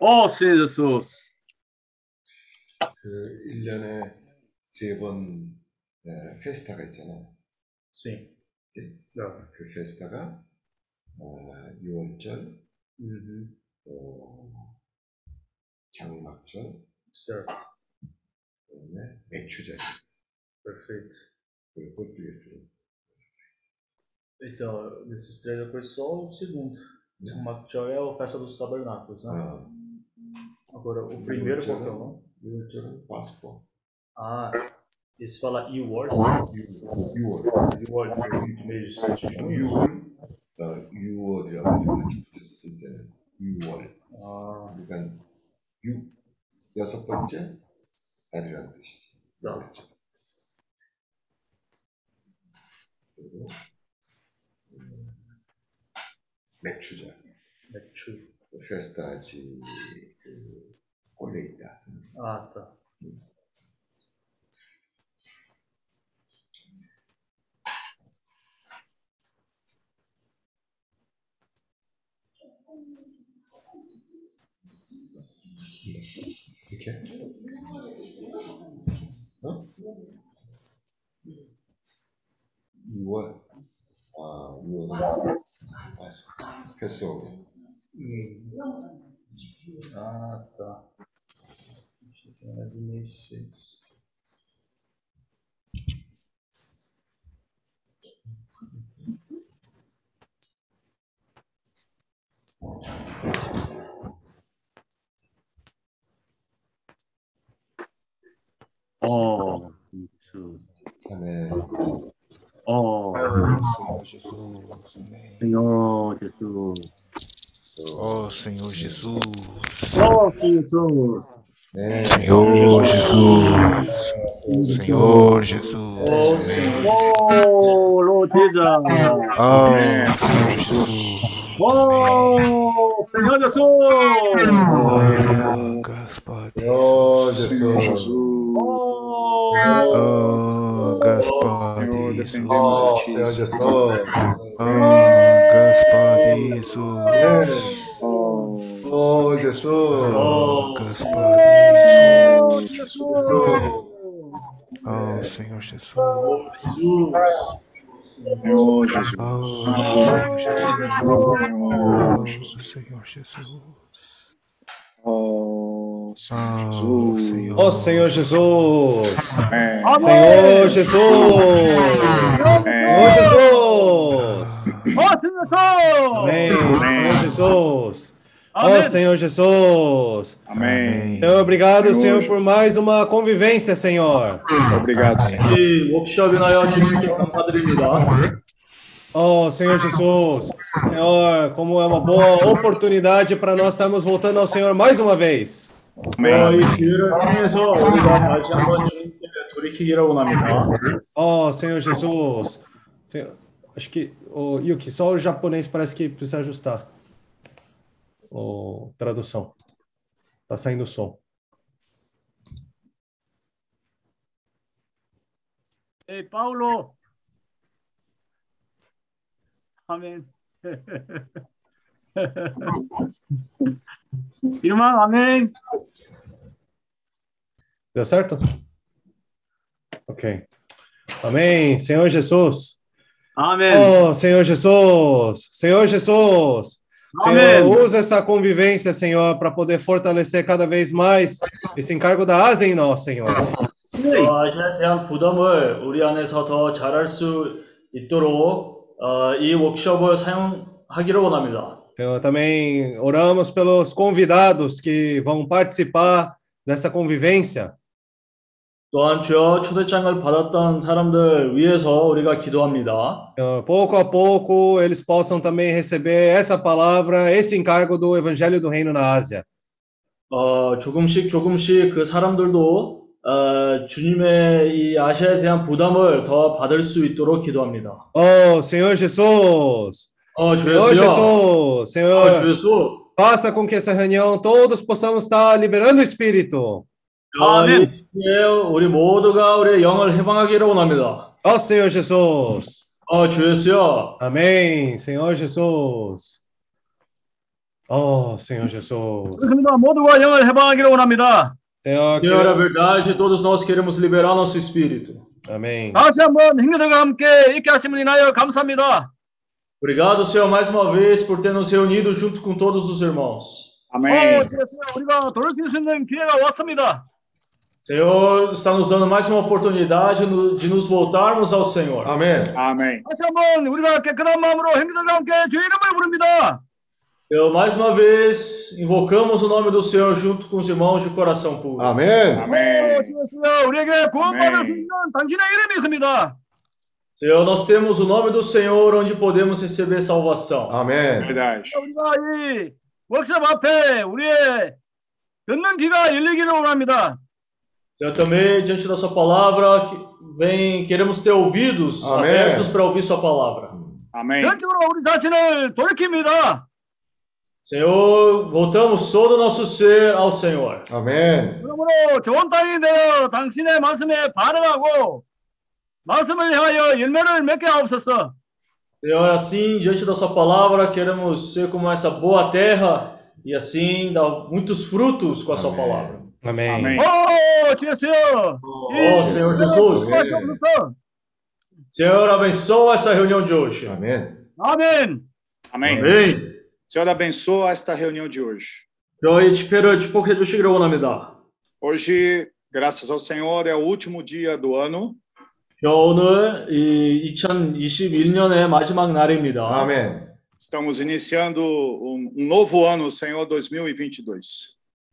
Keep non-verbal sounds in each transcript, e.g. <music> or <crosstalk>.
Ó Senhor Jesus, 그 1년에 세 번 페스타가 있잖아요. Não. 그 페스타가 어, 6월절, Uhum. 또 장막절, Certo. 그다음에 맥주절, Perfeito. 그리고 português. Então, desses três eu conheço só o segundo. Né? O Macchó é a festa dos tabernáculos, né? 아, Agora, o primeiro qual que é o nome? 6월절은 파스코. Ah, esse fala Iword. 6월. Iword, mês de Setembro. 6월, 어, 6월이라고 쓸 때는 6월. Ah, 그러니까 6, 여섯 번째 달이라는 뜻이지. Tá. 그리고 음, 맥주절, Mechu. 페스타지 그 꼴레 있다. Ah, tá. 이렇 Quer? Hã? You what? Ah, you what? Esqueceu. Ah, tá. Era de mês 6. Thank Oh, Jesus. Amém. Oh, Jesus. Senhor Jesus. Oh, Senhor Jesus. Oh, Jesus. Senhor Jesus. Senhor Jesus. Oh, Senhor Jesus. Oh, Senhor Jesus. Oh, Senhor Jesus. Oh, Gaspar disso. Oh, Senhor. Oh, Gaspar disso. Oh, Jesus. Oh, Gaspar Jesus, Oh, Senhor Jesus. Oh, Senhor Jesus. Oh, Senhor Jesus. Senhor ah, Jesus. Senhor Jesus, Oh, Senhor ah, Jesus. Senhor. Ó Senhor Jesus! Amém. Senhor Jesus! Senhor Jesus! ó Senhor Amém. Senhor Jesus! Ó Amém. Senhor Jesus! Amém. Senhor, obrigado, Senhor Senhor, por mais uma convivência, Senhor. Obrigado, Senhor. 이 워크숍 인하여 주님께 감사드립니다. Oh, Senhor Jesus, Senhor, como é uma boa oportunidade para nós estarmos voltando ao Senhor mais uma vez. Oh, Senhor Jesus, Senhor, acho que, oh, Yuki, só o japonês parece que precisa ajustar. Oh, tradução. Tá saindo o som. Ei, Paulo! amém. Irmão, amém. Deu certo? Ok. Amém. Senhor Jesus. Amém. Oh, Senhor Jesus. Senhor Jesus. Senhor, Amém. usa essa convivência, Senhor, para poder fortalecer cada vez mais esse encargo da Ásia em nós, Senhor. 어, 아시아에 대한 부담을 우리 안에서 더 잘할 수 있도록 어, 이 워크숍을 사용하기를 원합니다. Senhor, também oramos pelos convidados que vão participar dessa convivência. 또한 주여 초대장을 받았던 사람들 위해서 우리가 기도합니다. Senhor, pouco a pouco eles possam também receber essa palavra, esse encargo do Evangelho do Reino na Ásia. 어, 조금씩 조금씩 그 사람들도 어, 주님의 이 아시아에 대한 부담을 더 받을 수 있도록 기도합니다. Oh, Senhor Jesus, 어, 주 Senhor 예수여. Jesus, 어, 주 Senhor, 예수. faça com que essa reunião todos possamos estar liberando o Espírito. 어, 아멘. 이 주에 우리 모두가 우리의 영을 해방하기를 원합니다. Ó Senhor Jesus. 어, 주 예수여. Amém, Senhor Jesus. Oh, Senhor Jesus. 그렇습니다. 모두가 영을 해방하기를 원합니다. É, Senhor, a verdade, todos nós queremos liberar nosso espírito. Amém. Obrigado, Senhor, mais uma vez por ter nos reunido junto com todos os irmãos. Amém. Senhor, está nos dando mais uma oportunidade de nos voltarmos ao Senhor. Amém. Amém. 다시 한번 우리가 깨끗한 마음으로 행여들과 함께 주의 이름을 부릅니다. Senhor, mais uma vez, invocamos o nome do Senhor junto com os irmãos de coração puro. 아멘. 오, Amém. 주였어요. 우리에게 구원받을 아멘. 수 있는 당신의 이름이 있습니다. Senhor, nós temos o nome do Senhor onde podemos receber salvação. 아멘. Verdade. 우리가 이 워크숍 앞에 우리의 듣는 귀가 열리기를 원합니다. Senhor, também, diante da Sua palavra, que- vem, queremos ter ouvidos Amém. abertos para ouvir Sua palavra. Amém. 전적으로 우리 자신을 돌이킵니다. Senhor, voltamos todo o nosso ser ao Senhor. 아멘. 그러므로 좋은 땅이 되어 당신의 말씀에 반응하고 말씀을 향하여 열매를 맺게 하옵소서. Senhor, assim, diante da Sua palavra, queremos ser como essa boa terra e assim dar muitos frutos com a Sua Amém. palavra. Amém. Amém. 오, 주였어요. 어, Senhor Jesus. Senhor, abençoa essa reunião de hoje. 아멘. 아멘. Amém. Amém. Senhor, abençoa esta reunião de hoje. 저희 집회를 축복해 주시기를 원합니다. Hoje, graças ao Senhor, é o último dia do ano. 저 오늘 이 2021년의 마지막 날입니다. 아멘. Estamos iniciando um, um novo ano, Senhor, 2022.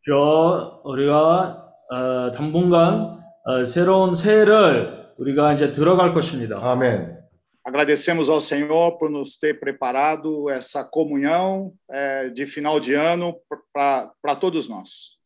저 우리가 어, 당분간 어, 새로운 새해를 우리가 이제 들어갈 것입니다. 아멘. Agradecemos ao Senhor por nos ter preparado essa comunhão eh, de final de ano para todos nós.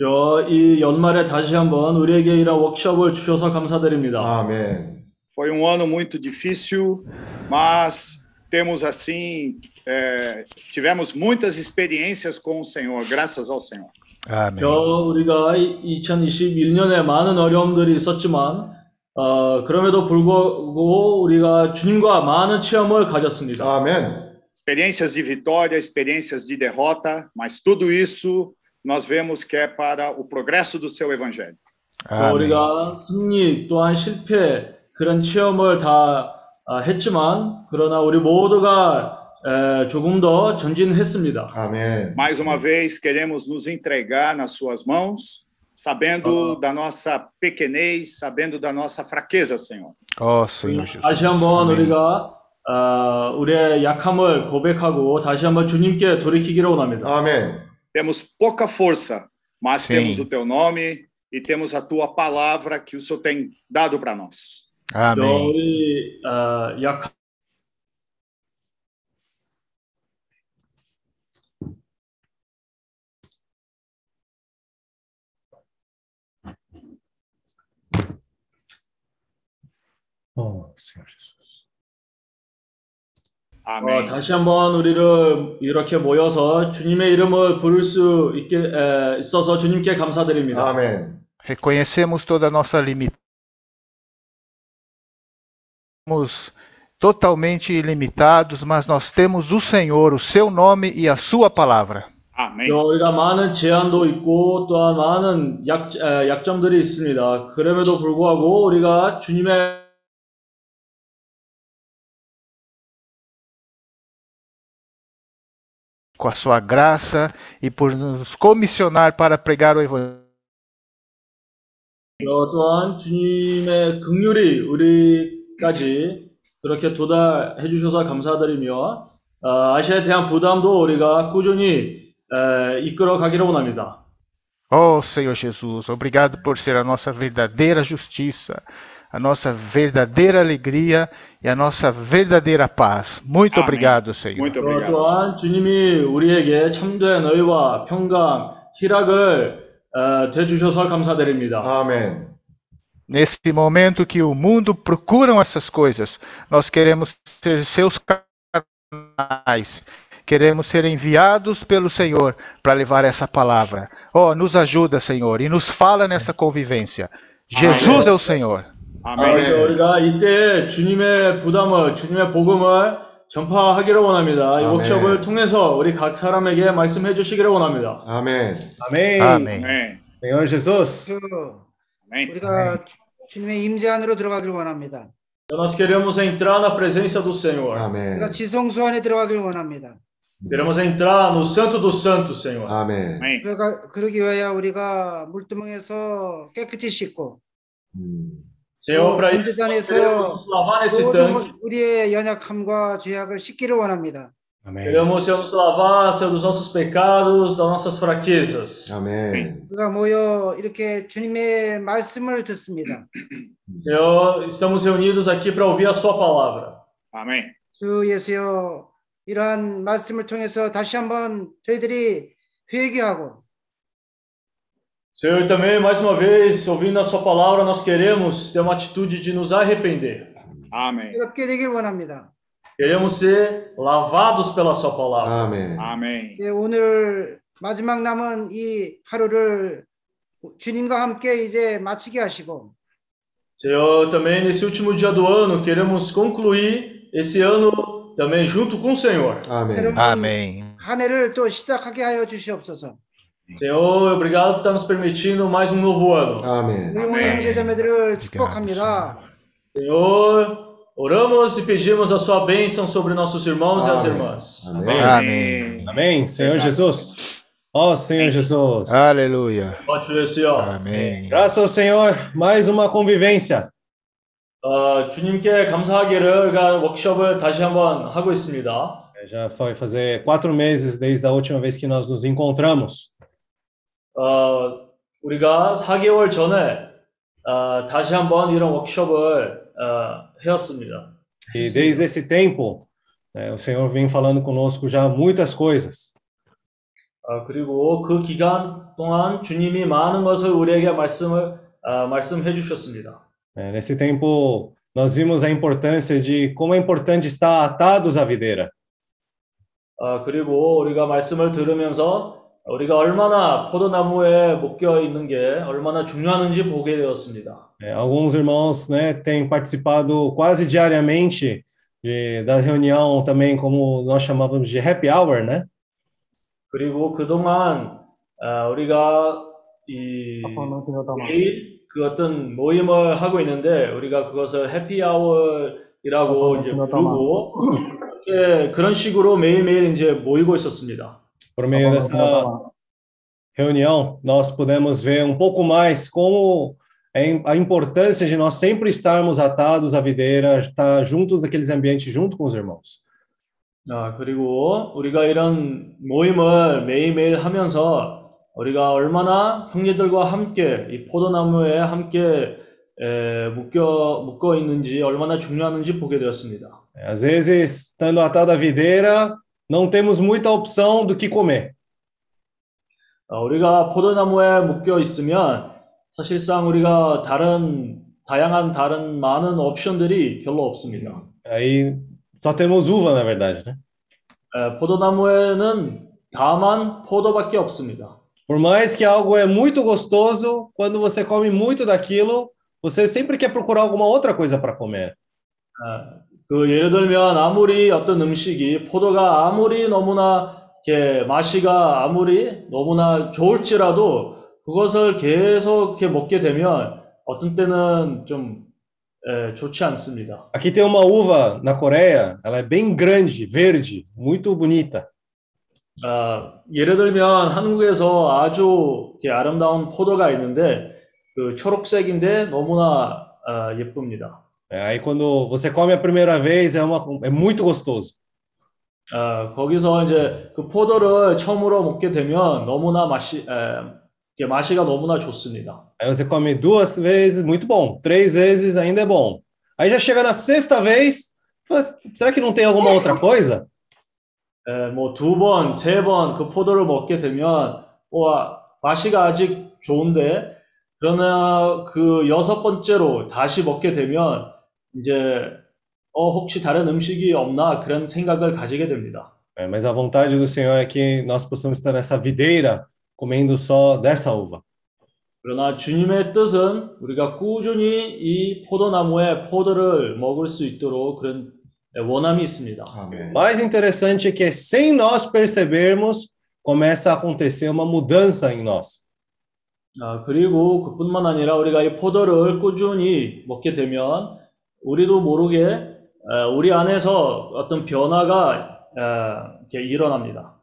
저 이 연말에 다시 한번 우리에게 이런 워크숍을 주셔서 감사드립니다. 아멘. Foi um ano muito difícil, mas temos assim, eh, tivemos muitas experiências com o Senhor, graças ao Senhor. Amém. 저 우리가 2021년에 많은 어려움들이 있었지만 어, 그럼에도 불구하고 우리가 주님과 많은 체험을 가졌습니다. 아멘. Experiências de vitória, experiências de derrota, mas tudo isso nós vemos que é para o progresso do seu evangelho. 또 Amém. 우리가 승리 또한 실패 그런 체험을 다 아, 했지만 그러나 우리 모두가 에, 조금 더 전진했습니다. 아멘. Mais uma vez, queremos nos entregar nas suas mãos, sabendo da nossa pequenez, sabendo da nossa fraqueza, Senhor. Ó Senhor Jesus. 다시 한번 Amém. 우리가 아, 우리의 약함을 고백하고 다시 한번 주님께 돌이키기를 원합니다. 아멘. Temos pouca força, mas Sim. temos o teu nome e temos a tua palavra que o Senhor tem dado para nós. 저 Amém. 우리 아, 약 Oh, Senhor Jesus. 어, Amém. 다시 한번 우리를 이렇게 모여서 주님의 이름을 부를 수 있게 에, 있어서 주님께 감사드립니다. 아멘. Reconhecemos toda a nossa limitação. Somos totalmente ilimitados, mas nós temos o Senhor, o seu nome e a sua palavra. Amém. 저 우리가 많은 제한도 있고 또한 많은 약, 에, 약점들이 있습니다. 그럼에도 불구하고 우리가 주님의 Com a sua graça e por nos comissionar para pregar o Evangelho. 저 또한 주님의 긍휼이 우리까지 그렇게 도달해 주셔서 감사드리며 어, 아시아에 대한 부담도 우리가 꾸준히 에, 이끌어 가기를 원합니다. Oh Senhor Jesus, obrigado por ser a nossa verdadeira justiça, a nossa verdadeira alegria e a nossa verdadeira paz. Muito Amém. obrigado, Senhor. Muito 또 obrigado. 또한 주님이 우리에게 참된 의와 평강, 희락을 어, 되주셔서 감사드립니다. 아멘. Nesse momento que o mundo procuram essas coisas, nós queremos ser seus mais. Queremos ser enviados pelo Senhor para levar essa palavra. Oh, nos ajuda, Senhor, e nos fala nessa convivência. Jesus é o Senhor. 아멘. 그래서 우리가 이때 주님의 부담을, 주님의 복음을 전파하기를 원합니다. 이 아멘. 워크숍을 통해서 우리 각 사람에게 말씀해 주시기를 원합니다. 아멘. Amém. Amém. 아멘. Senhor Jesus. 그 아멘. 우리가 주- 주님의 임재 안으로 들어가길 원합니다. Nós queremos entrar na presença do Senhor. 아멘. 우리가 지성소 안에 들어가길 원합니다. Queremos entrar no Santo dos Santos, Senhor. 아멘. 아멘. 그러가 그러기 위하여 우리가 물두멍에서 깨끗이 씻고 음. Senhor, para isso nós 문제단에서 queremos lavar nesse 모든. 우리의 연약함과 죄악을 씻기를 원합니다. Amém. Queremos Senhor, nos lavar, Senhor, dos nossos pecados, das nossas fraquezas. 아멘. 우리가 모여 이렇게 주님의 말씀을 듣습니다. Senhor, estamos reunidos aqui para ouvir a Sua palavra. 아멘. 주 예수여 이러한 말씀을 통해서 다시 한번 저희들이 회개하고 Senhor, também, mais uma vez, ouvindo a Sua palavra, nós queremos ter uma atitude de nos arrepender. 아멘. 새롭게 되길 원합니다. Queremos ser lavados pela Sua palavra. 아멘. 아멘. 이제 오늘 마지막 남은 이 하루를 주님과 함께 이제 마치게 하시고 Senhor, também nesse último dia do ano, queremos concluir esse ano também junto com o Senhor. 아멘. 새로운 Amém. 한 해를 또 시작하게 하여 주시옵소서. Senhor, obrigado por estar nos permitindo mais um novo ano. 아멘. 우리 모든 아멘. 형제자매들을 축복합니다. Senhor, oramos e pedimos a Sua bênção sobre nossos irmãos e as Amém. irmãs. 아멘. Amém. Amém. Senhor Jesus. Ó Senhor Jesus. Aleluia. Pode 주시오. Amém. Graças ao Senhor, mais uma convivência. 어, 주님께 감사하기를 우리가 워크숍을 다시 한번 하고 있습니다. É, Já foi fazer quatro meses desde a última vez que nós nos encontramos. 어, 우리가 4개월 전에 어, 다시 한번 이런 워크숍을 어, 해왔습니다. E desde esse tempo, né, o Senhor vem falando conosco já muitas coisas. 어, 그리고 그 기간 동안 주님이 많은 것을 우리에게 말씀을 어, 말씀해 주셨습니다. né. Nesse tempo, nós vimos a importância de como é importante estar atados à videira. 어, 그리고 우리가 말씀을 들으면서 우리가 얼마나 포도나무에 묶여 있는 게 얼마나 중요한지 보게 되었습니다. É, alguns irmãos né, têm participado quase diariamente de, da reunião também, como nós chamávamos de happy hour, né? 그리고 그동안 어, 우리가 이 매일 그 어떤 모임을 하고 있는데 우리가 그것을 해피 아워이라고 이제 부르고 그런 식으로 매일매일 이제 모이고 있었습니다. Por meio dessa reunião, nós pudemos ver um pouco mais como é a importância de nós sempre estarmos atados à videira, estar juntos naqueles ambientes, junto com os irmãos. 아, 그리고 우리가 이런 모임을 매일매일 하면서 우리가 얼마나 형제들과 함께 이 포도나무에 함께 에, 묶여 묶어 있는지 얼마나 중요한지 보게 되었습니다. É, Às vezes, estando atado à videira, não temos muita opção do que comer. 어, 우리가 포도나무에 묶여 있으면 사실상 우리가 다른 다양한 다른 많은 옵션들이 별로 없습니다. Aí só temos uva, na verdade, né? 에, 포도나무에는 다만 포도밖에 없습니다. Por mais que algo é muito gostoso, quando você come muito daquilo, você sempre quer procurar alguma outra coisa para comer. 아, 그 예를 들면 아무리 어떤 음식이 포도가 아무리 너무나 이렇게 맛이가 아무리 너무나 좋을지라도 그것을 계속 이렇게 먹게 되면 어떤 때는 좀 에, 좋지 않습니다. Aqui tem uma uva na Coreia, ela é bem grande, verde, muito bonita. 아, 예를 들면 한국에서 아주 이렇게 아름다운 포도가 있는데 그 초록색인데 너무나 아, 예쁩니다. É, Aí quando você come a primeira vez, é, uma, é muito gostoso. 아, 거기서 이제 그 포도를 처음으로 먹게 되면 너무나 맛이 에, 맛이가 너무나 좋습니다. Aí você come duas vezes, muito bom. Três vezes ainda é bom. Aí já chega na sexta vez, será que não tem alguma outra coisa? 에, 뭐두 번, 세 번 그 포도를 먹게 되면 와 맛이가 아직 좋은데 그러나 그 여섯 번째로 다시 먹게 되면 이제 어, 혹시 다른 음식이 없나 그런 생각을 가지게 됩니다. É, mas a vontade do Senhor é que nós possamos estar nessa videira comendo só dessa uva. 그러나 주님의 뜻은 우리가 꾸준히 이 포도나무의 포도를 먹을 수 있도록 그런 원함이 있습니다. 아멘. Mais interessante é que, sem nós percebermos, começa a acontecer uma mudança em nós. 아, 그리고 그뿐만 아니라 우리가 이 포도를 꾸준히 먹게 되면 우리도 모르게 어, 우리 안에서 어떤 변화가 어, 이렇게 일어납니다.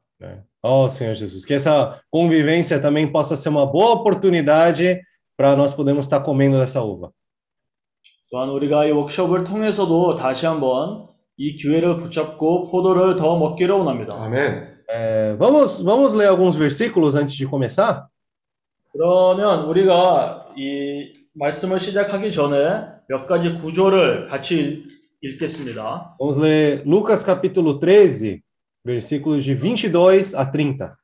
Oh, Senhor Jesus, que essa convivência também possa ser uma boa oportunidade para nós podermos estar comendo dessa uva. 또한 우리가 이 워크숍을 통해서도 다시 한번 이 기회를 붙잡고 포도를 더 먹기를 원합니다. 아멘. É, vamos, vamos ler alguns versículos antes de começar? 그러면 우리가 이 말씀을 시작하기 전에 몇 가지 구조를 같이 읽- 읽겠습니다. Vamos ler Lucas capítulo 13, versículos de 22 a 30.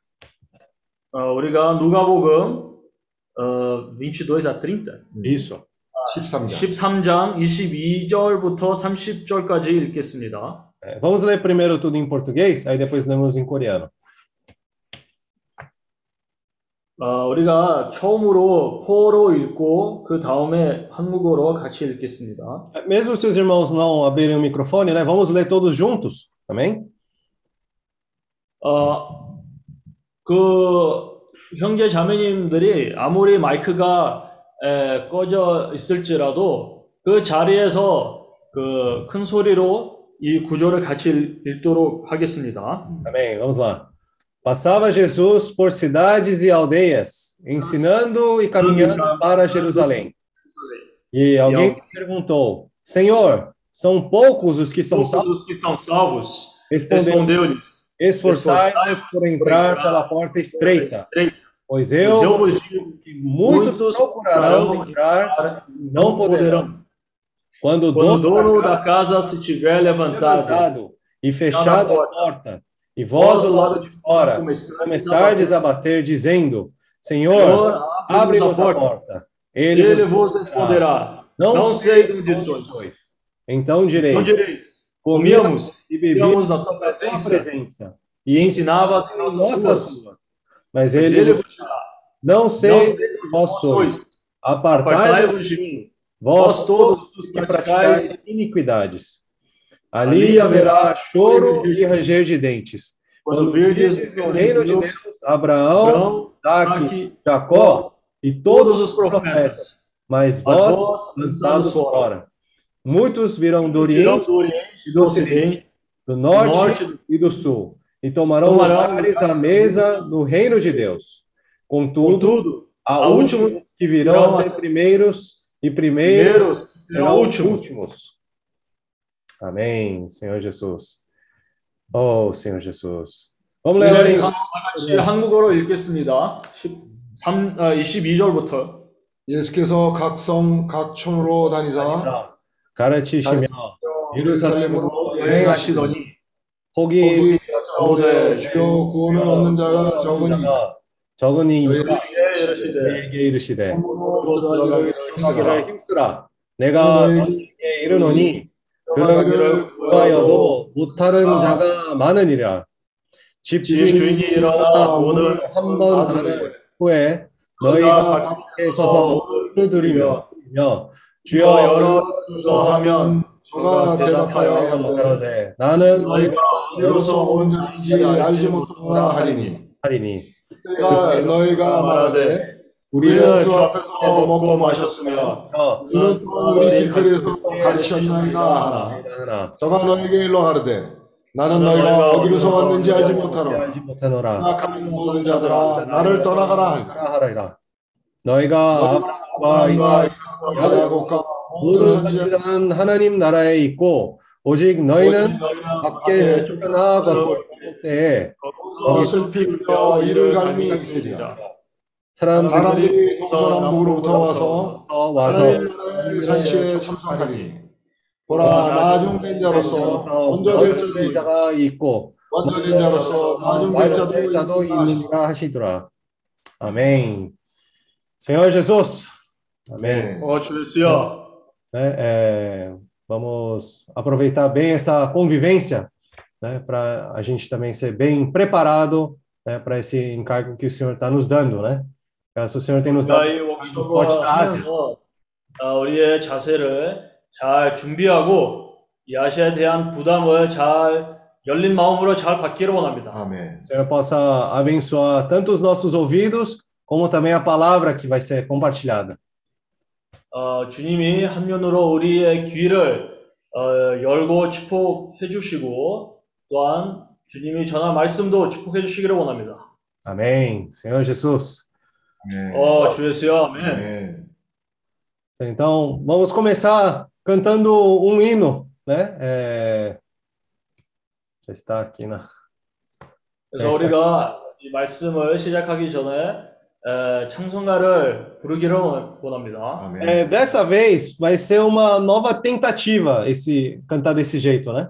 어, 우리가 누가복음 어, 22 a 30 Isso. 13장. 13장 22절부터 30절까지 읽겠습니다. É, vamos ler primeiro tudo em português, aí depois lemos em coreano. 어, 우리가 처음으로 포로 읽고 그 다음에 한국어로 같이 읽겠습니다. Mesmo se os irmãos não abrirem o microfone, né? Vamos ler todos juntos, amém? 어, 그 형제 자매님들이 아무리 마이크가 에, 꺼져 있을지라도 그 자리에서 그 큰 소리로 이 구조를 같이 읽- 읽도록 하겠습니다. Amém. Vamos lá. Passava Jesus por cidades e aldeias, ensinando e caminhando para Jerusalém. E alguém perguntou: Senhor, são poucos os que são salvos? os que são salvos, Respondeu: respondeu-lhes, Esforçai esforçai-vos por entrar pela porta estreita, pois eu vos digo que muitos procurarão entrar, que não poderão. Quando o dono da casa se tiver levantado e fechado a porta. E vós do lado de fora começardes a bater, dizendo: Senhor, abre-nos abre-nos a porta. Ele, Ele vos responderá, Não, não sei de onde sois. Então direis: Não direis, Comíamos e bebíamos na tua presença presença e ensinavas em nossas ruas. Mas ele, vos dirá, não sei não sei vós sois. Apartai-vos de mim, vós todos os que praticais iniquidades. Ali haverá choro e ranger de dentes. quando virdes no reino de Deus Abraão, Isaac, Jacó e todos os profetas, mas vós lançados fora. Muitos virão do Oriente, e do Ocidente, do Norte e do Sul, e tomarão lugares à mesa no reino de Deus. Contudo, há últimos que virão a ser primeiros, e primeiros serão últimos. Amém, Senhor Jesus. Oh, Senhor Jesus. Vamos ler 우리 em 다 같이 한국어로 읽겠습니다. 13, 아, 22절부터. 예수께서 각 성, 각 촌으로 다니자 가르치시며 예루살렘으로 여행하시더니 혹이 가운데 주여 구원을 얻는 자가 적으니 적으니 예, 이르시되 힘쓰라. 힘쓰라. 내가 너희에게 이르노니 들어가기를 구하여도 못하는 자가 많으니라. 집주인이 일어나 오늘 한번 닫은 후에 너희가 밖에 서서 들이며 주여 열어 주소서 하면 저가 대답하여 가로되 나는 너희가 어디로서 온 자인지 알지 못하노라 하리니. 하리니 내가 너희가 말하되 우리는 주주 앞에서 먹고 마셨으며 어, 우리는 또한 우리 길거리에서 가르쳤나이다. 하나. 저가 너에게 일러 가르되 나는 너희가 어디로서 왔는지 알지 못하노라. 악한 모든 자들아 나를 떠나가라 하라이라. 너희가 아브라함과 이삭 야곱과 모든 모든 선지자 선지자는 하나님 나라에 있고 오직 너희는 밖에 쫓겨나갔을 때에 거기서 슬피 울며 이를 갈미 있으리라. 사람들이 사람들이 동서남북으로부터 와서 와서 하나님 나라의 잔치에 참석하니 보라 나중된 자로서 먼저 될 먼저 될 자도 자가 있고 먼저 된 자로서 나중될 먼저 될 자도 자도 있느니라 있느니라 하시더라. Amém. Senhor Jesus. Amém. 네. 어, 주였어요. Né, é, Vamos aproveitar bem essa convivência, né, para a gente também ser bem preparado, né, para esse encargo que o Senhor está nos dando, né? Graças ao Senhor tem nos dado 우리가 이 esse 워크숍을 forte da Ásia. 하면서 어, 우리의 자세를 잘 준비하고 이 아시아에 대한 부담을 잘 열린 마음으로 잘 받기를 원합니다. 아멘. Senhor possa abençoar tanto os nossos ouvidos, como também a palavra que vai ser compartilhada. 어, 주님이 한면으로 우리의 귀를 어, 열고 축복해 주시고 또한 주님이 전한 말씀도 축복해 주시기를 원합니다. Amém. Senhor Jesus. 아멘. 어, 주 예수여, 아멘. 아멘. Então, vamos começar cantando um hino, né? É... Já está aqui na. 그래서 네, 우리가 이 말씀을 시작하기 전에 에, 찬송가를 부르기를 원- 원합니다. 아멘. É, dessa vez vai ser uma nova tentativa esse cantar desse jeito, né?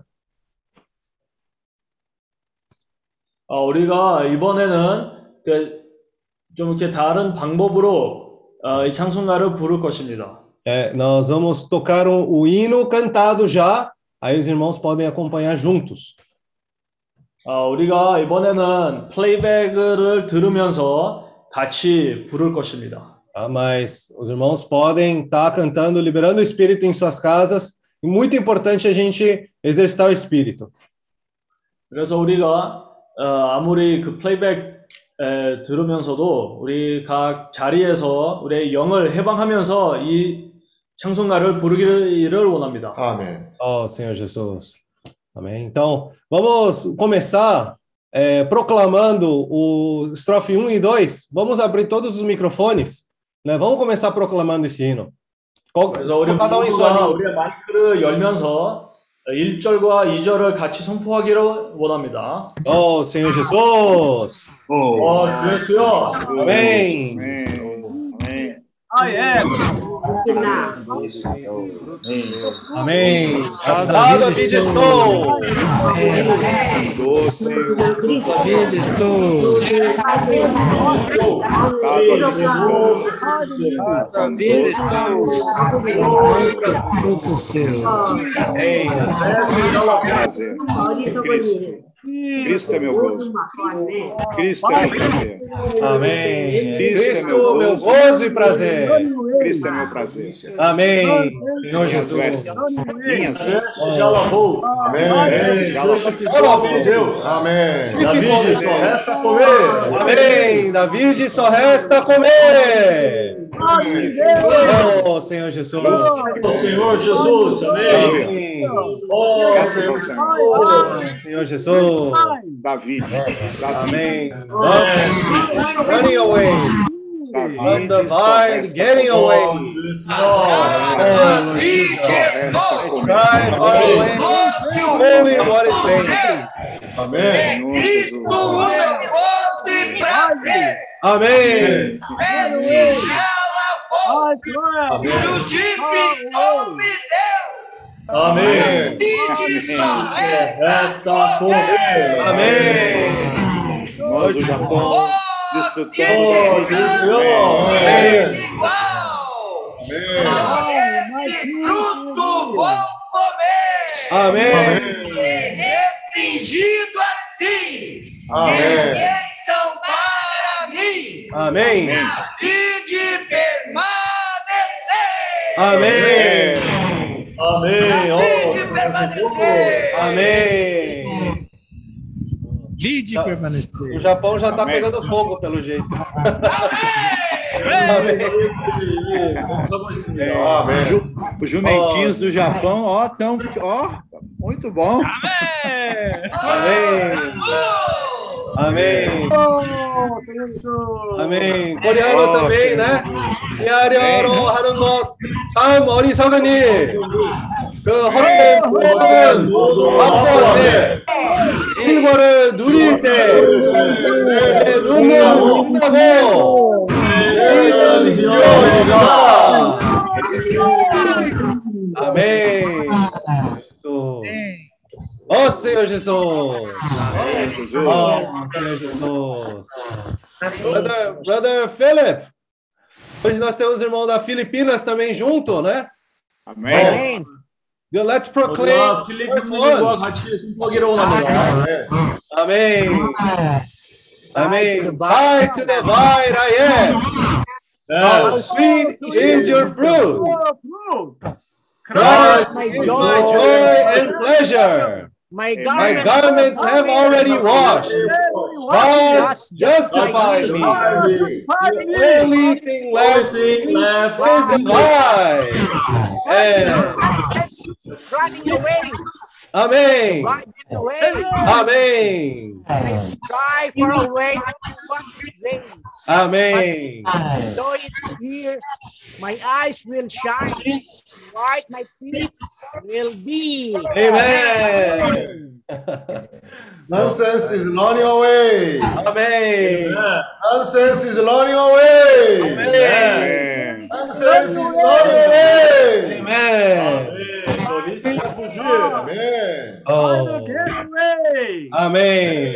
어, 우리가 이번에는 그, 좀 이렇게 다른 방법으로 어, 이 찬송가를 부를 것입니다. É, nós vamos tocar o, o hino cantado já, aí os irmãos podem acompanhar juntos. 어, 우리가 이번에는 플레이백을 들으면서 같이 부를 것입니다. Tá? Mas os irmãos podem estar cantando, liberando o espírito em suas casas. E muito importante a gente exercitar o espírito. 그래서 우리가 어, 아무리 그 플레이백 에, 들으면서도 우리 각 자리에서 우리의 영을 해방하면서 이 찬송가를 부르기를 원합니다. 아멘. Ó Senhor Jesus. Amém. Então, vamos começar é, proclamando o estrofe 1 e 2. Vamos abrir todos os microfones. Né? Vamos começar proclamando esse hino. Qual- 그래서 우리 cada um em sua 모두가 língua. 우리의 마이크를 열면서 1절과 2절을 같이 선포하기를 원합니다. Ó Senhor Jesus. 어, 주 예수여. Amém. 아멘. I am. Amém. Dado a vida estou. Doce. Filho, estou. Filho, estou. Fruto seu. Prazer. Cristo. Cristo é meu gozo. Cristo é meu prazer. Amém. Cristo é Cristo, meu gozo e prazer. Cristo é meu prazer. Amém. Senhor Jesus. Minhas vestes. Amém. Deus. Amém. Davide, só resta comer. Amém. Davide, só resta comer. Oh, Senhor Jesus. Oh, Senhor Jesus. Amém. Oh, oh, Senhor Jesus. Oh, Senhor Jesus. Davi. Amém. Running away. Vine, resta getting away. Jesus. Oh, Jesus. Resta comer. Cry far away. Only what is vain. 아멘. Senhor Jesus. Amém. Amém. Resta comer. Amém. Nós do Japão desfrutamos. Amém. Fruto vão comer. Amém. Restringido assim. 아멘. Bênção para mim. Amém. E de permanecer. Amém. Amém. Oh, E de permanecer. Amém. Lide tá. permanecer. O Japão já está pegando fogo, pelo jeito. Os jumentinhos do Japão, ó, tão, ó, muito bom. Amém! Amém! Amém. Amém. Coreano também, né? Yarioro Hanungot. 참 어리석으니 그 헛된 모든 맛보았네 이거를 누릴 때 눈을 입다고 아멘. So Ó oh, Senhor Jesus! Ó oh, Senhor Jesus! Brother, brother Philip, hoje nós temos o irmão da Filipinas também junto, né? Amém! Bom, let's proclaim. Filipinas, Amém! Amém! By to the vine I am! How sweet is your fruit! Christ is my joy and pleasure! My My garments, garments have already washed. God justify me. The only thing left is the vine. And running away, Amen. running away. Amen. Try for a way to one's way. Amen. Though it here, my eyes will shine, white my feet will be. Amen. Nonsense is running away. Amen. Nonsense is running away. Amen. Nonsense is running away. Amen. Tolice fugir. Amen. Oh. Get away. Amen.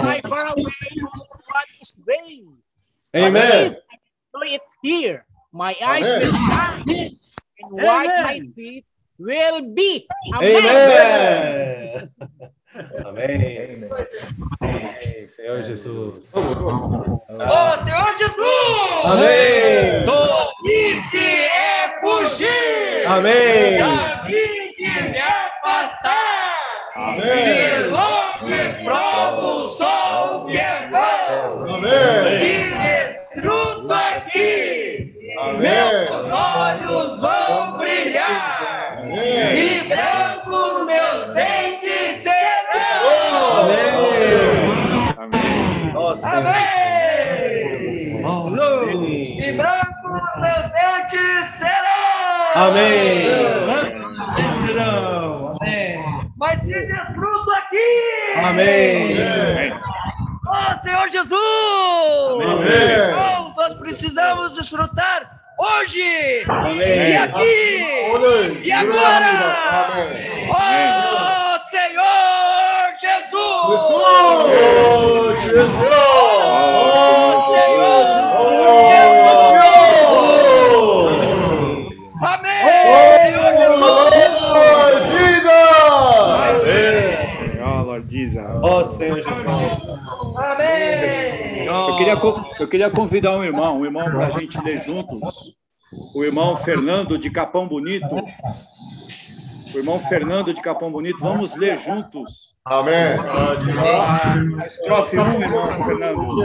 Try for a way to one's way. Amen. Though it here, my eyes Amen. will shine, and white my feet will be. Amen. Amém. Amém. Senhor Jesus. Ô Senhor Jesus! Amém. Tolice é fugir! Amém. De me afastar! Se longe provo sou que é vão! Amém. E desfruto aqui! Amém. Meus olhos vão brilhar! Amém. E brancos meus dentes serão! Amém. Amém. Nossa. Amém! Amém. E brancos meus dentes serão! Amém. Mas se desfruto aqui! Amém. Amém. Ó Senhor Jesus! Amém. Oh, nós precisamos desfrutar hoje! Amém. E aqui! 오늘 E agora! Amém. Oh Senhor Jesus! Oh, Jesus. Oh Senhor Jesus! Amém! Senhor Jesus! Lord Jesus. Oh, Lord Ó oh, Senhor Jesus. Amém! Eu queria, eu queria convidar um irmão, um irmão para a gente ler juntos. O irmão Fernando de Capão Bonito. O irmão Fernando de Capão Bonito. Vamos ler juntos. Amém. Estrofe 1, irmão Fernando.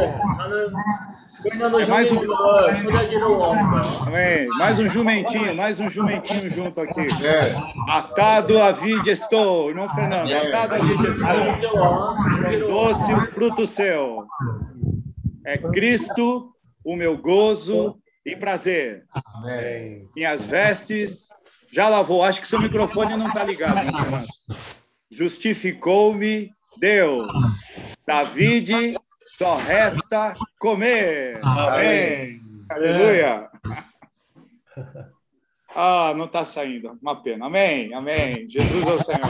É mais um... Mais um jumentinho, mais um jumentinho junto aqui. É. Atado a vida estou, não, Fernando? É. Atado a vida estou. Doce fruto seu. É Cristo o meu gozo e prazer. Amém. Minhas vestes já lavou. Acho que seu microfone não está ligado. Né, Justificou-me Deus. Davide só resta comer. Amém. Aleluia. <laughs> Ah, não está saindo. Uma pena. Amém. Amém. Jesus é o Senhor.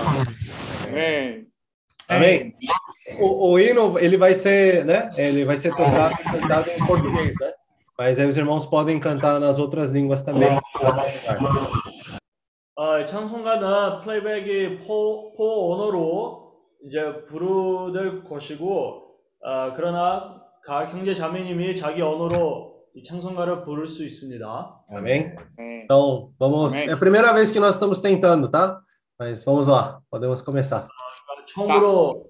Amém. Amém. O, o hino, ele vai ser, né? Ele vai ser tocado e cantado em português, né? Mas aí os irmãos podem cantar nas outras línguas também. 어, 찬송가는 플레이백이 포, 포 언어로 이제 부르될 것이고, 어, 그러나 각 형제 자매님이 자기 언어로 이 찬송가를 부를 수 있습니다. Amém? Então, vamos. Amém. É a primeira vez que nós estamos tentando, tá? Mas vamos lá, podemos começar. 처음으로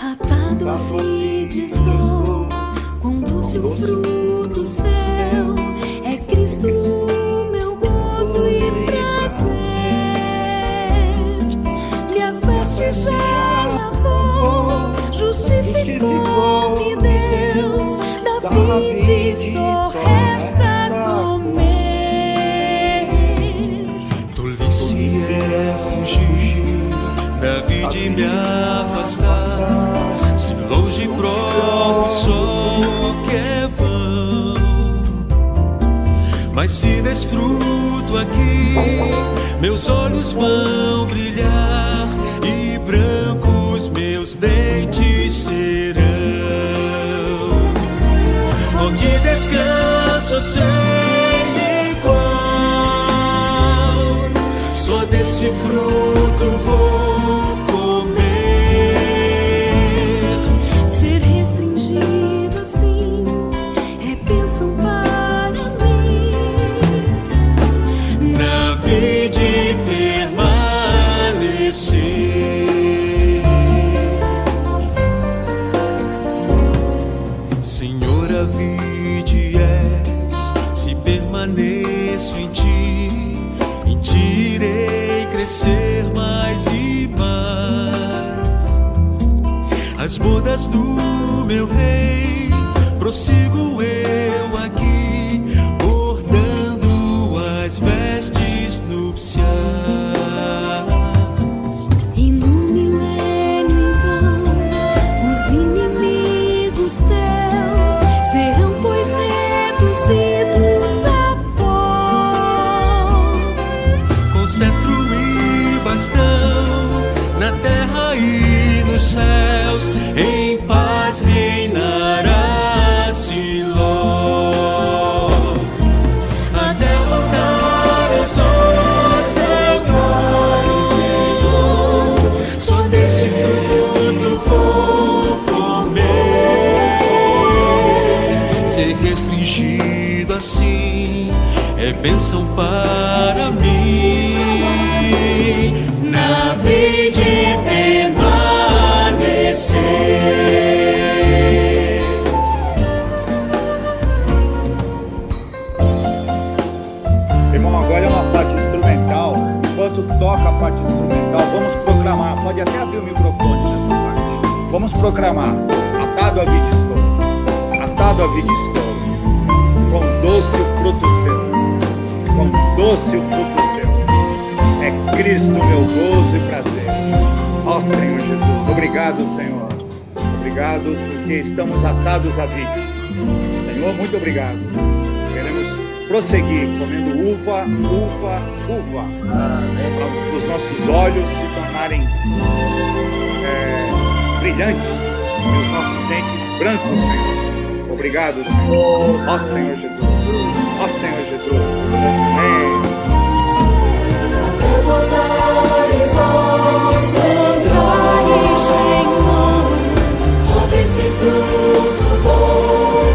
Atado a vide estou, quão doce o fruto seu, mas se desfruto aqui, meus olhos vão brilhar e brancos meus dentes serão. Oh, descanso eu bênção para mim. Na vida permanecer. Irmão, agora é uma parte instrumental. Enquanto toca a parte instrumental, vamos proclamar. Pode até abrir o microfone nessa parte. Vamos proclamar. Atado a vida estou. Atado a vida estou. Doce o fruto seu. É Cristo meu gozo e prazer. Ó Senhor Jesus. Obrigado, Senhor. Obrigado porque estamos atados à vida. Senhor, muito obrigado. Queremos prosseguir comendo uva, uva, uva, para os nossos olhos se tornarem é, brilhantes e os nossos dentes brancos, Senhor. Obrigado, Senhor. Ó Senhor Jesus. Ó Senhor Jesus. Amém. Fruto vou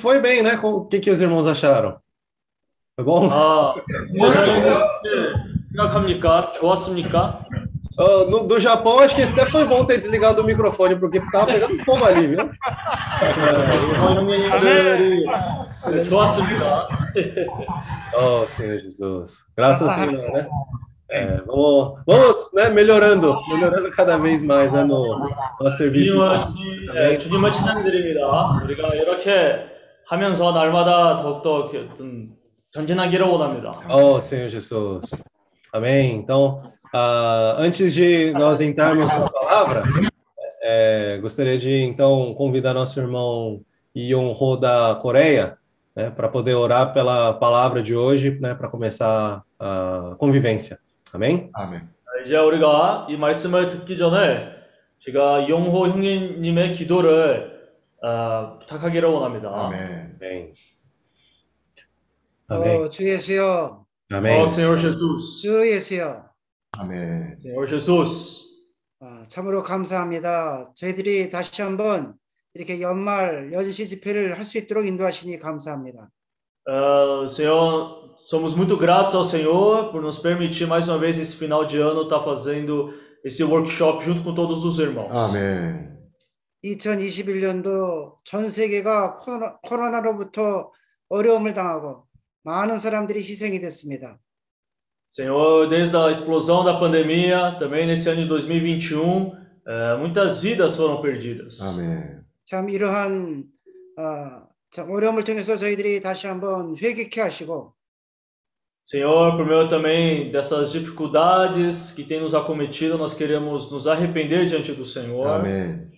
foi bem, né? Com- O que, que os irmãos acharam? Foi bom? 아, 목사님 어떻게 생각합니까? 좋았습니까? Ah, no- do Japão, acho que até foi bom ter desligado o microfone, porque tava pegando fogo ali, viu? 일본 <laughs> 형제님들이 네, 좋았습니다. <laughs> Oh, Senhor Jesus. Graças ao Senhor, né? É, vamos, vamos né, melhorando, melhorando cada vez mais né, no nosso serviço. 주님을, 네, 주님을 찬양드립니다. 우리가 이렇게 하면서 날마다 더욱더 이렇게 어떤 전진하기를 원합니다. Oh, Senhor Jesus. Amém. Então, ah, antes de nós entrarmos na palavra, é, gostaria de então convidar nosso irmão Ion Ho da Coreia, né, para poder orar pela palavra de hoje, né, para começar a convivência. Amém? Amém. 이제 우리가 이 말씀을 듣기 전에 제가 용호 형님의 기도를 어, 부탁하기를 원합니다. Amém. Amém. 어, 주 예수여, Amém. 어, Senhor Jesus. 주 예수여. Amém. Senhor Jesus. 아, 참으로 감사합니다. 저희들이 다시 한번 이렇게 연말 연시 집회를 할 수 있도록 인도하시니 감사합니다. Ah, Senhor, somos muito gratos ao Senhor por nos permitir mais uma vez esse final de ano estar fazendo esse workshop junto com todos os irmãos. Amém. 2021년도 전 세계가 코로나, 코로나로부터 어려움을 당하고 많은 사람들이 희생이 됐습니다. Senhor, desde a explosão da pandemia, também nesse ano de 2021, eh, muitas vidas foram perdidas. 아멘. 참 이러한 어, 참 어려움을 통해서 저희들이 다시 한번 회개케 하시고 Senhor, por meio também dessas dificuldades que tem nos acometido, nós queremos nos arrepender diante do Senhor. 아멘.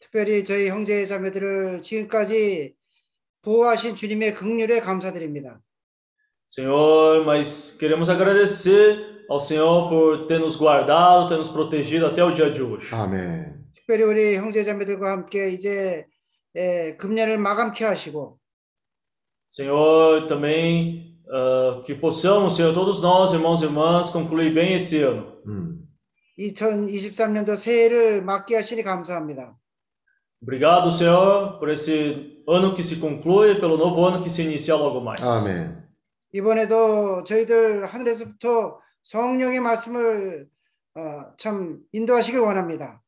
특별히 저희 형제 자매들을 지금까지 보호하신 주님의 긍휼에 감사드립니다. Senhor, mas queremos agradecer ao Senhor por ter nos guardado, ter nos protegido até o dia de hoje. 아멘. 특별히 우리 형제 자매들과 함께 이제 에, 금년을 마감케 하시고 Senhor, também ah, que possamos, Senhor, todos nós, irmãos e irmãs, concluir bem esse ano. 음. 2023년도 새해를 맞게 하시니 감사합니다. Obrigado, Senhor, por esse ano que se conclui e pelo novo ano que se inicia logo mais. 아멘. 이번에도 저희들 하늘에서부터 성령의 말씀을 어, 참 인도하시길 원합니다.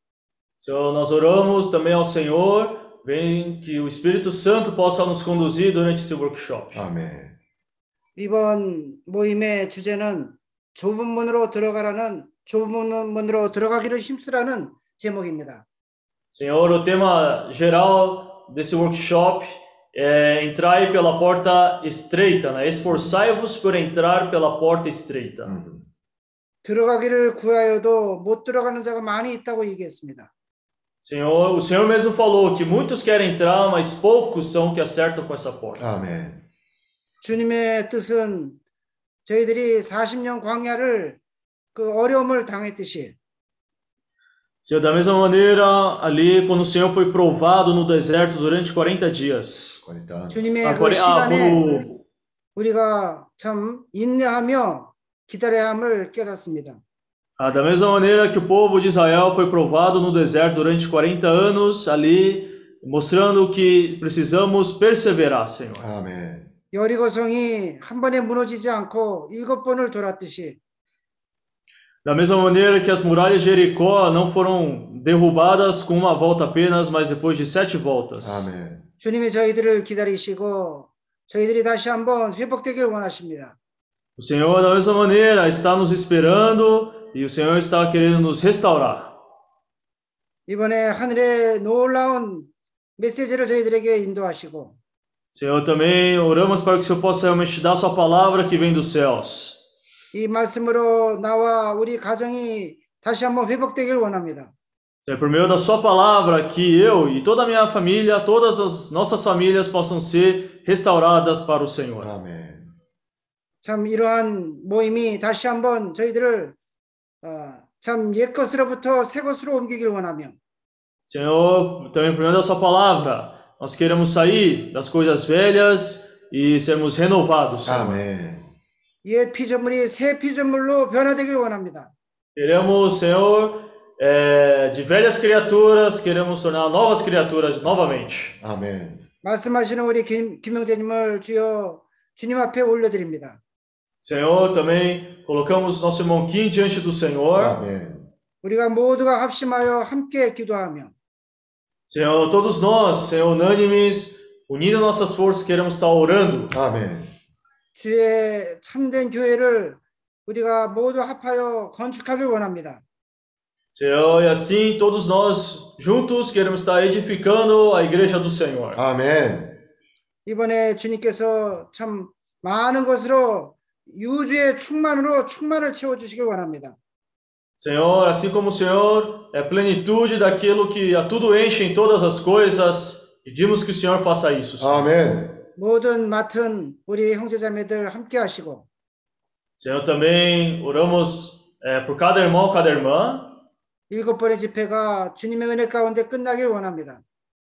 Senhor, nós oramos também ao Senhor, vem que o Espírito Santo possa nos conduzir durante esse workshop. 아멘. 이번 모임의 주제는 좁은 문으로 들어가라는 좁은 문으로 들어가기를 힘쓰라는 제목입니다. Senhor, o tema geral desse workshop é entrai pela porta estreita, né? Esforçai-vos por entrar pela porta estreita. 음. 들어가기를 구하여도 못 들어가는 자가 많이 있다고 얘기했습니다. Senhor, o Senhor mesmo falou que muitos querem entrar, mas poucos são que acertam com essa porta. 아멘. 주님의 뜻은 저희들이 40년 광야를 그 어려움을 당했듯이 Senhor, da mesma maneira, ali, quando o Senhor foi provado no deserto durante 40 dias. 40. 주님의 Ah, 그 quare- ah, 시간에 quando, 우리가 참 인내하며 기다려야 함을 깨닫습니다. ah, da mesma maneira que o povo de Israel foi provado no deserto durante 40 anos, ali, mostrando que precisamos perseverar, Senhor. 아멘. 여리고성이 한 번에 무너지지 않고 일곱 번을 돌았듯이 Da mesma maneira que as muralhas de Jericó não foram derrubadas com uma volta apenas, mas depois de sete voltas. 아멘. 주님이 저희들을 기다리시고 저희들이 다시 한번 회복되길 원하십니다. O Senhor, da mesma maneira, está nos esperando e o Senhor está querendo nos restaurar. 이번에 하늘의 놀라운 메시지를 저희들에게 인도하시고 Senhor, também oramos para que o Senhor possa realmente dar Sua palavra que vem dos céus. 이 말씀으로 나와 우리 가정이 다시 한번 회복되길 원합니다. Senhor, por meio da Sua palavra, que eu e toda a minha família, todas as nossas famílias possam ser restauradas para o Senhor. 아멘. 참 이러한 모임이 다시 한번 저희들을 어, 참 옛것으로부터 새 것으로 옮기길 원하며 Senhor, também por meio da Sua palavra, nós queremos sair das coisas velhas e sermos renovados, Senhor. 아멘. 옛 피조물이 새 피조물로 변화되길 원합니다. Queremos, Senhor, eh, de velhas criaturas, queremos tornar novas criaturas novamente. 아멘. 말씀하시는 우리 김, 김영재님을 주여 주님 앞에 올려드립니다. Senhor, também colocamos nosso irmão Kim diante do Senhor. 아멘. 우리가 모두가 합심하여 함께 기도하며 Senhor, todos nós, Senhor, unânimes, unindo nossas forças, queremos estar orando. 아멘. 주의 참된 교회를 우리가 모두 합하여 건축하길 원합니다. Senhor, e assim todos nós juntos queremos estar edificando a igreja do Senhor. 아멘. 이번에 주님께서 참 많은 것으로 유주의 충만으로 충만을 채워 주시길 원합니다. Senhor, assim como o Senhor é plenitude daquilo que a tudo enche em todas as coisas, pedimos que o Senhor faça isso. Senhor. 아멘. 모든 맡은 우리 형제자매들 함께 하시고 Senhor, também oramos eh, por cada irmão, cada irmã. 일곱 번의 집회가 주님의 은혜 가운데 끝나길 원합니다.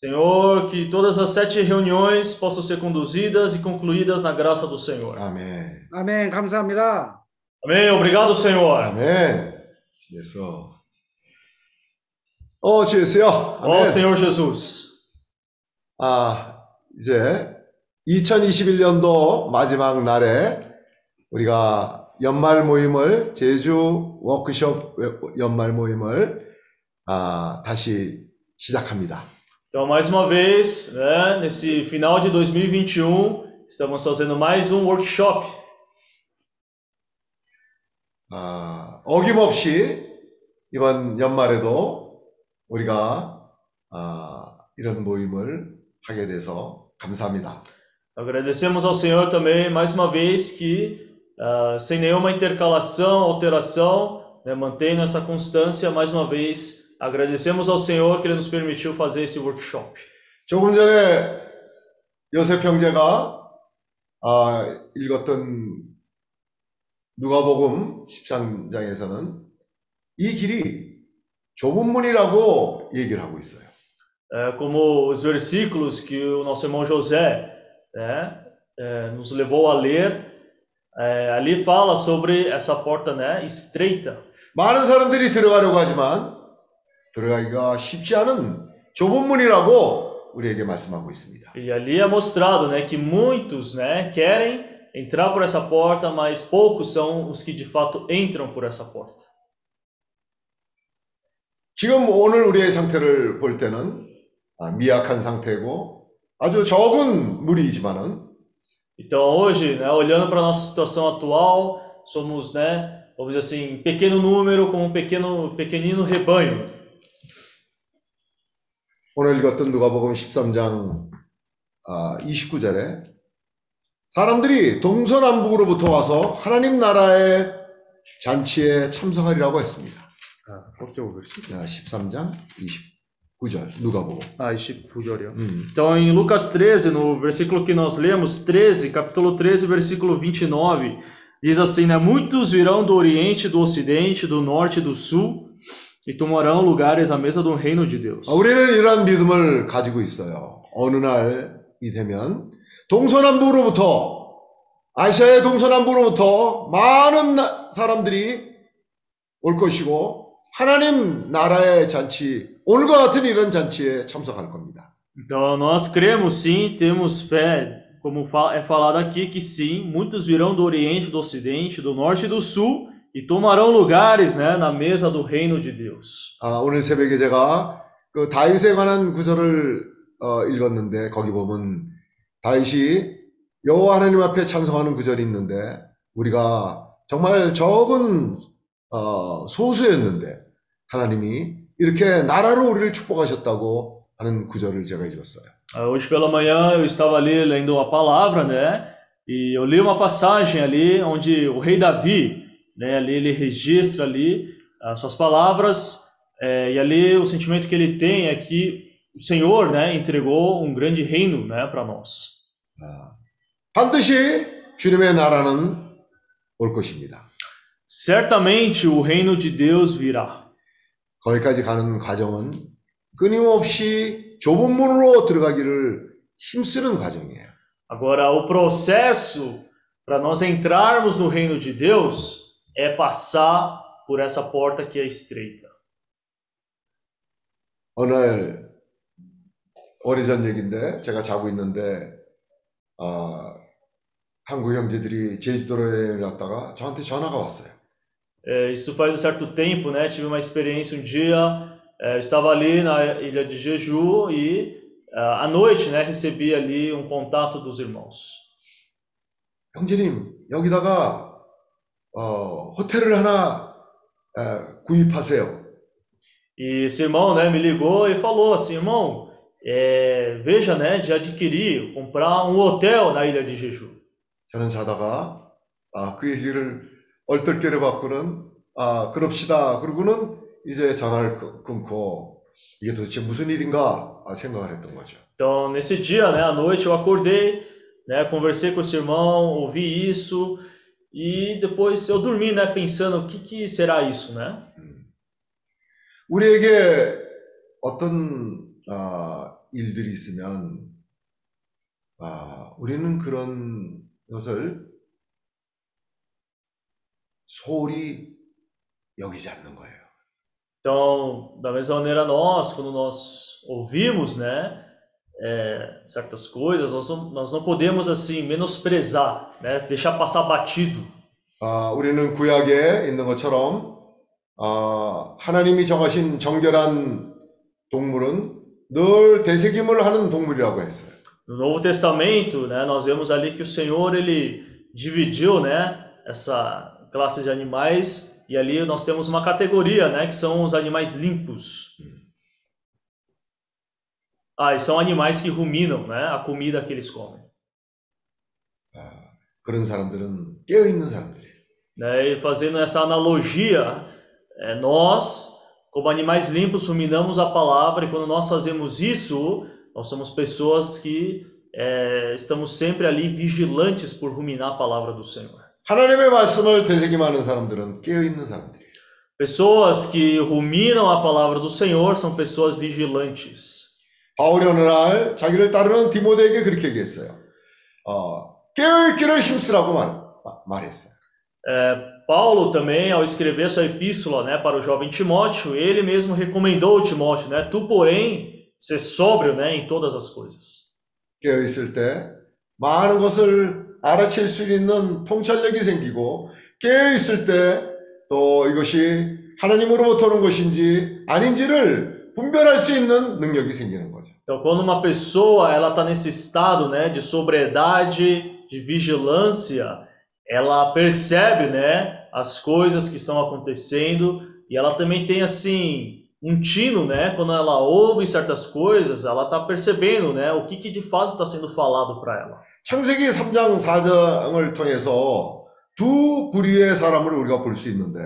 Senhor, que todas as sete reuniões possam ser conduzidas e concluídas na graça do Senhor. 아멘. 아멘 감사합니다. Amém. Obrigado, Senhor. 아멘. 예수. 어, 주 예수요. Ó 아멘. Senhor Jesus. 아, 이제 2021년도 마지막 날에 우리가 연말 모임을 제주 워크숍 연말 모임을 아, 다시 시작합니다. Então, mais uma vez, né, nesse final de 2021, estamos fazendo mais um workshop. 아, 어김없이 이번 연말에도 우리가 아, 이런 모임을 하게 돼서 감사합니다. Agradecemos ao Senhor também, mais uma vez, que ah, sem nenhuma intercalação, alteração, né, mantendo essa constância, mais uma vez, agradecemos ao Senhor que Ele nos permitiu fazer esse workshop. 조금 전에 요셉 형제가 아, 읽었던 누가복음 13장에서는 이 길이 좁은 문이라고 얘기를 하고 있어요. É, como os versículos que o nosso irmão José né, é, nos levou a ler, é, ali fala sobre essa porta né, estreita. 많은 사람들이 들어가려고 하지만 들어가기가 쉽지 않은 좁은 문이라고 우리에게 말씀하고 있습니다. E ali é mostrado né, que muitos né, querem entrar por essa porta, mas poucos são os que de fato entram por essa porta. 지금 오늘 우리의 상태를 볼 때는 아, 미약한 상태고 아주 적은 무리이지만은 Então hoje, né, olhando para a nossa situação atual, somos, né, vamos dizer assim, pequeno número como um pequeno, pequenino rebanho. 오늘 읽었던 누가복음 13장 아, 29절에 사람들이 동서남북으로부터 와서 하나님 나라의 잔치에 참석하리라고 했습니다. 자, 13장 29 절 누가복음. Ah, 29절이요. 음. Então, em Lucas 13, no versículo que nós lemos, 13, capítulo 13, versículo 29, diz assim, né? Muitos virão do Oriente, do Ocidente, do Norte e do Sul, e tomarão lugares à mesa do reino de Deus. 아, 우리는 이러한 믿음을 가지고 있어요. 어느 날이 되면 동서남북으로부터 아시아의 동서남북으로부터 많은 나- 사람들이 올 것이고 하나님 나라의 잔치 오늘과 같은 이런 잔치에 참석할 겁니다. Então, nós cremos sim, temos fé, como é falado aqui, que sim, muitos virão do Oriente, do Ocidente, do Norte e do Sul, e tomarão lugares, né, na mesa do reino de Deus. 아, 오늘 새벽에 제가 그 다윗에 관한 구절을 어, 읽었는데 거기 보면 다윗이 여호와 하나님 앞에 찬송하는 구절이 있는데 우리가 정말 적은 어, 소수였는데 하나님이 이렇게 나라로 우리를 축복하셨다고 하는 구절을 제가 읽었어요. Ah, Hoje pela manhã eu estava ali lendo a palavra, né? E eu li uma passagem ali onde o rei Davi, né? Ali ele registra ali as suas palavras eh, e ali o sentimento que ele tem é que o Senhor, né? Entregou um grande reino, né? Para nós. 반드시 주님의 나라는 올 것입니다. Certamente o reino de Deus virá. 거기까지 가는 과정은 끊임없이 좁은 문으로 들어가기를 힘쓰는 과정이에요. Agora o processo para nós entrarmos no reino de Deus é passar por essa porta que é estreita. 어느 날 오래전 얘기인데 제가 자고 있는데 아, 한국 형제들이 제주도로 여행을 갔다가 저한테 전화가 왔어요. É, isso faz um certo tempo, né? Tive uma experiência um dia, é, eu estava ali na ilha de Jeju e ah, à noite, né? Recebi ali um contato dos irmãos. 형제님 여기다가 어, 호텔을 하나 에, 구입하세요. E esse irmão, né, me ligou e falou assim, irmão, é, veja, né, de adquirir, comprar um hotel na ilha de Jeju. 저는 자다가 아, 그 얘기를 얼떨결에 받고는 아 그럽시다 그러고는 이제 전화를 끊- 끊고 이게 도대체 무슨 일인가 아, 생각을 했던 거죠. Então, nesse dia, né, à noite, eu acordei, né, conversei com esse irmão, ouvi isso e depois eu dormi, né, pensando o que que será isso, né? 우리에게 어떤 아, 일들이 있으면 아, 우리는 그런 것을 소홀히 여기지 않는 거예요. Então, da mesma maneira nós, quando nós ouvimos, né, é, certas coisas, nós não, nós não podemos assim menosprezar, né, deixar passar batido. 아, 우리는 구약에 있는 것처럼 아, 하나님이 정하신 정결한 동물은 늘 되새김을 하는 동물이라고 했어요. No Novo Testamento, né, nós vemos ali que o Senhor ele dividiu, né, essa classe de animais e ali nós temos uma categoria, né, que são os animais limpos. Ah, e são animais que ruminam, né, a comida que eles comem. 그런 사람들은 깨어 있는 사람들이에요. Né, e fazendo essa analogia, é, nós, como animais limpos, ruminamos a palavra e quando nós fazemos isso, nós somos pessoas que é, estamos sempre ali vigilantes por ruminar a palavra do Senhor. 하나님의 말씀을 되새김하는 사람들은 깨어 있는 사람들이에요. Pessoas que ruminam a palavra do Senhor são pessoas vigilantes. 바울이 어느 날 자기를 따르는 디모데에게 그렇게 얘기했어요. 어, 깨어있기를 힘쓰라고 말, 말했어요. É, Paulo também, ao escrever sua epístola né, para o jovem Timóteo, ele mesmo recomendou Timóteo, né, tu porém, ser sóbrio né, em todas as coisas. 깨어있을 때 많은 것을 알아챌 수 있는 통찰력이 생기고 깨어있을 때 또 이것이 하나님으로부터 오는 것인지 아닌지를 분별할 수 있는 능력이 생기는 거죠. Então, quando uma pessoa ela está nesse estado né, de sobriedade, de vigilância, ela percebe né, as coisas que estão acontecendo e ela também tem assim um tino, né? Quando ela ouve certas coisas, ela está percebendo né, o que, que de fato está sendo falado para ela. 창세기 3장 4장을 통해서 두 부류의 사람을 우리가 볼 수 있는데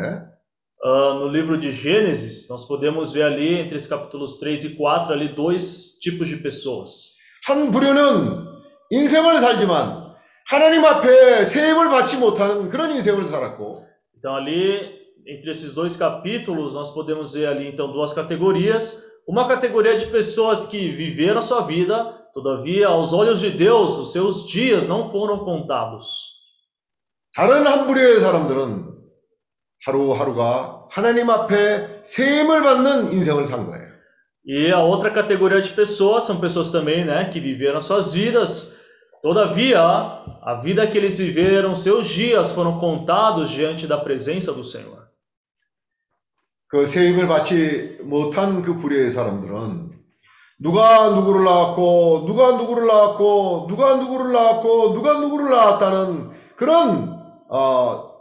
Ah, no livro de Gênesis, nós podemos ver ali, entre os capítulos 3 e 4, ali dois tipos de pessoas. 한 부류는 인생을 살지만 하나님 앞에 세임을 받지 못하는 그런 인생을 살았고 Então ali, entre esses dois capítulos, nós podemos ver ali então duas categorias. Uma categoria de pessoas que viveram a sua vida, todavia, aos olhos de Deus, os seus dias não foram contados. 다른 한 부류의 사람들은 하루하루가 하나님 앞에 세임을 받는 인생을 산 거예요. E a outra categoria de pessoas são pessoas também, né, que viveram suas vidas. Todavia, a vida que eles viveram, seus dias foram contados diante da presença do Senhor. 그 세임을 받지 못한 그 부류의 사람들은 누가 누구를 낳았고 누가 누구를 낳았고 누가 누구를 낳았고 누가 누구를 낳았다는 그런 어,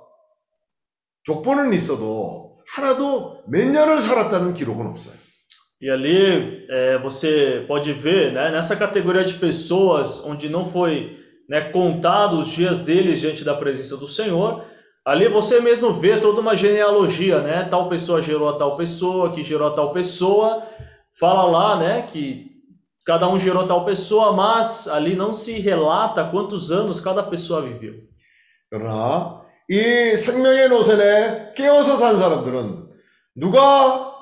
족보는 있어도 하나도 몇 년을 살았다는 기록은 없어요. E ali é, você pode ver, né, nessa categoria de pessoas onde não foi né, contado os dias deles diante da presença do Senhor, ali você mesmo vê toda uma genealogia, né? Tal pessoa gerou a tal pessoa, que gerou a tal pessoa, fala lá, né, que cada um gerou tal pessoa, mas ali não se relata quantos anos cada pessoa viveu. 그러나 이 생명의 노선에 깨어서 산 사람들은 누가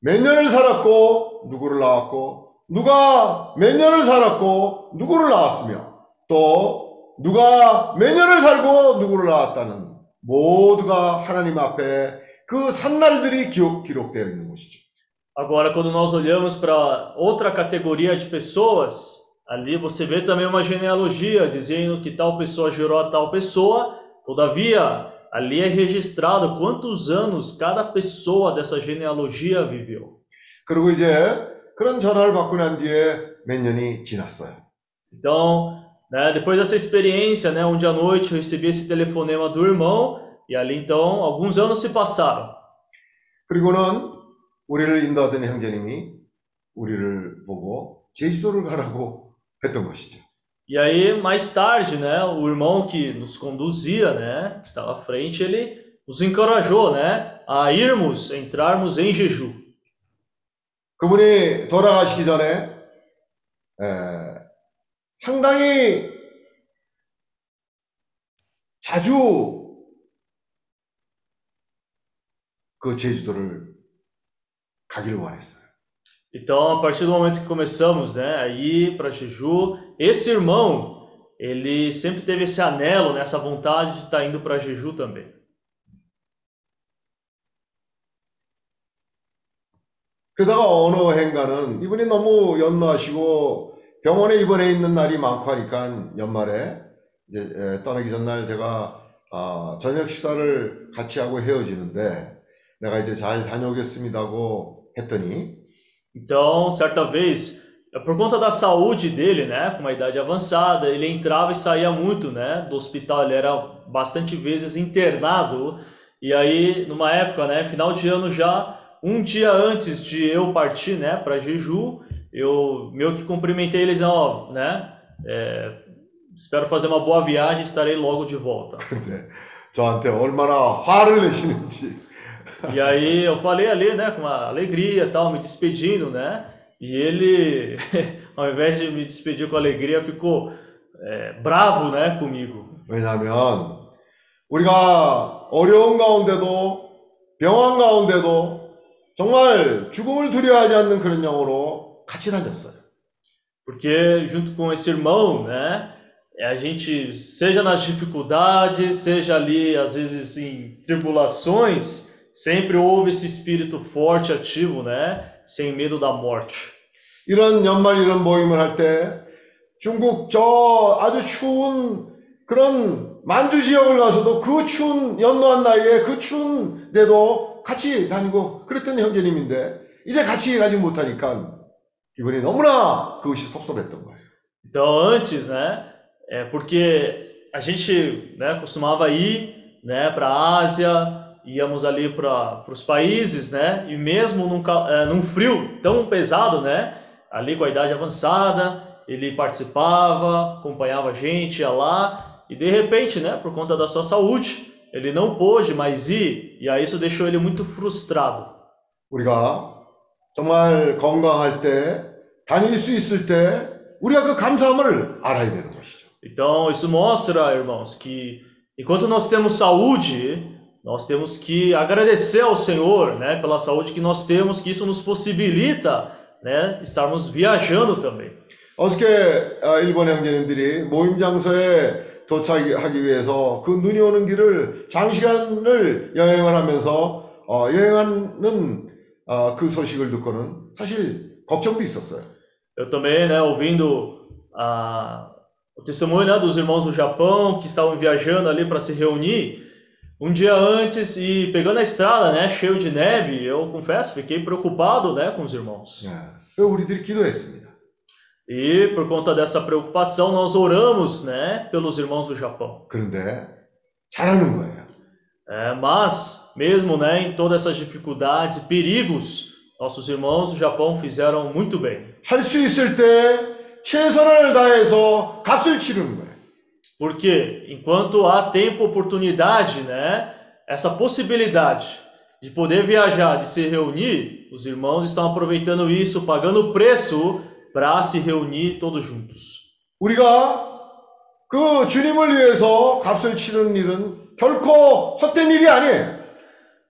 몇 년을 살았고 누구를 낳았고 누가 몇 년을 살았고 누구를 낳았으며 또 누가 몇 년을 살고 누구를 낳았다는 모두가 하나님 앞에 그 산날들이 기록, 기록되어 있는 것이죠. Agora, quando nós olhamos para outra categoria de pessoas, ali você vê também uma genealogia dizendo que tal pessoa gerou a tal pessoa, todavia, ali é registrado quantos anos cada pessoa dessa genealogia viveu. 그리고 이제 그런 전화를 받고 난 뒤에 몇 년이 지났어요. Então, né, depois dessa experiência, né, um dia à noite eu recebi esse telefonema do irmão, e ali então alguns anos se passaram. 그리고는 우리를 인도하던 형제님이 우리를 보고 제주도를 가라고 했던 것이죠. E aí, mais tarde, né, o irmão que nos conduzia, né, que estava à frente, ele nos encorajou, né, a irmos, entrarmos em jejum. 그분이 돌아가시기 전에 에, 상당히 자주 그 제주도를 가기를 원했어요. Então, a partir do momento que começamos, né, a ir para Jeju, esse irmão, ele sempre teve esse anelo, né, essa vontade de estar indo para Jeju também. 그러다가 어느 해인가는 이분이 너무 연마하시고 병원에 입원해 있는 날이 많고 하니까 연말에 이제 에, 떠나기 전날 제가 아, 저녁 식사를 같이 하고 헤어지는데 내가 이제 잘 다녀오겠습니다고 했더니 Então, certa vez, por conta da saúde dele, né, com uma idade avançada, ele entrava e saía muito, né, do hospital, ele era bastante vezes internado. E aí, numa época, né, final de ano já, um dia antes de eu partir, né, para Jeju, eu meio que cumprimentei eles, ó, né, é, espero fazer uma boa viagem, estarei logo de volta. 근데 <laughs> 저한테 얼마나 화를 내시는지. E aí eu falei ali, né, com uma alegria e tal, me despedindo, né? E ele, <laughs> ao invés de me despedir com alegria, ficou é, bravo, né, comigo. 왜냐하면 우리가 어려운 가운데도 병환 가운데도 정말 죽음을 두려워하지 않는 그런 영으로 같이 다녔어요. Porque junto com esse irmão, né, a gente, seja nas dificuldades, seja ali, às vezes, em tribulações, sempre houve esse espírito forte, ativo, né, sem medo da morte. 이런 연말 이런 모임을 할 때 중국 저 아주 추운 그런 만주 지역을 가서도 그 추운 연노한 나이에 그 추운 데도 같이 다니고 그랬던 형제님인데 이제 같이 가지 못하니까 이번이 너무나 그것이 섭섭했던 거예요. Então, antes, né, é porque a gente, né, costumava ir, né, para a Ásia, íamos ali para os países, né, e mesmo num, ca- eh, num frio tão pesado, né, ali com a idade avançada, ele participava, acompanhava a gente, ia lá, e de repente, né, por conta da sua saúde, ele não pôde mais ir, e aí isso deixou ele muito frustrado. 우리가 정말 건강할 때 다닐 수 있을 때 우리가 그 감사함을 알아야 되는 것이죠. Então, isso mostra, irmãos, que enquanto nós temos saúde, nós temos que agradecer ao Senhor, né, pela saúde que nós temos, que isso nos possibilita, né, estarmos viajando também. 어저께 아, 일본 형제님들이 모임 장소에 도착하기 위해서 그 눈이 오는 길을 장시간을 여행을 하면서 어, 여행하는 어, 그 소식을 듣고는 사실 걱정도 있었어요. Eu também, né, ouvindo a, o testemunho né, dos irmãos do Japão que estavam viajando ali para se reunir, um dia antes e pegando a estrada, né, cheio de neve, eu confesso, fiquei preocupado, né, com os irmãos. 예, 우리들이 기도했습니다. E por conta dessa preocupação, nós oramos, né, pelos irmãos do Japão. 그런데 잘하는 거예요. É, mas, mesmo né, em todas essas dificuldades e perigos, nossos irmãos do Japão fizeram muito bem. 할 수 있을 때 최선을 다해서 값을 치르는 거예요. Porque enquanto há tempo, oportunidade, né, essa possibilidade de poder viajar, de se reunir, os irmãos estão aproveitando isso, pagando o preço para se reunir todos juntos. 우리가 그 주님을 위해서 값을 치르는 일은 결코 헛된 일이 아니에요.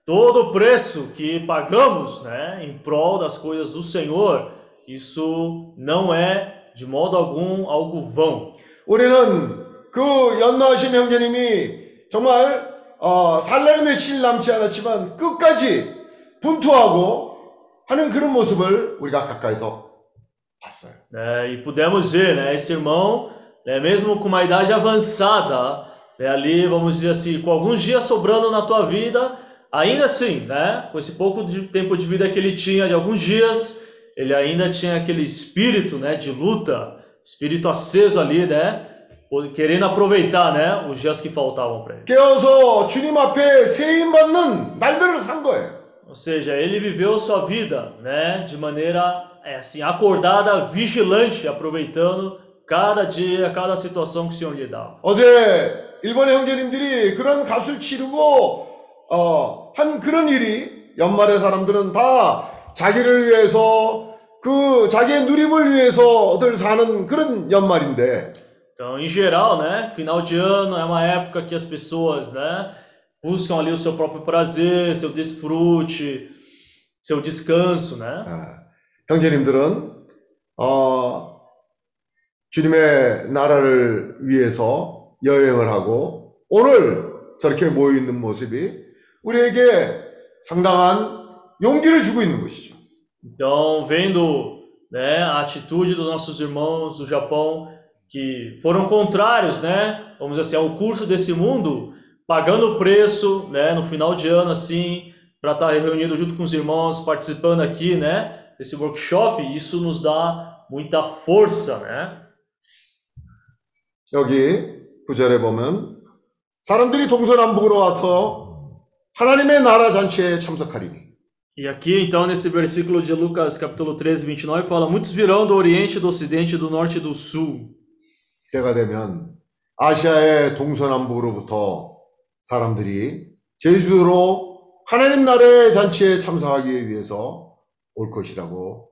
Todo o preço que pagamos, né, em prol das coisas do Senhor, isso não é de modo algum algo vão. 우리는 그 연나하신 형제님이 정말 어, 살날 며칠 남지 않았지만 끝까지 분투하고 하는 그런 모습을 우리가 가까이서 봤어요. né, e pudemos ver, né, esse irmão, né, mesmo com uma idade avançada, né, ali, vamos dizer assim, com alguns dias sobrando na tua vida, ainda assim, né, com esse pouco de tempo de vida que ele tinha, de alguns dias, ele ainda tinha aquele espírito, né, de luta, espírito aceso ali, né, querendo aproveitar, né, os dias que faltavam para ele. 깨어서 주님 앞에 세임 받는 날들을 산 거예요. Ou seja, ele viveu sua vida, né, de maneira é, assim acordada, vigilante, aproveitando cada dia, cada situação que o Senhor lhe dava. 어제 일본 형제님들이 그런 값을 치르고 어, 한 그런 일이 연말에 사람들은 다 자기를 위해서 그 자기의 누림을 위해서 들 사는 그런 연말인데 Então, em geral, né, final de ano é uma época que as pessoas, né, buscam ali o seu próprio prazer, seu desfrute, seu descanso, né? 형제님들은 어, 주님의 나라를 위해서 여행을 하고 오늘 저렇게 모여 있는 모습이 우리에게 상당한 용기를 주고 있는 것이죠. Então, vendo né, a atitude dos nossos irmãos do Japão, que foram contrários, né, vamos dizer assim, ao curso desse mundo, pagando o preço, né, no final de ano, assim, para estar reunido junto com os irmãos, participando aqui, né, desse workshop, isso nos dá muita força, né? 여기 구절에 보면 사람들이 동서남북으로 와서 하나님의 나라 잔치에 참석하리니 E aqui, então, nesse versículo de Lucas, capítulo 13, 29, fala: Muitos virão do Oriente, do Ocidente, do Norte e do Sul. 때가 되면 아시아의 동서남북으로부터 사람들이 제주도로 하나님 나라의 잔치에 참석하기 위해서 올 것이라고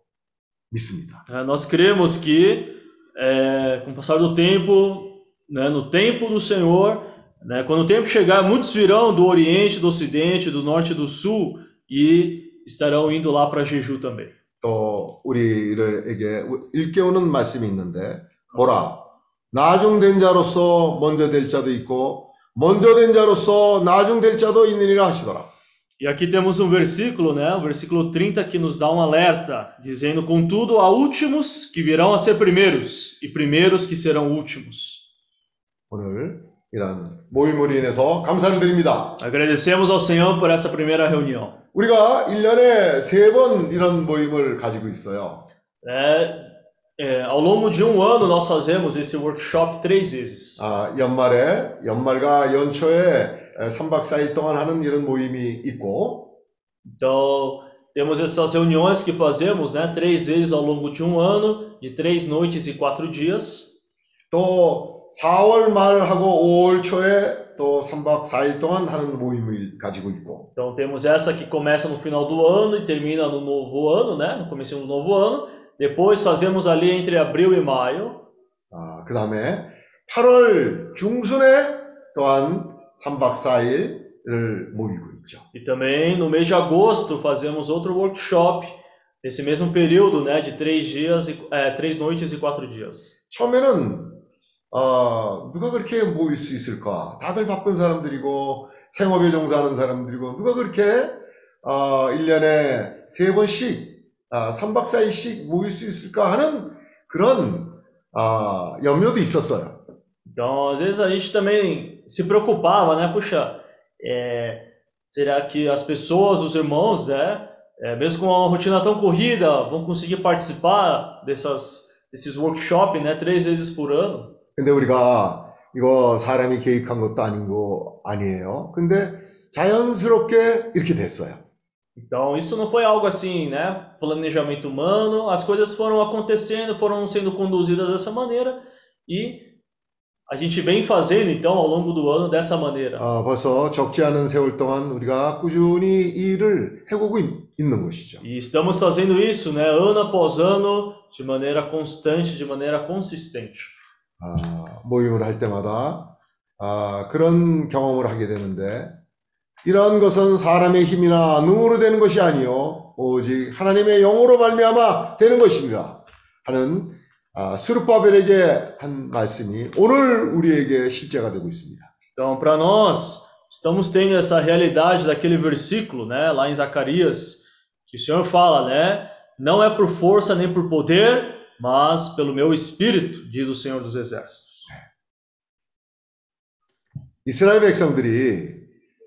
믿습니다. Nós cremos que, é, com o passar do tempo, né, no tempo do Senhor, né, quando o tempo chegar, muitos virão do Oriente, do Ocidente, do Norte e do Sul e estarão indo lá para Jeju também. 또 우리에게 일깨우는 말씀이 있는데 보라 나중된 자로서 먼저 될 자도 있고 먼저 된 자로서 나중될 자도 있느니라 하시더라. E aqui temos um versículo, né, o versículo 30, que nos dá um alerta, dizendo: Contudo, há últimos que virão a ser primeiros, e primeiros que serão últimos. 오늘 이런 모임으로 인해서 감사를 드립니다. Agradecemos ao Senhor por essa primeira reunião. 우리가 1년에 세 번 이런 모임을 가지고 있어요. É, é, ao longo de um ano, nós fazemos esse workshop três vezes. 아, 연말에 연말과 연초에 3박 4일 동안 하는 이런 모임이 있고 Então, temos essas reuniões que fazemos, né, três vezes ao longo de um ano, de três noites e quatro dias. 또 4월 말하고 5월 초에 또 3박 4일 동안 하는 모임을 가지고 있고 Então, temos essa que começa no final do ano e termina no novo ano, né, no começo do novo ano. Depois fazemos ali entre abril e maio. 아, 그 다음에 8월 중순에 또한 3박 4일을 모이고 있죠. E também no mês de agosto fazemos outro workshop, nesse mesmo período, né, de três dias, e, é, três noites e quatro dias. 처음에는 어, 누가 그렇게 모일 수 있을까? 다들 바쁜 사람들이고 생업에 종사하는 사람들이고 누가 그렇게 어, 1년에 세 번씩 아, 3박 4일씩 모일 수 있을까 하는 그런 아, 염려도 있었어요. Então, às vezes a gente também se preocupava, né? Puxa, é, será que as pessoas, os irmãos, né? é, mesmo com uma rotina tão corrida, vão conseguir participar dessas, desses workshops, né? Três vezes por ano? 근데 우리가 이거 사람이 계획한 것도 아닌 거 아니에요. 근데 자연스럽게 이렇게 됐어요. Então, isso não foi algo assim, né? Planejamento humano, as coisas foram acontecendo, foram sendo conduzidas dessa maneira e a gente vem fazendo então ao longo do ano dessa maneira. 아, 벌써 적지 않은 세월 동안 우리가 꾸준히 이 일을 해오고 있, 있는 것이죠. E estamos fazendo isso, né, ano após ano, de maneira constante, de maneira consistente. 아, 모임을 할 때마다 아, 그런 경험을 하게 되는데 이러한 것은 사람의 힘이나 능으로 되는 것이 아니요 오직 하나님의 영으로 말미암아 되는 것이니라 하는 아, 스룹바벨에게 한 말씀이 오늘 우리에게 실제가 되고 있습니다. Então, para nós, estamos tendo essa realidade daquele versículo, né, lá em Zacarias, que o Senhor fala, né, não é por força nem por poder, mas pelo meu espírito, diz o Senhor dos Exércitos. 이스라엘 백성들이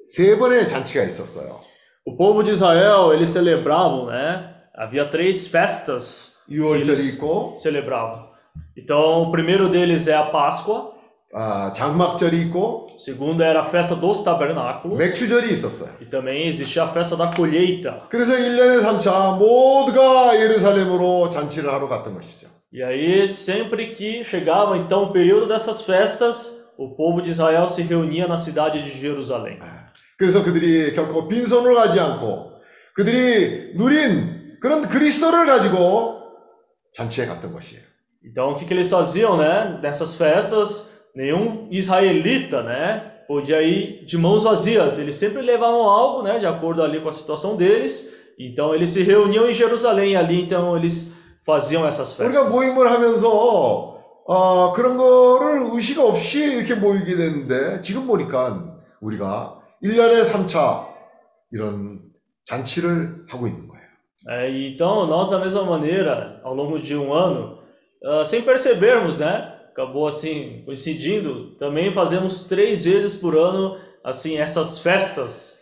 세 번의 잔치가 있었어요. O povo de Israel, eles celebravam, né? Havia três festas que 6월절이 eles 있고 celebravam. Então, o primeiro deles é a Páscoa, 아, 장막절이 있고 o segundo era a festa dos tabernáculos, 맥추절이 있었어요. e também existia a festa da colheita. 그래서 1년에 3차 모두가 예루살렘으로 잔치를 하러 갔던 것이죠. E aí, sempre que chegava então o período dessas festas, o povo de Israel se reunia na cidade de Jerusalém. 그래서 그들이 결코 빈손으로 가지 않고 그들이 누린 그런 그리스도를 가지고 잔치에 갔던 것이에요. Então, o que, que eles faziam, né? Nessas festas, nenhum israelita, né? Podia ir de mãos vazias. Eles sempre levavam algo, né? De acordo ali com a situação deles. Então, eles se reuniam em Jerusalém ali. Então, eles faziam essas 우리가 festas. 모임을 하면서 어, 그런 거를 의식 없이 이렇게 모이게 되는데 지금 보니까 우리가 1년에 3차 이런 잔치를 하고 있는 거예요. É, e então, nós, da mesma maneira, ao longo de um ano, ah, sem percebermos, né? Acabou assim coincidindo, também fazemos três vezes por ano, assim, essas festas.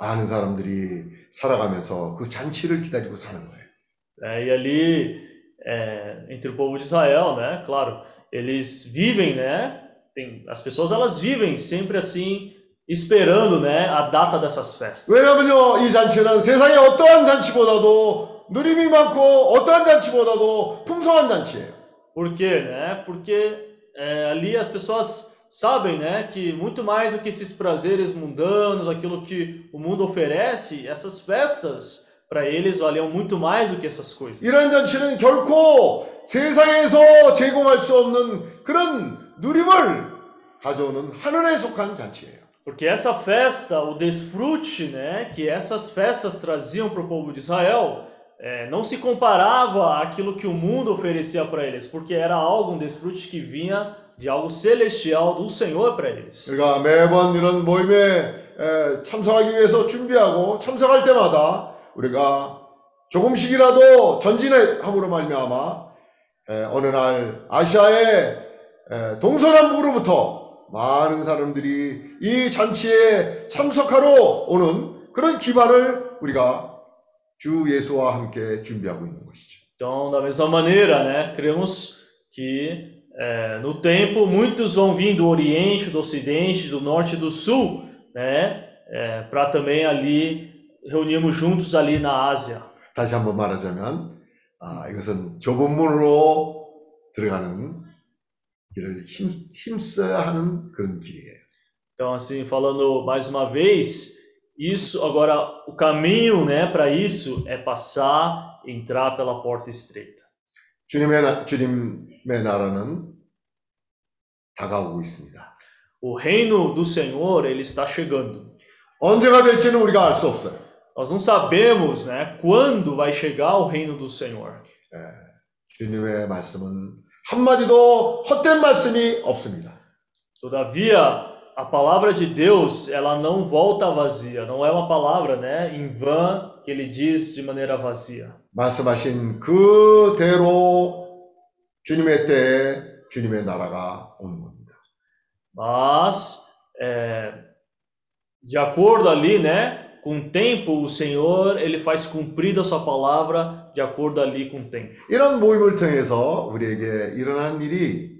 많은 사람들이 살아가면서 그 잔치를 기다리고 사는 거예요. É, e ali é, entre o povo de Israel, né? Claro, eles vivem, né? Tem, as pessoas elas vivem sempre assim, esperando, né? A data dessas festas. 왜냐면요, 이 잔치는 세상의 어떠한 잔치보다도 누림이 많고 어떠한 잔치보다도 풍성한 잔치예요. Por quê, né? Porque é, ali as pessoas sabem, né, que muito mais do que esses prazeres mundanos, aquilo que o mundo oferece, essas festas para eles valiam muito mais do que essas coisas. 이런 잔치는 결코 세상에서 제공할 수 없는 그런 누림을 가져오는 하늘에 속한 잔치예요. Porque essa festa, o desfrute, né, que essas festas traziam para o povo de Israel, é, não se comparava àquilo que o mundo oferecia para eles, porque era algo, um desfrute que vinha de algo celestial do Senhor para eles. 우리가 매번 이런 모임에 에, 참석하기 위해서 준비하고 참석할 때마다 우리가 조금씩이라도 전진함으로 말미암아 에, 어느 날 아시아의 에, 동서남북으로부터 많은 사람들이 이 잔치에 참석하러 오는 그런 기반을 우리가 주 예수와 함께 준비하고 있는 것이죠. Então, da mesma maneira, né, cremos que é, no tempo muitos vão vir do Oriente, do Ocidente, do Norte e do Sul, né, é, para também ali reunirmos juntos ali na Ásia. 다시 한번 말하자면 아, 이것은 좁은 문으로 들어가는 길을 힘, 힘써야 하는 그런 길이에요. Então, assim, falando mais uma vez, isso agora o caminho, né, para isso é passar, entrar pela porta estreita. 주님의, 나, 주님의 나라는 다가오고 있습니다. O reino do Senhor, ele está chegando. 언제가 될지는 우리가 알 수 없어요. Nós não sabemos, né, quando vai chegar o reino do Senhor. 예, 주님의 말씀은 한마디도 헛된 말씀이 없습니다. Todavia, a palavra de Deus, ela não volta vazia, não é uma palavra, né, em vão que ele diz de maneira vazia. 말씀하신 그대로 주님의 때에 주님의 나라가 오는 겁니다. Mas, é, de acordo ali, né, com o tempo, o Senhor, ele faz cumprida a sua palavra de acordo ali com o tempo. 이런 모임을 통해서 우리에게 일어난 일이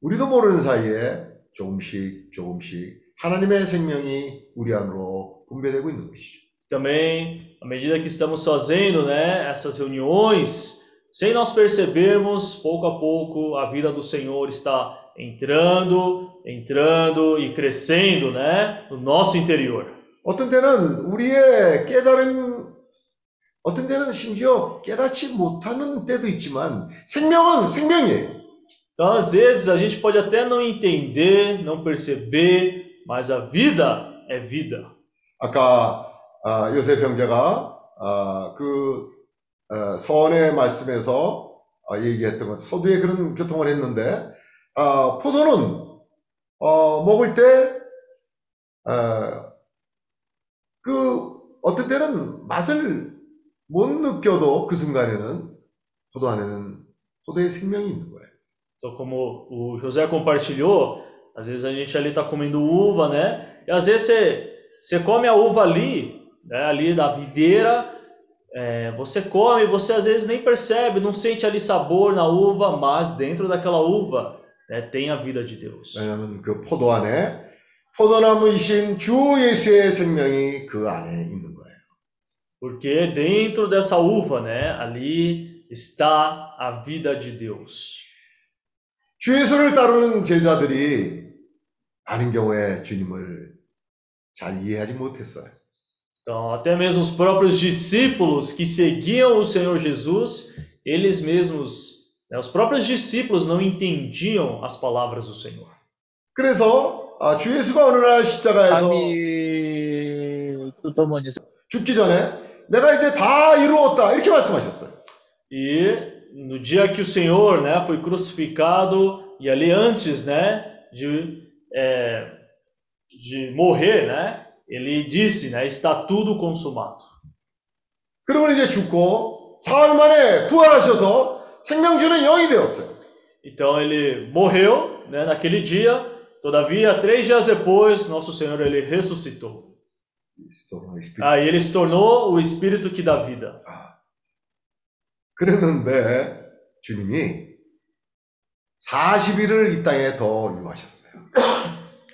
우리도 모르는 사이에 조금씩 조금씩 하나님의 생명이 우리 안으로 분배되고 있는 것이죠. Também, à medida que estamos fazendo, né, essas reuniões, sem nós percebermos, pouco a pouco a vida do Senhor está entrando, entrando e crescendo, né, no nosso interior. 어떤 때는 우리의 깨달은 어떤 때는 심지어 깨닫지 못하는 때도 있지만 생명은 생명이에요. Então, às vezes, a gente pode até não entender, não perceber, mas a vida é vida. 아까 아, 요셉 형제가 아, 그 어, 서원의 말씀에서 아, 얘기했던 것, 서두에 그런 교통을 했는데 아, 포도는 어, 먹을 때 어, 그 어떤 때는 맛을 못 느껴도 그 순간에는 포도 안에는 포도의 생명이 있는 거예요. Então, como o José compartilhou, às vezes a gente ali está comendo uva, né? E às vezes você, você come a uva ali, né? ali da videira, é, você come, você às vezes nem percebe, não sente ali sabor na uva, mas dentro daquela uva né, tem a vida de Deus. 왜냐하면 그 포도 안에 포도나무이신 주 예수의 생명이 그 안에 있는 거예요. Porque dentro dessa uva, né, ali está a vida de Deus. 주 예수를 따르는 제자들이 많은 경우에 주님을 잘 이해하지 못했어요. Então, até mesmo os próprios discípulos que seguiam o Senhor Jesus, eles mesmos, né, os próprios discípulos não entendiam as palavras do Senhor. 그래서 아, 주 예수가 어느 날 십자가에서 죽기 전에 내가 이제 다 이루었다 이렇게 말씀하셨어요. E no dia que o Senhor, né, foi crucificado e ali antes, né, de é, de morrer, né, ele disse, né, está tudo consumado. 그러고 이제 죽고 사흘 만에 부활하셔서 생명 주는 영이 되었어요. Então ele morreu, né, naquele dia. Todavia, três dias depois, nosso Senhor ele ressuscitou. Ah, e ele se tornou o Espírito que dá vida. 그랬는데 주님이 40일을 이 땅에 더 유하셨어요.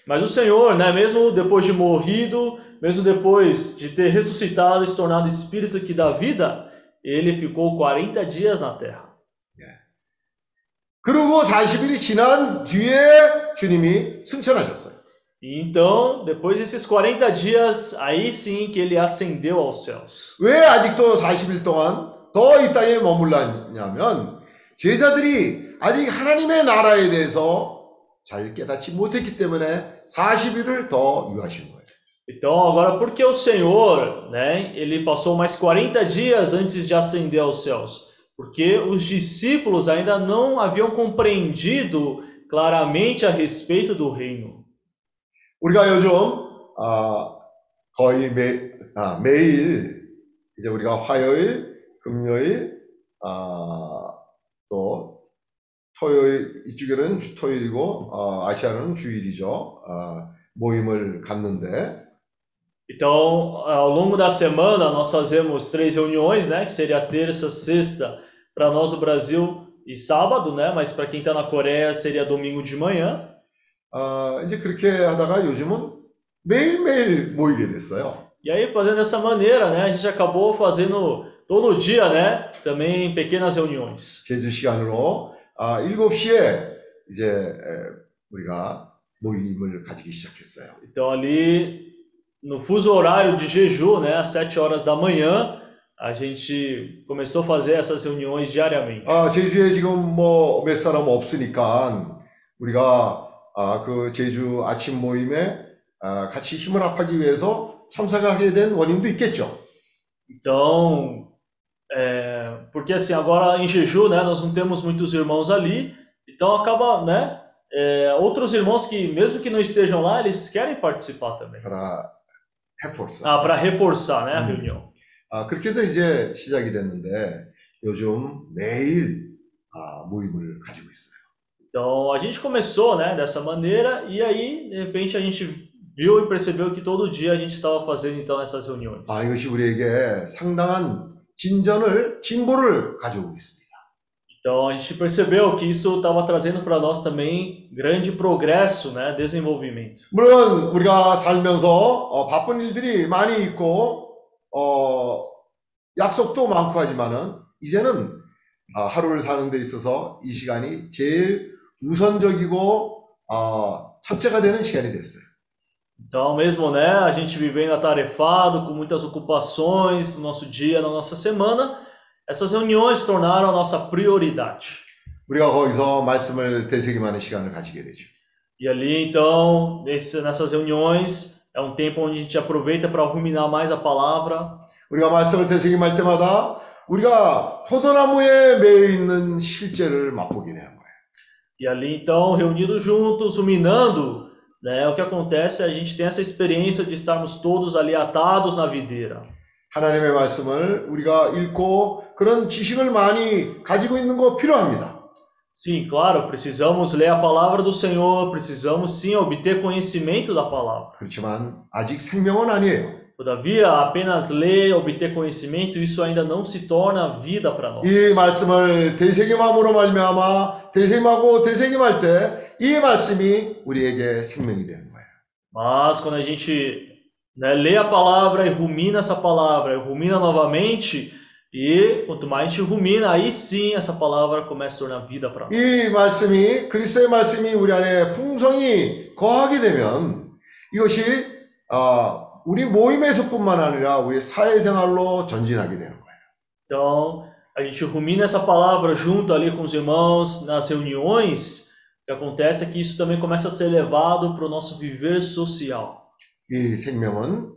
Mas o Senhor, né, mesmo depois de morrido, mesmo depois de ter ressuscitado e se tornado espírito que dá vida, ele ficou 40 dias na terra. 그리고 40일이 지난 뒤에 주님이 승천하셨어요. E então, depois desses 40 dias, aí sim que ele ascendeu aos céus. 왜 아직도 40일 동안 더 이 땅에 머물렀냐면 제자들이 아직 하나님의 나라에 대해서 잘 깨닫지 못했기 때문에 40일을 더 유하신 거예요. Então, agora, por que o Senhor, né, ele passou mais 40 dias antes de ascender aos céus? Porque os discípulos ainda não haviam compreendido claramente a respeito do reino. 우리가 요즘 아, 거의 매, 아, 매일 이제 우리가 화요일, 금요일, 아, 또 토요일 이쪽에는 주- 토요일이고 어, 아시아는 주일이죠. 아, 모임을 갖는데 Então, ao longo da semana, nós fazemos três reuniões, né, que seria terça, sexta, para nós no Brasil e sábado, né, mas para quem está na Coreia seria domingo de manhã. 아, 이제 그렇게 하다가 요즘은 매일매일 모이게 됐어요. E aí, fazendo dessa maneira, né, a gente acabou fazendo todo dia, né, também pequenas reuniões. 제주 시간으로 아, 7시에 이제 에, 우리가 모임을 가지기 시작했어요. Então, ali no fuso horário de Jeju, né, às 7 horas da manhã, a gente começou a fazer essas reuniões diariamente. 아, 제주에 지금 뭐 몇 사람 없으니까 우리가 아, 그 제주 아침 모임에 아, 같이 힘을 합하기 위해서 참석하게 된 원인도 있겠죠. Então, é, porque assim, agora em Jeju, né, nós não temos muitos irmãos ali, então acaba, né, é, outros irmãos que, mesmo que não estejam lá, eles querem participar também. para reforçar. Ah, para reforçar, né, a reunião. 아, 그렇게 해서 이제 시작이 됐는데 요즘 매일 아, 모임을 가지고 있어요. Então, a gente começou, né, dessa maneira, e aí, de repente, a gente viu e percebeu que todo dia a gente estava fazendo, então, essas reuniões. 아, 이것이 우리에게 상당한 진전을, 진보를 가져오고 있습니다. Então, a gente percebeu que isso estava trazendo para nós também grande progresso, né, desenvolvimento. 물론 우리가 살면서 어, 바쁜 일들이 많이 있고 어, 약속도 많고 하지만은 이제는 아, 하루를 사는 데 있어서 이 시간이 제일 우선적이고 어, 첫째가 되는 시간이 됐어요. Então, mesmo, né, a gente vivendo atarefado, com muitas ocupações no nosso dia, na nossa semana, essas reuniões se tornaram a nossa prioridade. 우리가 거기서 말씀을 되새김하는 시간을 가지게 되죠. E ali, então, nesse, nessas reuniões, é um tempo onde a gente aproveita para ruminar mais a palavra. 우리가 말씀을 되새김할 때마다 우리가 포도나무에 매여 있는 실제를 맛보게 되는 거예요. E ali, então, reunidos juntos, ruminando, né, o que acontece é a gente tem essa experiência de estarmos todos ali atados na videira. 하나님의 말씀을 우리가 읽고 그런 지식을 많이 가지고 있는 거 필요합니다. Sim, claro, precisamos ler a palavra do Senhor, precisamos sim obter conhecimento da palavra. 그렇지만 아직 생명은 아니에요. Todavia, apenas ler, obter conhecimento, isso ainda não se torna vida para nós. 이 말씀을 되새김함으로 말미암아 되새김하고 되새김할 때 이 말씀이 우리에게 생명이 되는 거예요. Mas quando a gente né, lê a palavra e rumina essa palavra, e rumina novamente, e quanto mais a gente rumina, aí sim essa palavra começa a tornar vida para nós. 이 말씀이 그리스도의 말씀이 우리 안에 풍성히 거하게 되면 이것이 아, 우리 모임에서뿐만 아니라 우리 사회생활로 전진하게 되는 거예요. Então, a gente rumina essa palavra junto ali com os irmãos nas reuniões. O que acontece é que isso também começa a ser levado para o nosso viver social. 이 생명은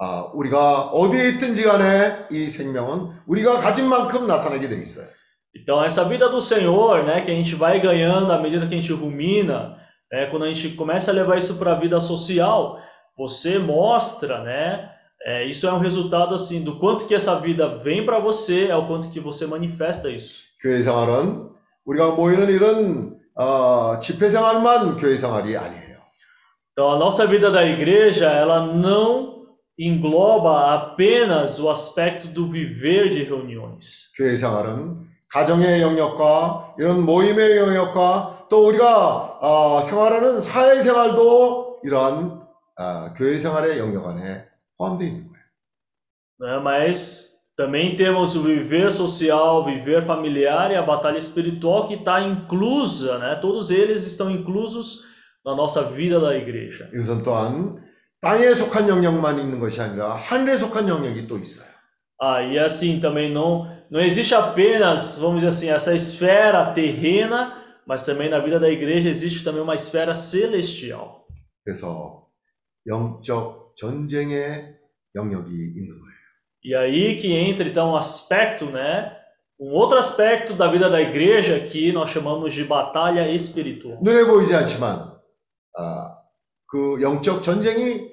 아, 우리가 어디에 있든지 간에 이 생명은 우리가 가진 만큼 나타나게 돼 있어요. Então, essa vida do Senhor, né, que a gente vai ganhando à medida que a gente rumina, né, quando a gente começa a levar isso para a vida social, você mostra, né, é, isso é um resultado assim do quanto que essa vida vem para você, é o quanto que você manifesta isso. 교회 생활은 우리가 모이는 이런 어, 집회 생활만 교회 생활이 아니에요. Então, a nossa vida da igreja, ela não engloba apenas o aspecto do viver de reuniões. 교회 생활은 가정의 영역과 이런 모임의 영역과 또 우리가 어, 생활하는 사회생활도 이러한 아, 교회 생활의 영역 안에 포함되어 있는 거예요. né? Mas também temos o viver social, o viver familiar e a batalha espiritual que está inclusa, né? Todos eles estão inclusos na nossa vida da igreja. 이것은 또한 땅에 속한 영역만 있는 것이 아니라 하늘에 속한 영역이 또 있어요. Ah, e assim também não não existe apenas, vamos dizer assim, essa esfera terrena, mas também na vida da igreja existe também uma esfera celestial. 그래서 영적 전쟁의 영역이 있는 거예요. E aí que entra então um aspecto, né? Um outro aspecto da vida da igreja que nós chamamos de batalha espiritual. 눈에 보이지 않지만 아, 그 영적 전쟁이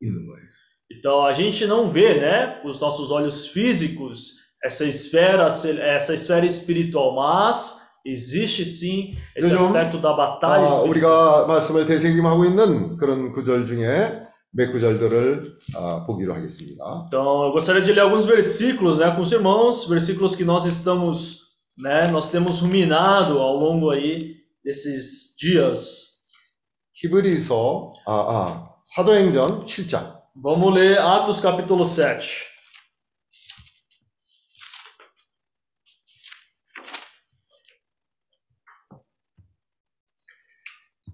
있는 거예요. Então a gente não vê, né, com os nossos olhos físicos essa esfera, essa esfera espiritual, mas existe sim esse 요즘, aspecto da batalha 아, espiritual. 우리가 말씀을 되새김하고 있는 그런 구절 중에 몇 구절들을 아, 보기로 하겠습니다. Então, eu gostaria de ler alguns versículos, né, com os irmãos, versículos que nós estamos, né, nós temos ruminado ao longo aí desses dias. 히브리서 아, 아, 사도행전 7장 Vamos ler Atos capítulo 7.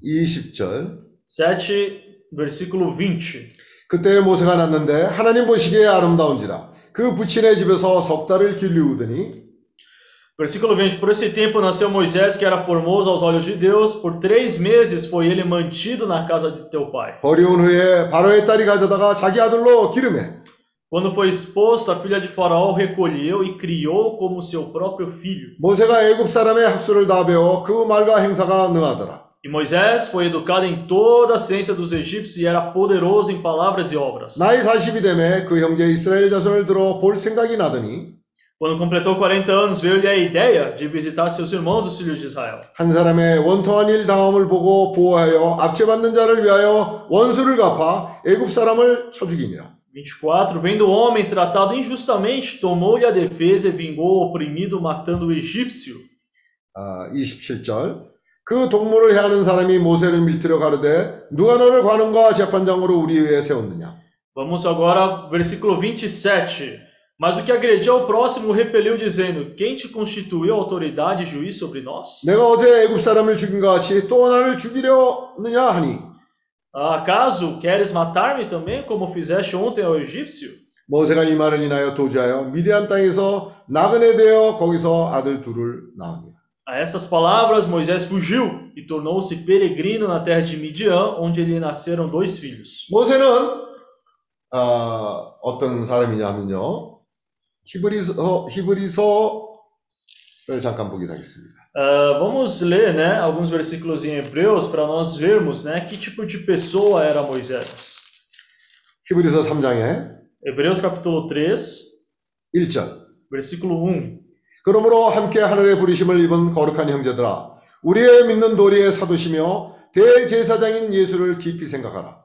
이십 절 7, versículo 20. 그때 모세가 났는데 하나님 보시기에 아름다운지라 그 부친의 집에서 석 달을 길리우더니 Versículo 20. Por esse tempo nasceu Moisés, que era formoso aos olhos de Deus. Por três meses foi ele mantido na casa de teu pai. 버리운 후에 바로의 딸이 가져다가 자기 아들로 기름해 Quando foi exposto, a filha de Faraó recolheu e criou como seu próprio filho. 모세가 애굽 사람의 학술을 다 배워 그 말과 행사가 능하더라 E Moisés foi educado em toda a ciência dos egípcios e era poderoso em palavras e obras. 나이 40이 되매 그 형제 이스라엘 자손을 들어 볼 생각이 나더니 Quando completou 40 anos, veio-lhe a ideia de visitar seus irmãos, os filhos de Israel. 한 사람의 원통한 일 당함을 보고 보호하여 압제받는 자를 위하여 원수를 갚아 애굽 사람을 쳐 죽이니라 24. Vendo o homem tratado injustamente, tomou-lhe a defesa e vingou o oprimido, matando o egípcio. 아, 27절 그 동물을 해하는 사람이 모세를 밀트려 가르되 누가 너를 관원과 재판장으로 우리 위에 세웠느냐 Vamos agora, versículo 27. Mas o que agrediu ao próximo repeliu, dizendo: Quem te constituiu autoridade e juiz sobre nós? 내가 어제 애굽 사람을 죽인 것 같이 또 나를 죽이려느냐 하니 Acaso queres matar-me também, como fizeste ontem ao egípcio? 모세가 이 말을 인하여 도주하여 미디안 땅에서 나그네 되어 거기서 아들 둘을 낳으니라 A essas palavras, Moisés fugiu e tornou-se peregrino na terra de Midian, onde lhe nasceram dois filhos. 모세는 어, 어떤 사람이냐 하면요 히브리서 히브리서를 잠깐 보기로 하겠습니다. Ah, vamos ler né, alguns versículos em Hebreus para nós vermos né, que tipo de pessoa era Moisés. 히브리서 3장에 Hebreus capítulo 3, 1절 versículo 1. 그러므로 함께 하늘의 부르심을 입은 거룩한 형제들아 우리의 믿는 도리의 사도시며 대제사장인 예수를 깊이 생각하라.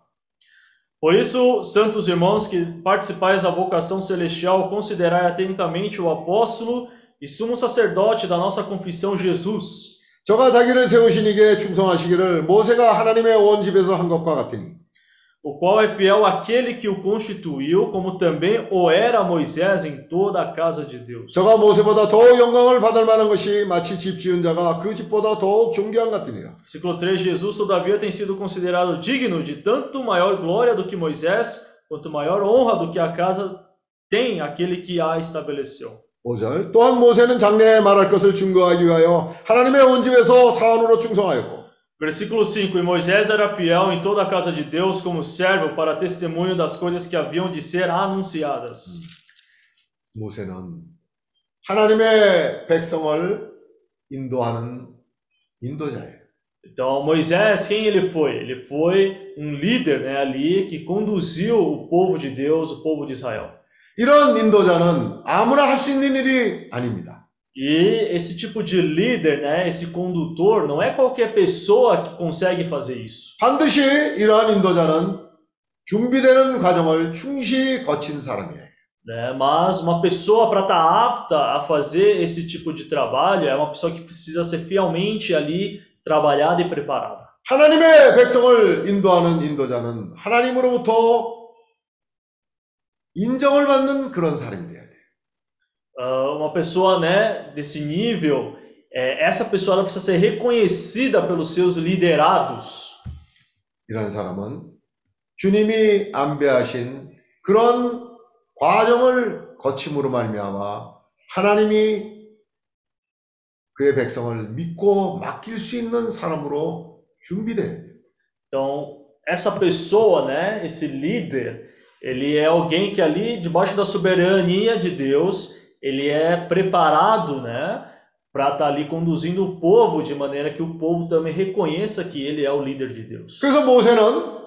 Por isso, santos irmãos que participais da vocação celestial, considerai atentamente o apóstolo e sumo sacerdote da nossa confissão Jesus, 저가 자기를 세우신 이게 충성하시기를 모세가 하나님의 온 집에서 한 것과 같으니 o qual é fiel àquele que o constituiu, como também o era Moisés em toda a casa de Deus. 저가 모세보다 더욱 영광을 받을 만한 것이 마치 집 지은 자가 그 집보다 더욱 존귀한 같으니라. Versículo 3: Jesus, todavia, tem sido considerado digno de tanto maior glória do que Moisés, quanto maior honra do que a casa tem aquele que a estabeleceu. 5절 또한 모세는 장래에 말할 것을 증거하기 위하여 하나님의 온 집에서 사원으로 충성하였고 Versículo 5: E Moisés era fiel em toda a casa de Deus como servo para testemunho das coisas que haviam de ser anunciadas. 모세는 하나님의 백성을 인도하는 인도자예요. Então, Moisés, quem ele foi? Ele foi um líder né, ali que conduziu o povo de Deus, o povo de Israel. 이런 인도자는 아무나 할 수 있는 일이 아닙니다. E esse tipo de líder, né, esse condutor, não é qualquer pessoa que consegue fazer isso. 반드시 이러한 인도자는 준비되는 과정을 충실히 거친 사람이에요. né? Mas uma pessoa para estar apta a fazer esse tipo de trabalho é uma pessoa que precisa ser fielmente ali trabalhada e preparada. 하나님의 백성을 인도하는 인도자는 하나님으로부터 인정을 받는 그런 사람이 돼야 돼. Ah, uma pessoa, né, desse nível, é, essa pessoa ela precisa ser reconhecida pelos seus liderados. 이런 사람은 주님이 안배하신 그런 과정을 거침으로 말미암아 하나님이 그의 백성을 믿고 맡길 수 있는 사람으로 준비돼야 돼. Então, essa pessoa, né, esse líder, ele é alguém que ali, debaixo da soberania de Deus, ele é preparado, né, para estar ali conduzindo o povo de maneira que o povo também reconheça que ele é o líder de Deus. 그래서 모세는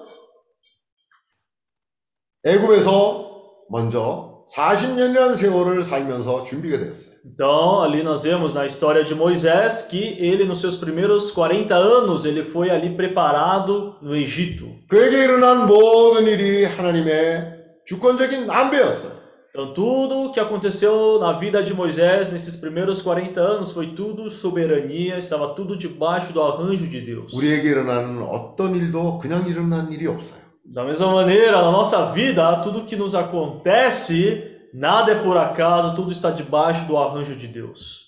애굽에서 먼저 40년이라는 세월을 살면서 준비가 되었어요. Então, ali nós vemos na história de Moisés que ele, nos seus primeiros 40 anos, ele foi ali preparado no Egito. 그에게 일어난 모든 일이 하나님의 주권적인 안배였어요. Então, tudo o que aconteceu na vida de Moisés nesses primeiros 40 anos foi tudo soberania, estava tudo debaixo do arranjo de Deus. 우리에게 일어나는 어떤 일도 그냥 일어난 일이 없어요. Da mesma maneira, na nossa vida, tudo que nos acontece, nada é por acaso, tudo está debaixo do arranjo de Deus.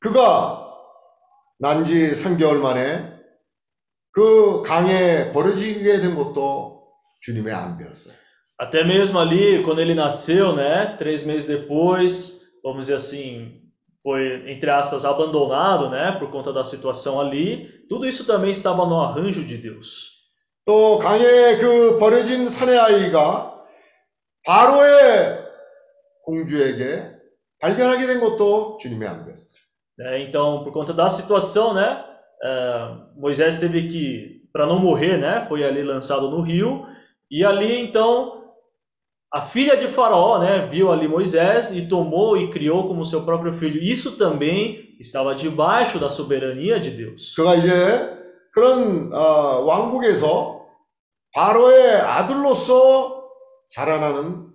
그가 난 지 3개월 만에 그 강에 버려지게 된 것도 주님의 안배였어요. Até mesmo ali, quando ele nasceu, né, três meses depois, vamos dizer assim, foi, entre aspas, abandonado, né, por conta da situação ali, tudo isso também estava no arranjo de Deus. 또 강에 그 버려진 사내 아이가 바로의 공주에게 발견하게 된 것도 주님의 안배였어요. né? Então, por conta da situação, né, eh, Moisés teve que, para não morrer, né, foi ali lançado no rio, e ali então a filha de Faraó, né, viu ali Moisés e tomou e criou como seu próprio filho. Isso também estava debaixo da soberania de Deus. 그가 이제 그런 어, 왕국에서 바로의 아들로서 자라나는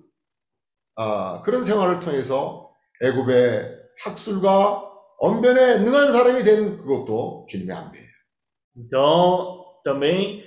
어, 그런 생활을 통해서 애굽의 학술과 언변에 능한 사람이 된 그것도 주님의 안배예요. Então, também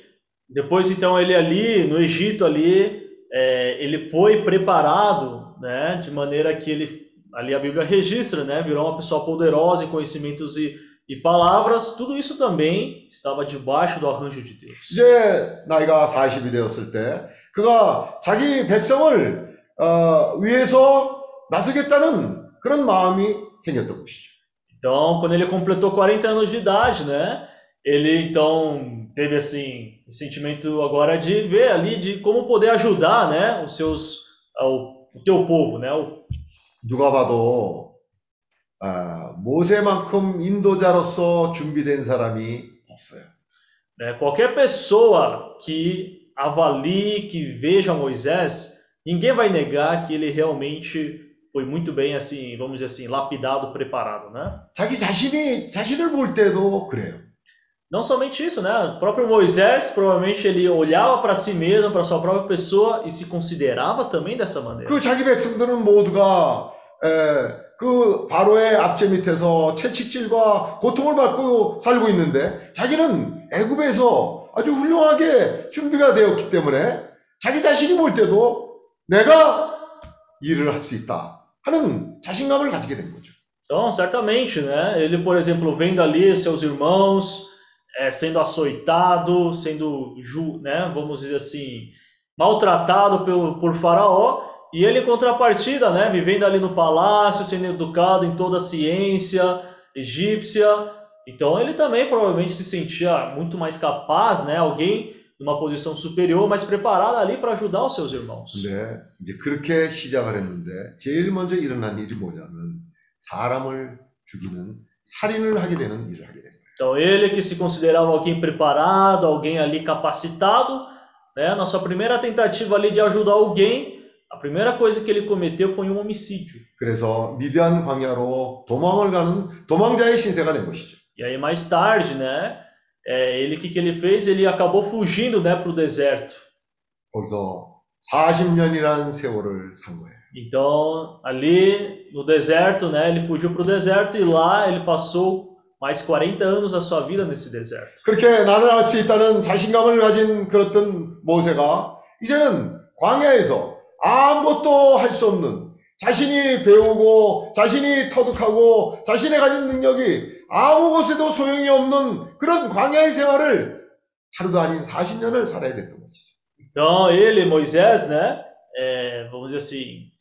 depois então ele ali no Egito ali é, ele foi preparado, né, de maneira que ele ali a Bíblia registra, né, virou uma pessoa poderosa em conhecimentos e, e palavras. Tudo isso também estava debaixo do arranjo de Deus. 이제 나이가 40이 되었을 때 그가 자기 백성을 어, 위해서 나서겠다는 그런 마음이 생겼던 것이죠. Então, quando ele completou 40 anos de idade, né, ele então teve assim o sentimento agora de ver ali de como poder ajudar, né, os seus o, o teu povo, né, o, 누가 봐도 아, 모세만큼 인도자로서 준비된 사람이 없어요. né, qualquer pessoa que avalie, que veja Moisés, ninguém vai negar que ele realmente foi muito bem assim, vamos dizer assim, lapidado, preparado, né? 자기 자신이 자신을 볼 때도 그래요. Não somente isso, né? O próprio Moisés, provavelmente ele olhava para si mesmo, para sua própria pessoa e se considerava também dessa maneira. 그 자기 백성들은 모두가 에, 그 바로의 압제 밑에서 채찍질과 고통을 받고 살고 있는데 자기는 애굽에서 아주 훌륭하게 준비가 되었기 때문에 자기 자신이 볼 때도 내가 일을 할 수 있다 하는 자신감을 가지게 된 거죠. Então, certamente, né? Ele, por exemplo, vendo ali seus irmãos eh, sendo açoitado, sendo, ju, né? Vamos dizer assim, maltratado pelo, por Faraó, e ele, em contrapartida, né? Vivendo ali no palácio, sendo educado em toda a ciência egípcia. Então, ele também provavelmente se sentia muito mais capaz, né? Alguém numa posição superior, mais preparado ali para ajudar os seus irmãos. 근데 이제 그렇게 시작을 했는데 제일 먼저 일어난 일이 뭐냐면 사람을 죽이는 살인을 하게 되는 일을 하게 된 거예요. Então, ele que se considerava alguém preparado, alguém ali capacitado, né? Na sua primeira tentativa ali de ajudar alguém, a primeira coisa que ele cometeu foi um homicídio. 그래서 미디안 광야로 도망을 가는 도망자의 신세가 된 것이죠. E aí mais tarde, né? é, ele o que, que ele fez? Ele acabou fugindo, né, para o deserto. 거기서 40년이라는 세월을 산 거예요. Então, ali no deserto, né, ele fugiu para o deserto e lá ele passou mais 40 anos da sua vida nesse deserto. 그렇게 나는 할 수 있다는 자신감을 가진 그렇던 모세가 이제는 광야에서 아무것도 할 수 없는 자신이 배우고 자신이 터득하고 자신의 가진 능력이 아무 곳에도 소용이 없는 그런 광야의 생활을 하루도 아닌 40년을 살아야 됐던 것이죠. Então, ele, Moisés, né, é, vamos dizer assim,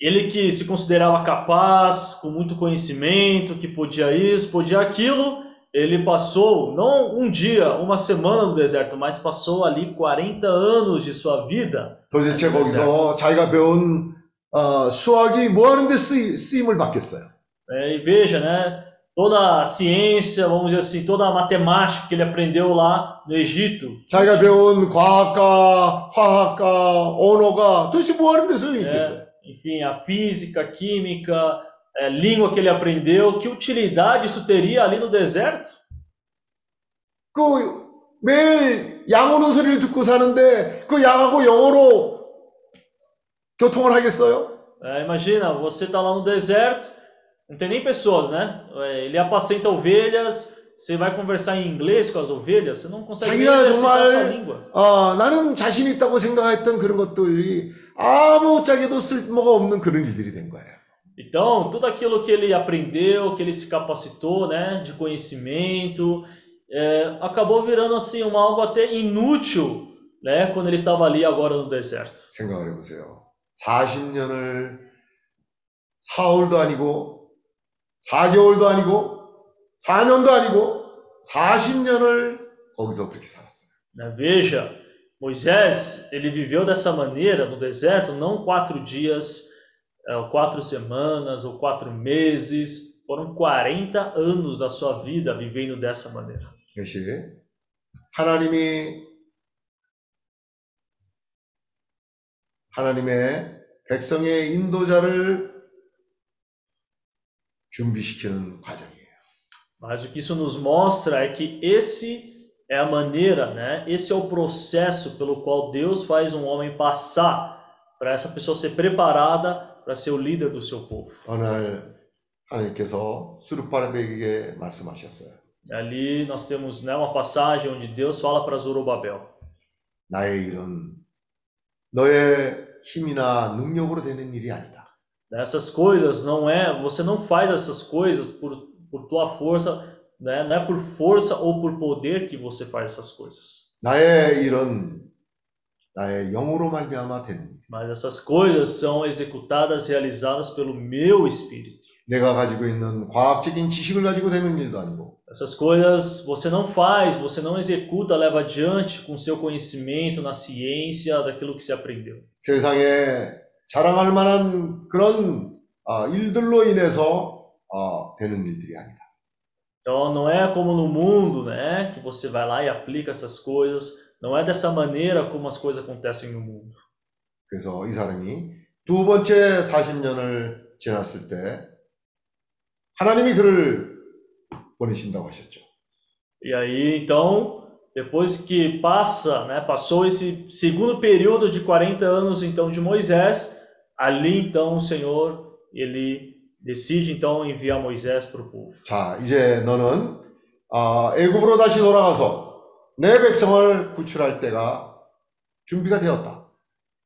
ele que se considerava capaz, com muito conhecimento, que podia isso, podia aquilo, ele passou não um dia, uma semana no deserto, mas passou ali 40 anos de sua vida. 도대체 no deserto. 거기서 자기가 배운 어, 수학이 뭐 하는데 쓰이, 쓰임을 받겠어요. É, e veja, né, toda a ciência, vamos dizer assim, toda a matemática que ele aprendeu lá no Egito, 자기가 배운 과학과 화학과 언어가 도대체 뭐 하는데 소용이 있겠어요. é, enfim, a física, a química, é, língua que ele aprendeu, que utilidade isso teria ali no deserto? 그 매일 양 오는 소리를 듣고 사는데 그 양하고 영어로 교통을 하겠어요? É, imagina, você está lá no deserto, não tem nem pessoas, né? É, Ele apacenta ovelhas, você vai conversar em inglês com as ovelhas, você não consegue nem 자기가 exercitar a sua 정말 língua. 어, 나는 자신 있다고 생각했던 그런 것들이 아무짝에도 쓸모가 없는 그런 일들이 된 거예요. Então, tudo aquilo que ele aprendeu, que ele se capacitou, né, de conhecimento, é, acabou virando assim um algo até inútil, né, quando ele estava ali agora no deserto. 생각을 해보세요. 40년을 사흘도 아니고 4개월도 아니고 4년도 아니고 40년을 거기서 그렇게 살았어요. Veja, Moisés, ele viveu dessa maneira no deserto, não quatro dias, é, ou quatro semanas ou quatro meses, foram 40 anos da sua vida vivendo dessa maneira. 이것이 하나님이 하나님의 백성의 인도자를 준비시키는 과정이에요. Mas o que isso nos mostra é que esse é a maneira, né? Esse é o processo pelo qual Deus faz um homem passar para essa pessoa ser preparada para ser o líder do seu povo. 어느 날 하나님께서 수르바벨에게 말씀하셨어요. Ali nós temos né, uma passagem onde Deus fala para Zorobabel: 나의 일은 너의 힘이나 능력으로 되는 일이 아니다. Essas coisas não é, você não faz essas coisas por, por tua força, né? Não é por força ou por poder que você faz essas coisas. 나의 일은 나의 영으로 말미암아 되는 일. Mas essas coisas são executadas, realizadas pelo meu espírito. 내가 가지고 있는 과학적인 지식을 가지고 되는 일도 아니고 Essas coisas você não faz, você não executa, leva adiante com seu conhecimento na ciência daquilo que você aprendeu. 세상에 자랑할 만한 그런 아, 일들로 인해서 아, 되는 일들이 아니다. Então não é como no mundo, né, que você vai lá e aplica essas coisas. Não é dessa maneira como as coisas acontecem no mundo. 그래서 이 사람이 두 번째 40년을 지났을 때 하나님이 그를 보내신다고 하셨죠. E aí, então, depois que passa, né, passou esse segundo período de 40 anos então de Moisés, ali então o Senhor, ele decide então enviar Moisés para o povo. 자, 이제 너는 아, 애굽으로 다시 돌아가서 내 백성을 구출할 때가 준비가 되었다.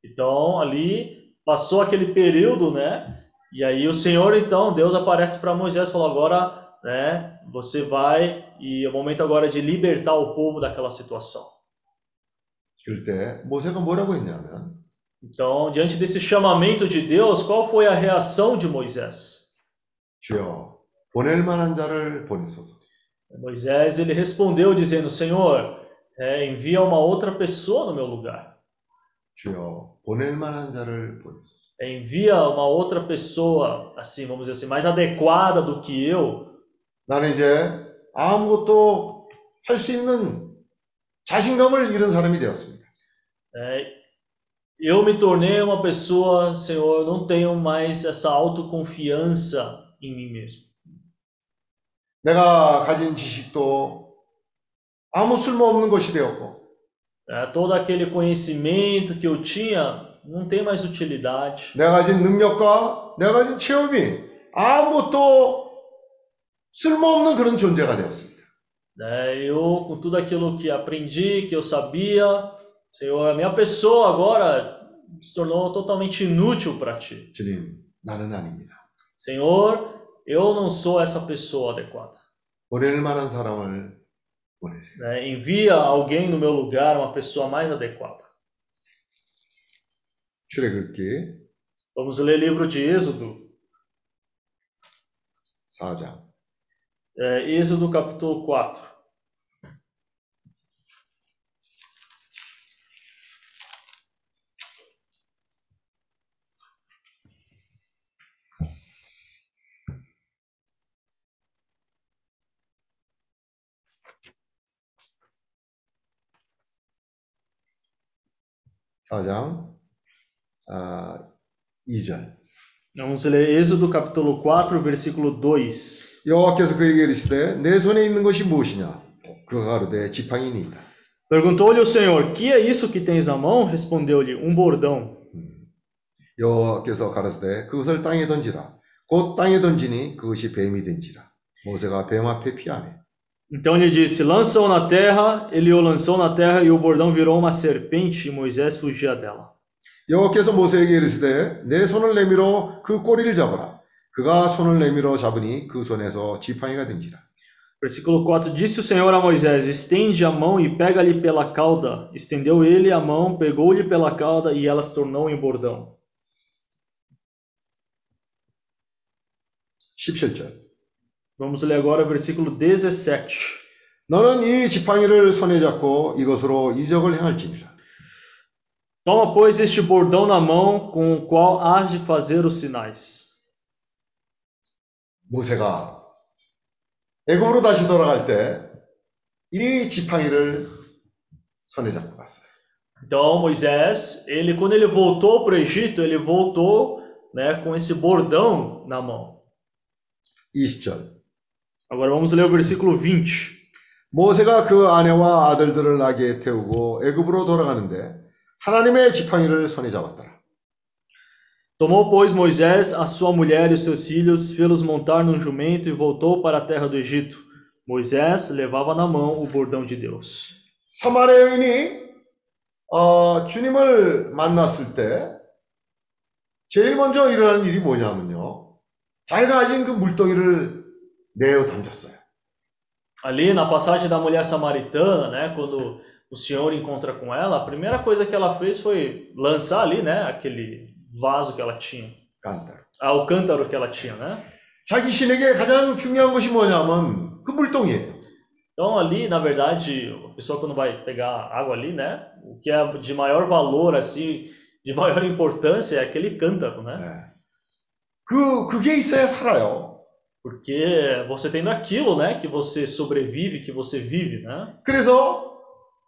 Então, ali passou aquele período, né? E aí o Senhor então, Deus aparece para Moisés e falou: "Agora, né, você vai e é o momento agora de libertar o povo daquela situação". 그럴 때 모세가 뭐라고 했냐면 Então, diante desse chamamento de Deus, qual foi a reação de Moisés? 주여 보낼 만한 자를 보내소서. Moisés ele respondeu dizendo: Senhor, é, envia uma outra pessoa no meu lugar. 주여 보낼 만한 자를 보내소서. É, envia uma outra pessoa, assim, vamos dizer assim, mais adequada do que eu. 나는 이제 아무것도 할 수 있는 자신감을 잃은 사람이 되었습니다. É, eu me tornei uma pessoa, Senhor, eu não tenho mais essa autoconfiança em mim mesmo. 내가 가진 지식도 아무 쓸모없는 것이 되었고 É, todo aquele conhecimento que eu tinha não tem mais utilidade. 내가 가진 능력과 내가 가진 체험이 아무것도 쓸모없는 그런 존재가 되었습니다. né? Eu, com tudo aquilo que aprendi, que eu sabia, Senhor, a minha pessoa agora se tornou totalmente inútil para ti. 주님, 나는 아닙니다. Senhor, eu não sou essa pessoa adequada. 보낼 만한 사람을 보내세요. né? Envia alguém no meu lugar, uma pessoa mais adequada. 출애굽기 Vamos ler livro de Êxodo, 4장. é, Êxodo capítulo 4. 사장 아, 2절. Vamos ler Êxodo capítulo 4, versículo 2. 여호와께서 그에게 이르시되 내 손에 있는 것이 무엇이냐? 그가 가로되 지팡이니이다. Perguntou-lhe o Senhor: Que é isso que tens na mão? Respondeu-lhe: Um bordão. 여호와께서 가라사대 그것을 땅에 던지라. 곧 땅에 던지니 그것이 뱀이 된지라. 모세가 뱀 앞에 피하네. Então lhe disse: Lança-o na terra. Ele o lançou na terra e o bordão virou uma serpente e Moisés fugia dela. 여호와께서 모세에게 이르시되 내 손을 내밀어 그 꼬리를 잡아라. 그가 손을 내밀어 잡으니 그 손에서 지팡이가 된지라. Versículo 4: Disse o Senhor a Moisés: Estende a mão e pega-lhe pela cauda. Estendeu ele a mão, pegou-lhe pela cauda e ela se tornou em bordão. 17절. Vamos ler agora o versículo 17. 너는 이 지팡이를 손에 잡고 이것으로 이적을 행할지니라. Toma, pois, este bordão na mão com o qual has de fazer os sinais. 모세가 애굽으로 다시 돌아갈 때 이 지팡이를 손에 잡고 갔어요. Então Moisés, ele quando ele voltou para o Egito, ele voltou, né, com esse bordão na mão. 20절. Agora vamos ler o versículo 20. 모세가 그 아내와 아들들을 나귀에 태우고 애굽으로 돌아가는데 하나님의 지팡이를 손에 잡았더라. Tomou, pois, Moisés a sua mulher e os seus filhos, fê-los montar num jumento e voltou para a terra do Egito. Moisés levava na mão o bordão de Deus. 사마리아 여인이 어, 주님을 만났을 때 제일 먼저 일어나는 일이 뭐냐면요. 자기가 가진 그 물동이를 내어 던졌어요. Ali na passagem da mulher samaritana, né, quando o Senhor encontra com ela, a primeira coisa que ela fez foi lançar ali, né, aquele vaso que ela tinha, 깐다로. ah, o cântaro que ela tinha, né? 자기 신에게 가장 중요한 것이 뭐냐면 그 물동이에요. Então ali, na verdade, a pessoa quando vai pegar água ali, né, o que é de maior valor assim, de maior importância é aquele cântaro, né? 그 그게 있어야 살아요. Porque você tendo aquilo, né, que você sobrevive, que você vive, né? 그래서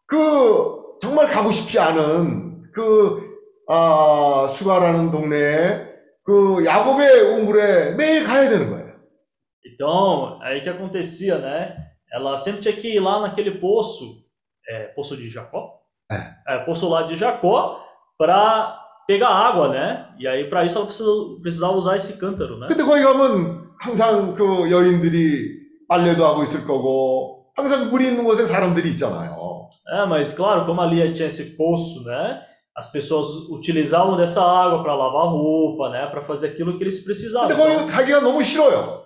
그 정말 가고 싶지 않은 그 아, 수가라는 동네에 그 야곱의 우물에 매일 가야 되는 거예요. Então, aí que acontecia, né? Ela sempre tinha que ir lá naquele poço, é, poço de Jacó? É. poço lá de Jacó, para pegar água, né? E aí, para isso, ela precisa, precisava usar esse cântaro, né? 근데 거기 가면 항상 그 여인들이 빨래도 하고 있을 거고 항상 물이 있는 곳에 사람들이 있잖아요. É, mas claro, como ali tinha esse poço, né? As pessoas utilizavam dessa água para lavar roupa, né? Para fazer aquilo que eles precisavam. 근데 거기 가기가 너무 싫어요.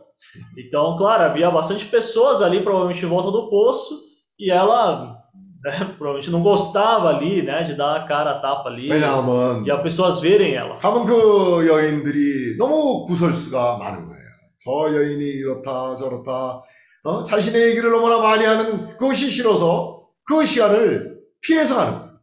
Então, claro, havia bastante pessoas ali, provavelmente em volta do poço, e ela né, provavelmente não gostava ali, né, de dar a cara a tapa ali, 왜냐하면 de as pessoas verem ela. 가면 그 여인들이 너무 구설수가 많은 거예요. 저 여인이 이렇다 저렇다 어? 자신의 얘기를 너무나 많이 하는 그것이 싫어서 그 시간을 피해서 가는 거예요.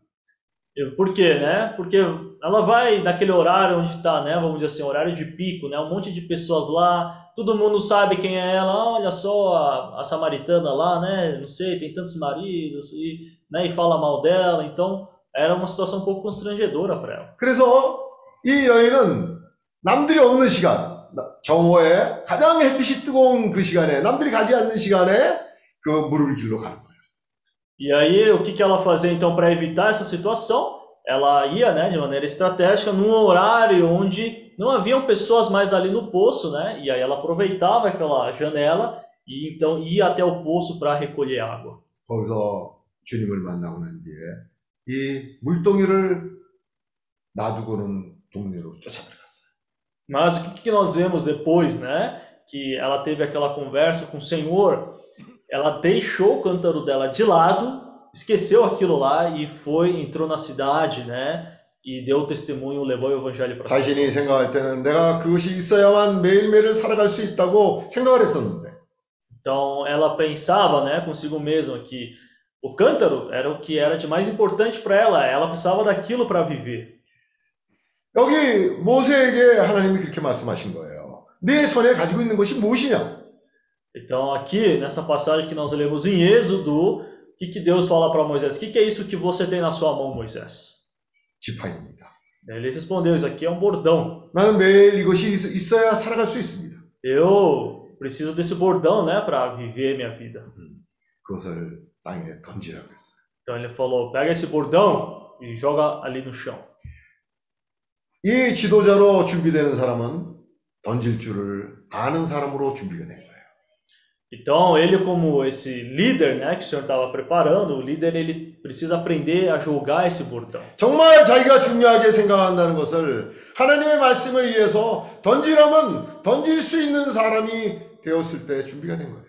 E Por quê, né? Porque ela vai naquele horário onde está, né, vamos dizer assim, horário de pico, né, um monte de pessoas lá, todo mundo sabe quem é ela, olha só a, a samaritana lá, né, não sei, tem tantos maridos, e, né, e fala mal dela, então era uma situação um pouco constrangedora para ela. 그래서 이 여인은 남들이 없는 시간, 나- 정오에 가장 햇빛이 뜨거운 그 시간에 남들이 가지 않는 시간에 그 물을 길러 가는 거예요. E aí, o que, que ela fazia então para evitar essa situação? ela ia, né, de maneira estratégica num horário onde não haviam pessoas mais ali no poço, né? E aí ela aproveitava aquela janela e então ia até o poço para recolher água. 거기서 주님을 만나고 난 뒤에 이 물동이를 놔두고는 동네로 쫓아들어갔어요. Mas o que, que nós vemos depois, né? Que ela teve aquela conversa com o Senhor, ela deixou o cântaro dela de lado, esqueceu aquilo lá e foi, entrou na cidade, né? E deu o testemunho, levou o evangelho para as 자신이 pessoas. 생각할 때는 내가 그것이 있어야만 매일매일 살아갈 수 있다고 생각을 했었는데 Então ela pensava, né, consigo mesma que o cântaro era o que era de mais importante para ela. Ela precisava daquilo para viver. 여기 모세에게 하나님이 그렇게 말씀하신 거예요. 네 손에 가지고 있는 것이 무엇이냐? Então aqui nessa passagem que nós lemos em Êxodo, o que, que Deus fala para Moisés? O que, que é isso que você tem na sua mão, Moisés? 지팡이입니다. Ele respondeu: Isso aqui é um bordão. 나는 매일 이것이 있- 있어야 살아갈 수 있습니다. Eu preciso desse bordão, né, para viver minha vida. 그것을 땅에 던지라고 했어요. Então ele falou: Pega esse bordão e joga ali no chão. 이 지도자로 준비되는 사람은 던질 줄을 아는 사람으로 준비가 된 거예요. Então ele como esse líder, né, que o Senhor estava preparando, o líder ele precisa aprender a jogar esse bordão. 정말 자기가 중요하게 생각한다는 것을 하나님의 말씀에 의해서 던지라면 던질 수 있는 사람이 되었을 때 준비가 된 거예요.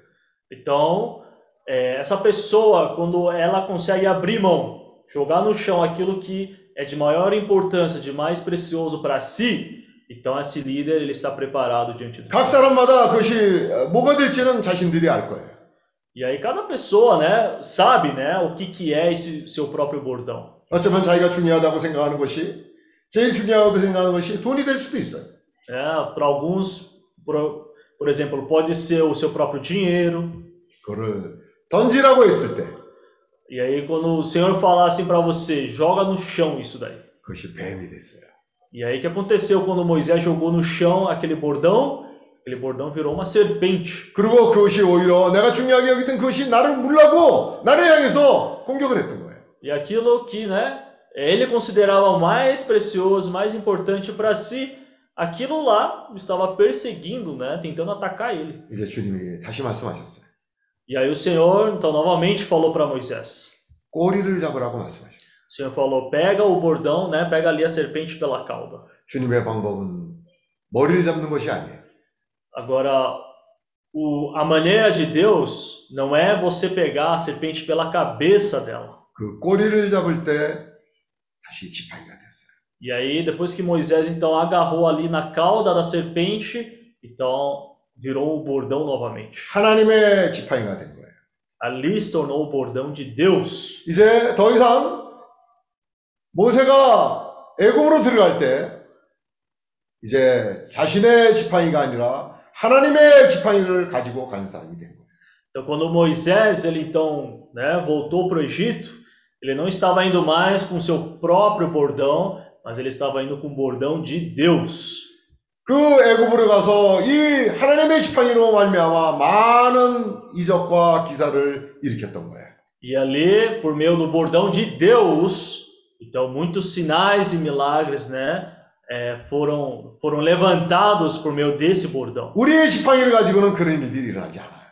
Então, é, essa pessoa, quando ela consegue abrir mão, jogar no chão aquilo que é de maior importância, de mais precioso para si, então esse líder ele está preparado diante do 각 Senhor. 사람마다 그것이 뭐가 될지는 자신들이 알 거예요. E aí cada pessoa, né, sabe, né, o que que é esse seu próprio bordão. 어쩌면 자기가 중요하다고 생각하는 것이 제일 중요하다고 생각하는 것이 돈이 될 수도 있어요. É, para alguns, por, por exemplo, pode ser o seu próprio dinheiro. 그거를 던지라고 했을 때 E aí quando o Senhor falar assim para você, joga no chão isso daí. 그것이 뱀이 됐어요. E aí o que aconteceu quando Moisés jogou no chão aquele bordão? Aquele bordão virou uma serpente. 그리고 그것이 오히려 내가 중요하게 여기던 그것이 나를 물라고 나를 향해서 공격을 했던 거예요. E aquilo que, né, ele considerava o mais precioso, mais importante para si, aquilo lá estava perseguindo, né, tentando atacar ele. 이제 주님이 다시 말씀하셨어요. E aí o Senhor, então, novamente falou para Moisés. 꼬리를 잡으라고 말씀하셨어요. O Senhor falou: pega o bordão, né, pega ali a serpente pela cauda. 주님의 방법은 머리를 잡는 것이 아니에요. Agora, o, a maneira de Deus não é você pegar a serpente pela cabeça dela. 그 꼬리를 잡을 때 다시 지팡이가 됐어요. E aí, depois que Moisés então agarrou ali na cauda da serpente, então virou o bordão novamente. 하나님의 지팡이가 된 거예요. Ali se tornou o bordão de Deus. 이제 더 이상 모세가 애굽으로 들어갈 때 이제 자신의 지팡이가 아니라 하나님의 지팡이를 가지고 가는 사람이 된 거예요. Então, quando Moisés ele então né, voltou para o Egito, ele não estava indo mais com seu próprio bordão, mas ele estava indo com o bordão de Deus. 그 애굽으로 가서 이 하나님의 지팡이로 말미암아 많은 이적과 기사를 일으켰던 거예요. E ali, por meio do bordão de Deus, então muitos sinais e milagres, né, é, foram foram levantados por meio desse bordão. 우리의 지팡이를 가지고는 그런 일들이 일어나지 않아요.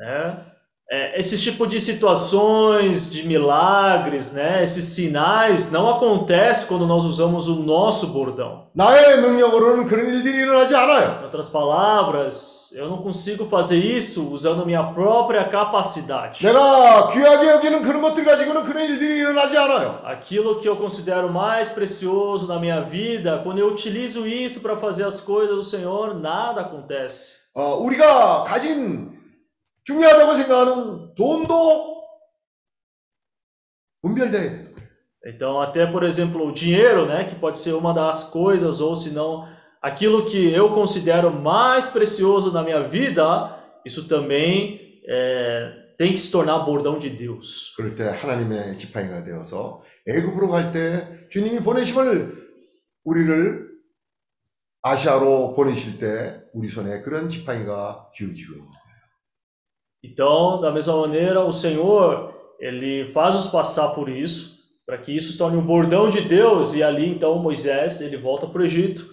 né? É, esse tipo de situações, de milagres, né? Esses sinais não acontece quando nós usamos o nosso bordão. 나의 능력으로는 그런 일들이 일어나지 않아요. Em outras palavras, eu não consigo fazer isso usando minha própria capacidade. 내가 귀하게 여기는 그런 것들 가지고는 그런 일들이 일어나지 않아요. Aquilo que eu considero mais precioso na minha vida, quando eu utilizo isso para fazer as coisas do Senhor, nada acontece. 어, 우리가 가진 중요하다고 생각하는 돈도 분별돼야 되는 거예요. Então, até por exemplo, o dinheiro, né, que pode ser uma das coisas, ou se não, aquilo que eu considero mais precioso na minha vida, isso também é, tem que se tornar bordão de Deus. 그럴 때 하나님의 지팡이가 되어서 애굽으로 갈 때 주님이 보내심을 우리를 아시아로 보내실 때 우리 손에 그런 지팡이가 쥐어지고 있는 거예요. Então, da mesma maneira, o Senhor, ele faz nos passar por isso, para que isso se torne um bordão de Deus e ali então Moisés ele volta para o Egito.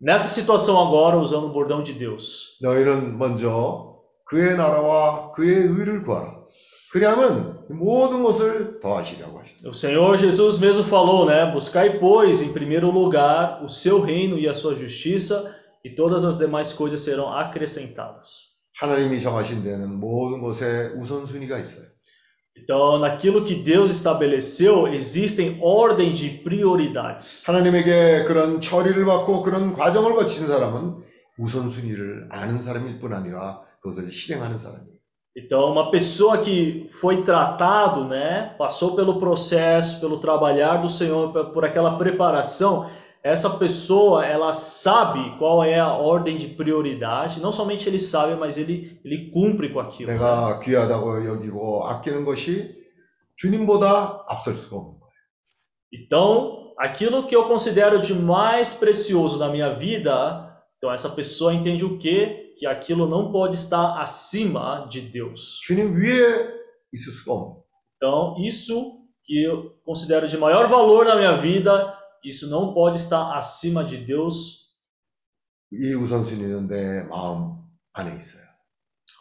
Nessa situação agora usando o bordão de Deus. 너희는 먼저 그의 나라와 그의 의를 구하라. 그리하면 모든 것을 더하시려고 하셨어요. O Senhor Jesus mesmo falou, né? Buscai, pois, em primeiro lugar o seu reino e a sua justiça, e todas as demais coisas serão acrescentadas. 하나님이 정하신 데는 모든 것에 우선순위가 있어요. Então, naquilo que Deus estabeleceu, existem ordem de prioridades. 하나님에게 그런 처리를 받고 그런 과정을 거친 사람은 우선순위를 아는 사람일 뿐 아니라 그것을 실행하는 사람이에요. Então, uma pessoa que foi tratado, né, passou pelo processo, pelo trabalhar do Senhor, por por aquela preparação, essa pessoa, ela sabe qual é a ordem de prioridade. Não somente ele sabe, mas ele, ele cumpre com aquilo. né? 내가 귀하다고 여기고 아끼는 것이 주님보다 앞설 수가 없는 거예요. Então, aquilo que eu considero de mais precioso na minha vida, então essa pessoa entende o quê? Que aquilo não pode estar acima de Deus. 주님 위에 있을 수가 없는 거예요. Então, isso que eu considero de maior valor na minha vida, isso não pode estar acima de Deus. 이 우선순위는 내 마음 안에 있어요.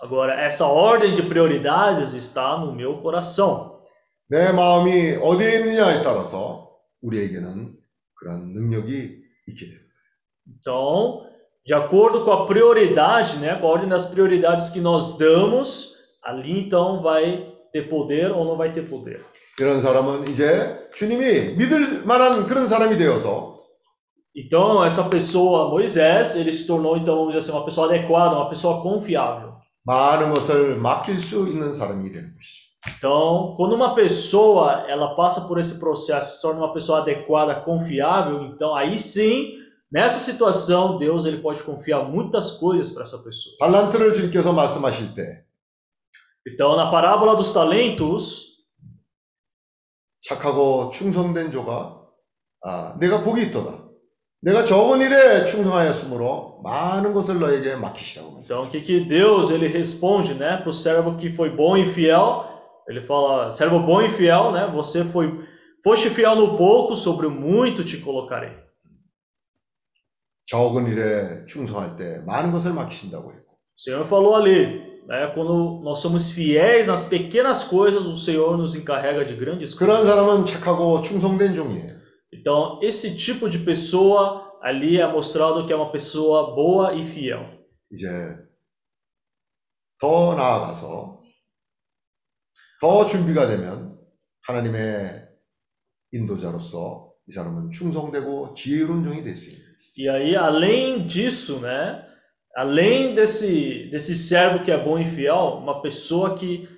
Agora, essa ordem de prioridades está no meu coração. 내 마음이 어디에 있느냐에 따라서 우리에게는 그런 능력이 있게 돼요. Então, de acordo com a prioridade, né, com a ordem das prioridades que nós damos, ali então vai ter poder ou não vai ter poder. 이런 사람은 이제 주님이 믿을 만한 그런 사람이 되어서 Então, essa pessoa, Moisés, ele se tornou, então, vamos dizer assim, uma pessoa adequada, uma pessoa confiável. 많은 것을 맡길 수 있는 사람이 되는 것이죠. Então, quando uma pessoa ela passa por esse processo, se torna uma pessoa adequada, confiável, então aí sim, nessa situação, Deus ele pode confiar muitas coisas para essa pessoa. 달란트를 주님께서 말씀하실 때 Então, na parábola dos talentos, 착하고 충성된 조가 아, 내가 복이 있도다. 내가 적은 일에 충성하였으므로 많은 것을 너에게 맡기시라고 말씀. então o que que Deus ele responde, né, para o servo que foi bom e fiel? Ele fala, servo bom e fiel, né? Você foi foste fiel no pouco, sobre o muito te colocarei. 적은 일에 충성할 때 많은 것을 맡기신다고 했고 O Senhor falou ali, né, quando nós somos fiéis nas pequenas coisas, o Senhor nos encarrega de grandes 그런 coisas. 사람은 착하고 충성된 종이에요. Então, esse tipo de pessoa ali é mostrado que é uma pessoa boa e fiel. 이제 더 나아가서 더 준비가 되면 하나님의 인도자로서 이 사람은 충성되고 지혜로운 종이 될 수 있는 것이죠. E aí, além disso, né, além desse, desse servo que é bom e fiel, uma pessoa que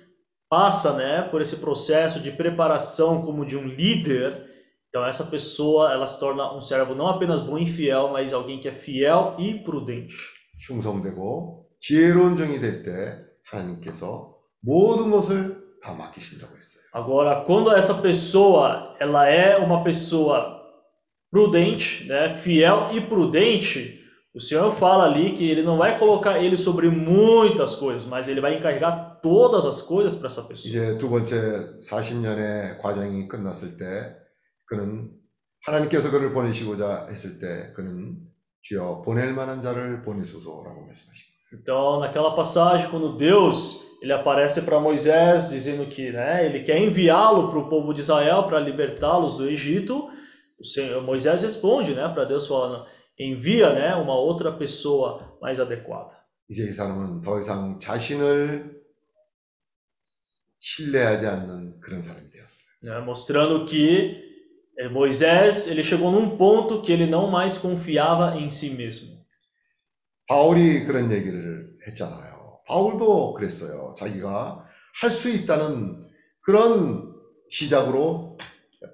passa, né, por esse processo de preparação como de um líder, então essa pessoa, ela se torna um servo não apenas bom e fiel, mas alguém que é fiel e prudente. 충성되고 지혜로운 종이 될 때 하나님께서 모든 것을 다 맡기신다고 했어요. Agora, quando essa pessoa, ela é uma pessoa prudente, né, fiel e prudente, o Senhor fala ali que ele não vai colocar ele sobre muitas coisas, mas ele vai encarregar todas as coisas para essa pessoa. 이제 두 번째 40년의 과정이 끝났을 때 그는 하나님께서 그를 보내시고자 했을 때 그는 주여 보낼 만한 자를 보내소서라고 말씀하십니다. Então, naquela passagem, quando Deus ele aparece para Moisés dizendo que né, ele quer enviá-lo para o povo de Israel para libertá-los do Egito, o Senhor, Moisés responde né, para Deus falando, envia né, uma outra pessoa mais adequada. 이제 이 사람은 더 이상 자신을 신뢰하지 않는 그런 사람이 되었어요. né, mostrando que eh, Moisés ele chegou num ponto que ele não mais confiava em si mesmo. 바울이 그런 얘기를 했잖아요. 바울도 그랬어요. 자기가 할 수 있다는 그런 시작으로 에,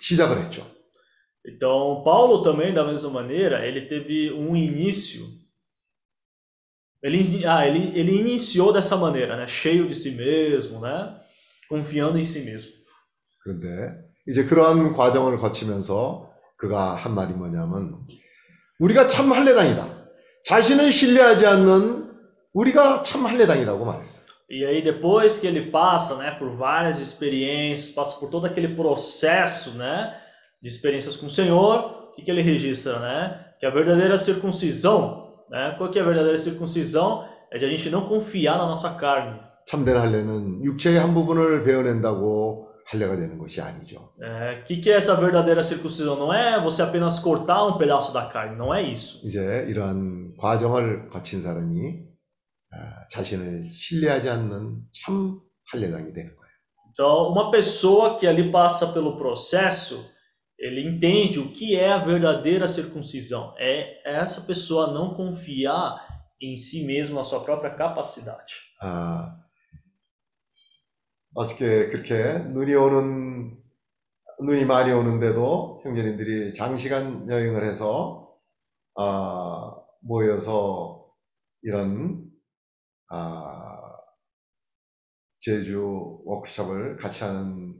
시작을 했죠. Então, Paulo também, da mesma maneira, ele teve um início. Ele, ah, ele, ele iniciou dessa maneira, né? cheio de si mesmo, né? confiando em si mesmo. 그런데 이제 그러한 과정을 거치면서 그가 한 말이 뭐냐면 우리가 참 할례당이다. 자신을 신뢰하지 않는 우리가 참 할례당이라고 말했어요. E aí depois que ele passa, né, por várias experiências, passa por todo aquele processo, né, de experiências com o Senhor, o que, que ele registra, né? Que a verdadeira circuncisão, né? Qual que é a verdadeira circuncisão? É de a gente não confiar na nossa carne. 참된 할례는 육체의 한 부분을 베어낸다고 할례가 되는 것이 아니죠. É, o que, que é essa verdadeira circuncisão? Não é você apenas cortar um pedaço da carne, não é isso. 이제 이러한 과정을 거친 사람이 아, 자신을 신뢰하지 않는 참 할례당이 되는 거예요. Então, uma pessoa que ali passa pelo processo, ele entende o que é a verdadeira circuncisão. É essa pessoa não confiar em si mesmo, na sua própria capacidade. 아, 어떻게 그렇게 눈이 오는 눈이 많이 오는데도 형제님들이 장시간 여행을 해서 아, 모여서 이런 아, 제주 워크숍을 같이 하는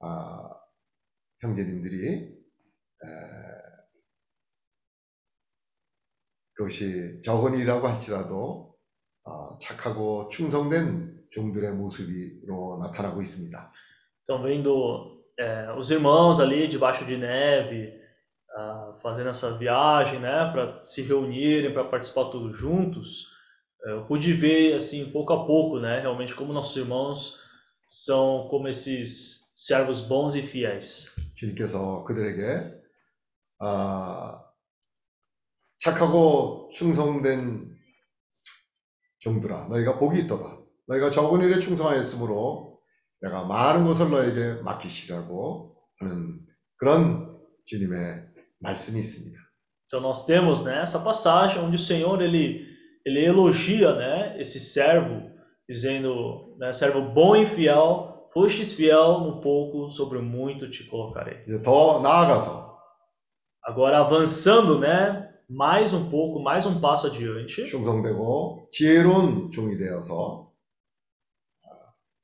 아, 형제님들이 에, 그것이 적은 일이라고 할지라도 아, 착하고 충성된 종들의 모습으로 나타나고 있습니다. Então, vendo é, os irmãos ali debaixo de neve, ah, fazendo essa viagem, né, para se reunirem, para participar todos juntos, eh, eu pude ver, assim, pouco a pouco, né, realmente como nossos irmãos são como esses servos bons e fiéis. 주님께서 그들에게 아, 착하고 충성된 종들아 너희가 복이 있도다 너희가 적은 일에 충성하였으므로 내가 많은 것을 너에게 맡기시라고 하는 그런 주님의 말씀이 있습니다. Então nós temos, né, essa passagem onde o Senhor ele ele elogia, né, esse servo, dizendo, né, servo bom e fiel, fostes fiel no pouco, sobre o muito te colocarei. 이제 더 나아가서 Agora avançando, né, mais um pouco, mais um passo adiante, 충성되고 지혜로운 종이 되어서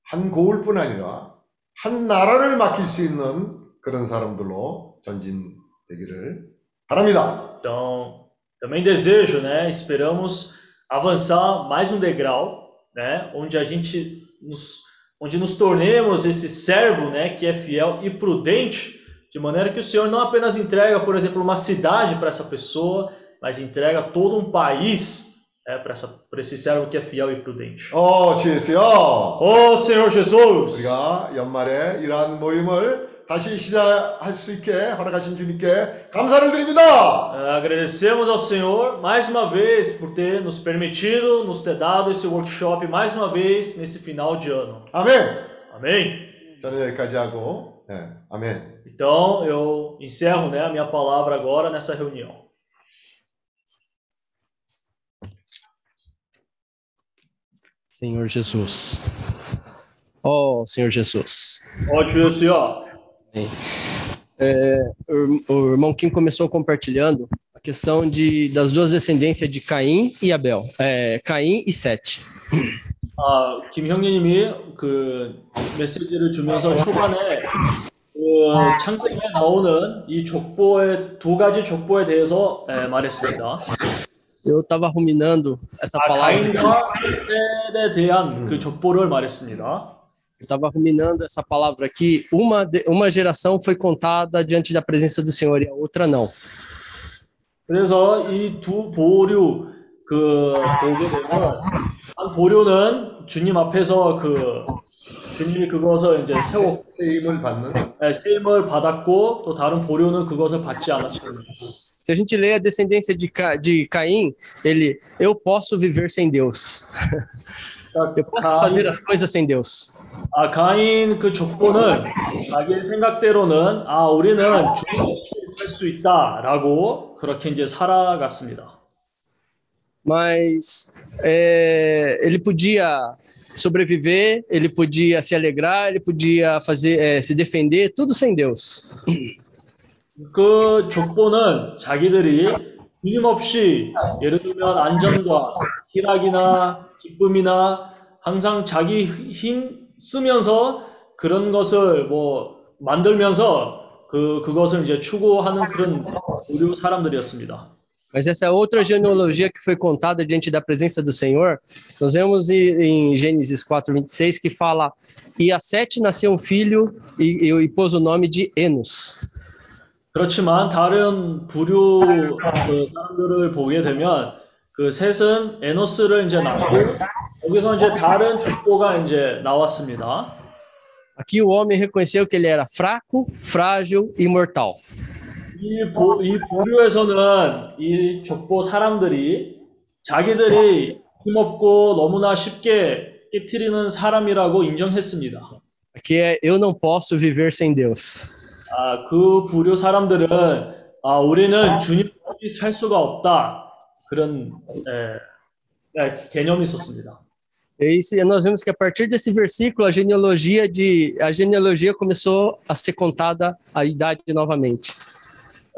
한 고을뿐 아니라 한 나라를 맡길 수 있는 그런 사람들로 전진되기를 바랍니다. Então, também desejo, né, esperamos avançar mais um degrau, né, onde a gente nos, onde nos tornemos esse servo, né, que é fiel e prudente, de maneira que o Senhor não apenas entrega, por exemplo, uma cidade para essa pessoa, mas entrega todo um país né, para essa para esse servo que é fiel e prudente. 어, 주 예수여. Ô Senhor Jesus, 우리가 연말에 이러한 모임을 다시 시작할 수 있게 허락하신 주님께 감사를 드립니다. eh, agradecemos ao Senhor mais uma vez por ter nos permitido, nos ter dado esse workshop mais uma vez nesse final de ano. 아멘. Amém? 저는 여기까지 하고, 네, 아멘. Então eu encerro né, a minha palavra agora nessa reunião. Senhor Jesus. Ó Senhor Jesus. Ótimo, Senhor. É, o, o irmão Kim começou compartilhando a questão de, das duas descendências de Caim e Abel. É, Caim e Sete. 아, 김 형님이 그 메시지를 주면서 초반에 그 창세기에 나오는 이 족보의 두 가지 족보에 대해서 예, 말했습니다. Eu estava ruminando essa 아, palavra. 가인과 셋에 대한 그 족보를 말했습니다. Eu estava ruminando essa palavra aqui. Uma, de- uma geração foi contada diante da presença do Senhor e a outra não. 그래서 이 두 보류 그 보게 되면 한 보류는 주님 앞에서 그 주님이 그것을 이제 세워 세임을 받는 네, 세임을 받았고 또 다른 보류는 그것을 받지 않았습니다. Se a gente lê a descendência de, Ca, de Caim, ele, eu posso viver sem Deus. <laughs> Eu posso fazer as coisas sem Deus. 아, 가인 그 족보는 자기 생각대로는 아, 우리는 주님 살수 있다라고 그렇게 이제 살아갔습니다. Mas é, ele podia sobreviver, ele podia se alegrar, ele podia fazer, é, se defender, tudo sem Deus. 그 족보는 자기들이 주님 없이 예를 들면 안전과 희락이나 기쁨이나 항상 자기 힘 쓰면서 그런 것을 뭐 만들면서 그 그것을 이제 추구하는 그런 의료 사람들이었습니다. Mas essa é outra genealogia que foi contada diante da presença do Senhor. Nós vemos em em Gênesis 4, 26, que fala: E a Sete nasceu um filho e, e, e pôs o nome de Enos. 그렇지만 다른 부류 그 사람들을 보게 되면 그 셋은 에노스를 이제 낳고 여기서 이제 다른 족보가 이제 나왔습니다. Aqui o homem reconheceu que ele era fraco, frágil e mortal. 이, 보, 이 부류에서는 이 족보 사람들이 자기들이 힘없고 너무나 쉽게 깨트리는 사람이라고 인정했습니다. Aqui é eu não posso viver sem Deus. 아, 그 부류 사람들은 아, 우리는 주님 없이 살 수가 없다 그런 에, 에, 개념이 있었습니다. E e nós vemos que a partir desse versículo a genealogia de a genealogia começou a ser contada a idade novamente.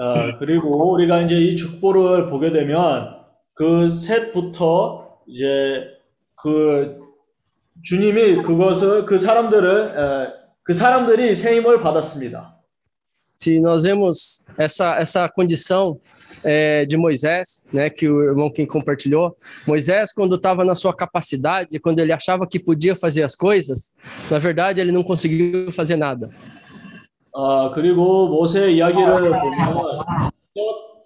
어, 그리고 우리가 이제 이 축보를 보게 되면 그 셋부터 이제 그 주님이 그것을 그 사람들을 에, 그 사람들이 새 힘을 받았습니다. Se nós vemos essa essa condição é, de Moisés, né, que o irmão Kim compartilhou, Moisés quando estava na sua capacidade, quando ele achava que podia fazer as coisas, na verdade ele não conseguiu fazer nada. 아, 그리고 모세 이야기를 보면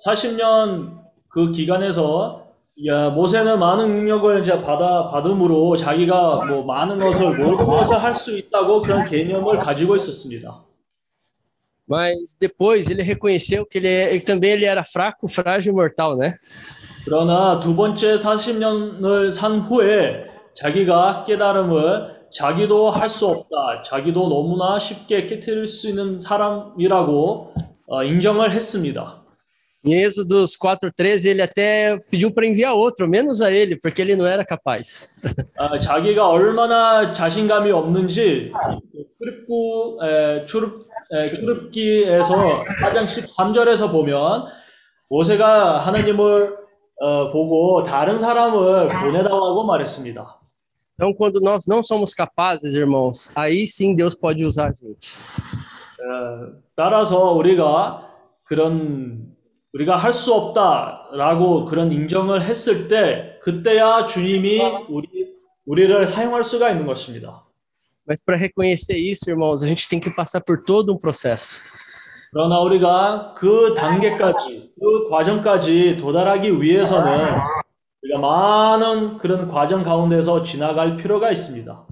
40년 그 기간에서 야, 모세는 많은 능력을 이제 받아 받음으로 자기가 뭐 많은 것을 모든 것을 할 수 있다고 그런 개념을 가지고 있었습니다. Mas depois ele reconheceu que ele, ele também ele era fraco, frágil e mortal, né? 그러나 두 번째 40년을 산 후에 자기가 깨달음을 자기도 할 수 없다. 자기도 너무나 쉽게 깨뜨릴 수 있는 사람이라고 어, 인정을 했습니다. Em Êxodos 4:13 ele até pediu para enviar outro, menos a ele, porque ele não era capaz. <laughs> 아, 자기가 얼마나 자신감이 없는지 출입구 에, 출입 에, 출입기에서 4장 13절에서 보면 모세가 하나님을 어, 보고 다른 사람을 보내달라고 말했습니다. Então, quando nós não somos capazes, irmãos, aí sim Deus pode usar a gente. 어, 따라서 우리가 그런 우리가 할 수 없다라고 그런 인정을 했을 때 그때야 주님이 우리 우리를 사용할 수가 있는 것입니다. Mas para reconhecer isso, irmãos, a gente tem que passar por todo um processo. 그러나 우리가 그 단계까지, 그 과정까지 도달하기 위해서는 우리가 많은 그런 과정 가운데서 지나갈 필요가 있습니다.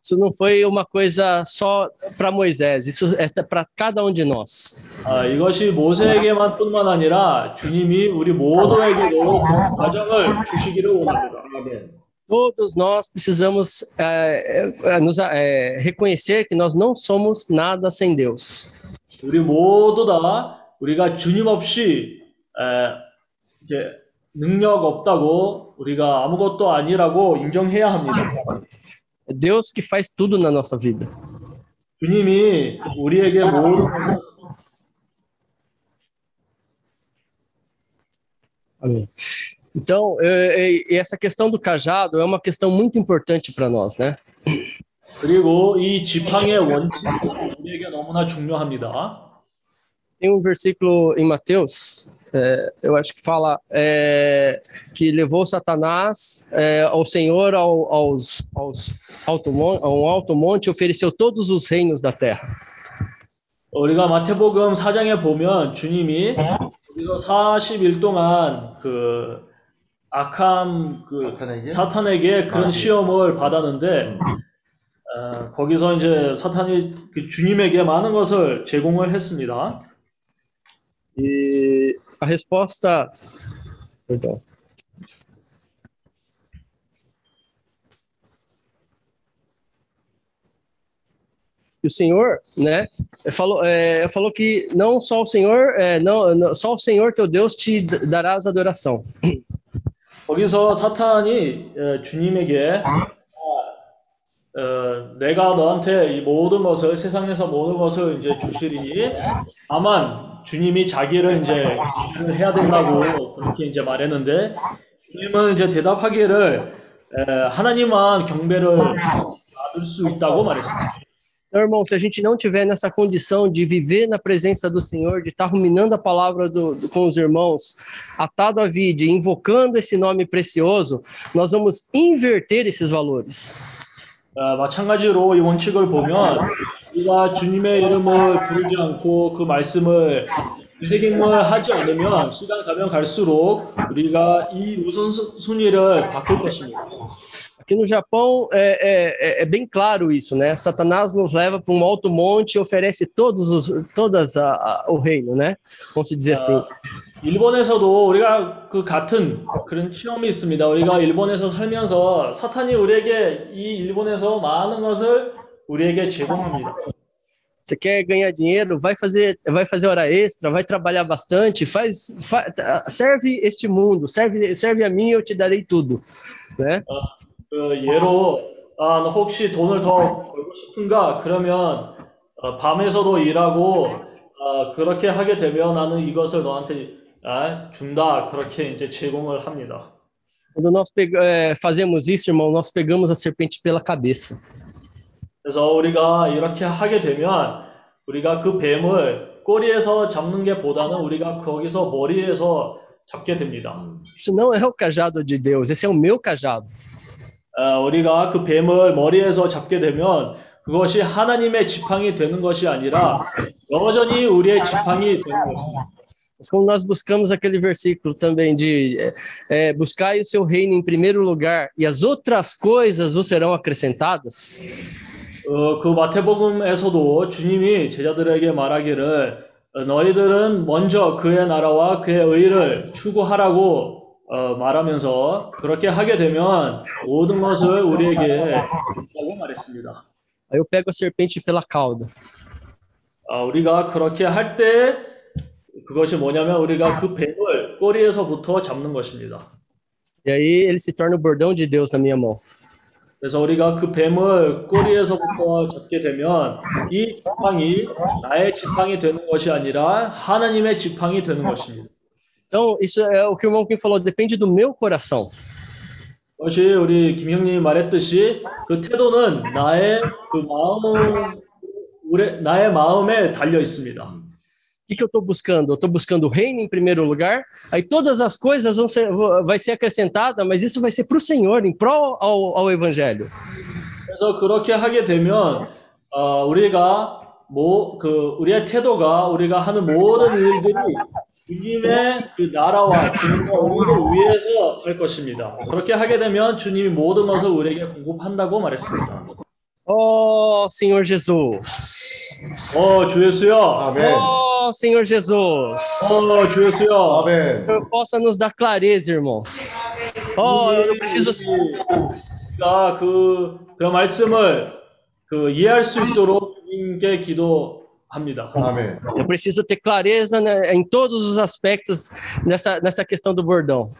Isso não foi uma coisa só para Moisés, isso é para cada um de nós. 아, 이것이 모세에게만 뿐만 아니라 주님이 우리 모두에게도 과정을 주시기를 원합니다. Todos nós precisamos é, é, nos, é, reconhecer que nós não somos nada sem Deus. 우리 모두 다 우리가 주님 없이 에, 이제 능력 없다고 우리가 아무것도 아니라고 인정해야 합니다. É Deus que faz tudo na nossa vida. 주님이 우리에게 모든 것을 Amém. Então, é, é, essa questão do cajado é uma questão muito importante para nós, né? 그리고 이 지팡이의 원칙이 우리에게 너무나 중요합니다. Tem um versículo em Mateus, é, eu acho que fala é, que levou Satanás é, ao Senhor ao, aos, aos alto, mon- a um alto monte e ofereceu todos os reinos da terra. 우리가 마태복음 4장에 보면 주님이 여기서 40일 동안 그 악함 그 사탄에게? 사탄에게 그런 아, 예. 시험을 받았는데 어, 거기서 이제 사탄이 그 주님에게 많은 것을 제공을 했습니다. E a resposta. Perdão. E o Senhor, né, falou, é, falou que não só o Senhor, é, não, não- só o Senhor teu Deus te darás adoração. 거기서 사탄이 어, 주님에게 어, 내가 너한테 이 모든 것을 세상에서 모든 것을 이제 주시리니 다만 주님이 자기를 이제 해야 된다고 그렇게 이제 말했는데 주님은 이제 대답하기를 에, 하나님만 경배를 받을 수 있다고 말했습니다. Então, irmão, se a gente não tiver nessa condição de viver na presença do Senhor, de estar ruminando a palavra do, do- com os irmãos, atado à vida, invocando esse nome precioso, nós vamos inverter esses valores. 아, 마찬가지로 이 원칙을 보면 우리가 주님의 이름을 부르지 않고 그 말씀을 되새김을 하지 않으면 시간 가면 갈수록 우리가 이 우선순위를 바꿀 것입니다. Aqui no Japão é, é- é- é bem claro isso, né? Satanás nos leva para um alto monte e oferece todos os, todas a, a- o reino, né? Vamos dizer assim. 아, 일본에서도 우리가 그 같은 그런 체험이 있습니다. 우리가 일본에서 살면서 사탄이 우리에게 이 일본에서 많은 것을 우리에게 제공합니다. Você quer ganhar dinheiro, vai fazer, vai fazer hora extra, vai trabalhar bastante, faz, fa- serve este mundo, serve, serve a mim, eu te darei tudo, né? 그 예로 아, 너 혹시 돈을 더 벌고 싶은가? 그러면 어, 밤에서도 일하고 어, 그렇게 하게 되면 나는 이것을 너한테 아, 준다. 그렇게 이제 제공을 합니다. Quando nós pega- é, fazemos isso, irmão, nós pegamos a serpente pela cabeça. 그래서 우리가 이렇게 하게 되면 우리가 그 뱀을 꼬리에서 잡는 게 보다는 우리가 거기서 머리에서 잡게 됩니다. Isso não é o cajado de Deus, esse é o meu cajado. 어, 우리가 그 뱀을 머리에서 잡게 되면 그것이 하나님의 지팡이 되는 것이 아니라 여전히 우리의 지팡이 되는 것입니다. Mas como nós buscamos aquele versículo também de é, buscai o seu reino em primeiro lugar e as outras coisas vos serão acrescentadas. 어, 그 마태복음에서도 주님이 제자들에게 말하기를 어, 너희들은 먼저 그의 나라와 그의 의를 추구하라고 어, 말하면서 그렇게 하게 되면 모든 것을 우리에게 주라고 말했습니다. Aí eu pego a serpente pela cauda. 아, 우리가 그렇게 할 때 그것이 뭐냐면 우리가 그 뱀을 꼬리에서부터 잡는 것입니다. E aí ele se torna o bordão de Deus na minha mão. 그래서 우리가 그 뱀을 꼬리에서부터 잡게 되면 이 지팡이 나의 지팡이 되는 것이 아니라 하나님의 지팡이 되는 것입니다. Então, isso é o que o irmão Kim falou, depende do meu coração. 그것이 우리 김 형님이 말했듯이 그 태도는 나의 그 마음, 우리, 나의 마음에 달려 있습니다. O que, que eu estou buscando? Eu estou buscando o reino em primeiro lugar, aí todas as coisas vão ser, vai ser acrescentada, mas isso vai ser para o Senhor, em prol ao, ao Evangelho. 그래서 그렇게 하게 되면 어, 우리가 뭐 그 우리의 태도가 우리가 하는 모든 일들이 주님의 그 나라와 주님의 의를 위해서 할 것입니다. 그렇게 하게 되면 주님이 모든 것을 우리에게 공급한다고 말했습니다. Oh, Senhor Jesus. 어, 주 예수여. 아멘. Oh, Senhor Jesus. 어, 주 예수여. 아멘. Senhor, possa nos dar clareza, irmãos. Oh, eu não preciso. 그, 그 말씀을 그 이해할 수 있도록 주님께 기도 합니다. 아멘. Eu preciso ter clareza né, em todos os aspectos nessa, nessa questão do bordão.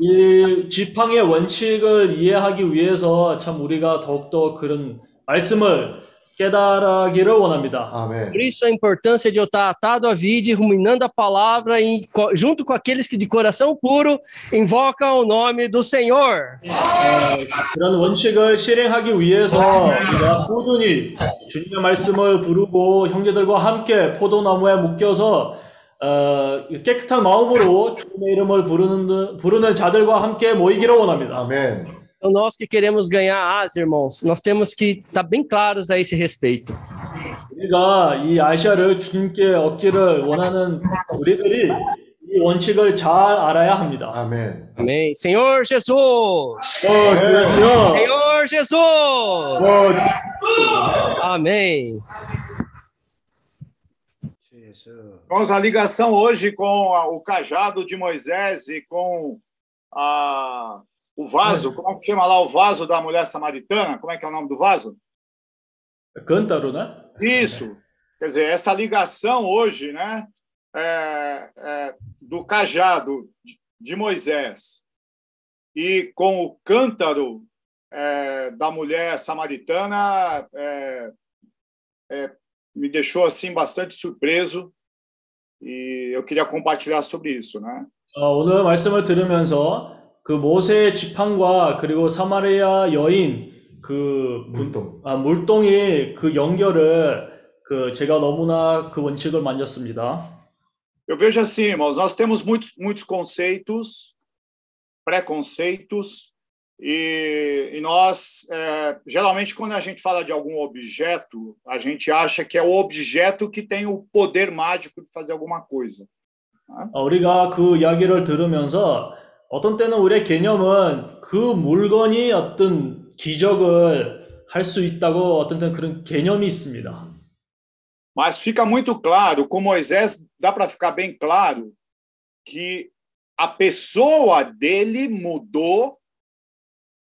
이 지팡이의 원칙을 이해하기 위해서 참 우리가 더욱더 그런 말씀을 깨달아기를 원합니다. 아멘. Por isso a importância de eu estar atado à vida e ruminando a palavra em, junto com aqueles que de coração puro invocam o nome do Senhor. 그런 원칙을 실행하기 위해서 우리가 꾸준히 주님의 말씀을 부르고 형제들과 함께 포도나무에 묶여서 어, 깨끗한 마음으로 주님의 이름을 부르는 부르는 자들과 함께 모이기를 원합니다. 아멘. Então nós que queremos ganhar as irmãos, nós temos que estar bem claros a esse respeito. 우리가 이 아시아를 주님께 얻기를 원하는 우리들이 이 원칙을 잘 알아야 합니다. 아멘. Amém. Senhor Jesus. 어, 주여. Senhor Jesus. Amém. Irmãos, a ligação hoje com a- o cajado de Moisés e com a, o vaso, como é que chama lá o vaso da mulher samaritana? Como é que é o nome do vaso? 근따로나? Isso. Quer dizer, essa ligação hoje, né, é, é, do cajado de- de Moisés e com o cântaro é, da mulher samaritana é, é, me deixou assim bastante surpreso e eu queria compartilhar sobre isso, né? 어, 오늘 말씀을 들으면서 그 모세의 지팡과 그리고 사마리아 여인 그 분- 물동. 아, 물동이 그 연결을 그 제가 너무나 그 원칙을 만졌습니다. Eu vejo assim, irmãos, nós temos muitos, muitos conceitos, preconceitos, e, e nós, é, geralmente, quando a gente fala de algum objeto, a gente acha que é o objeto que tem o poder mágico de fazer alguma coisa. 어, 우리가 그 이야기를 들으면서 어떤 때는 우리의 개념은 그 물건이 어떤 기적을 할 수 있다고 어떤 때는 그런 개념이 있습니다. Mas fica muito claro, com Moisés, dá para ficar bem claro que a pessoa dele mudou,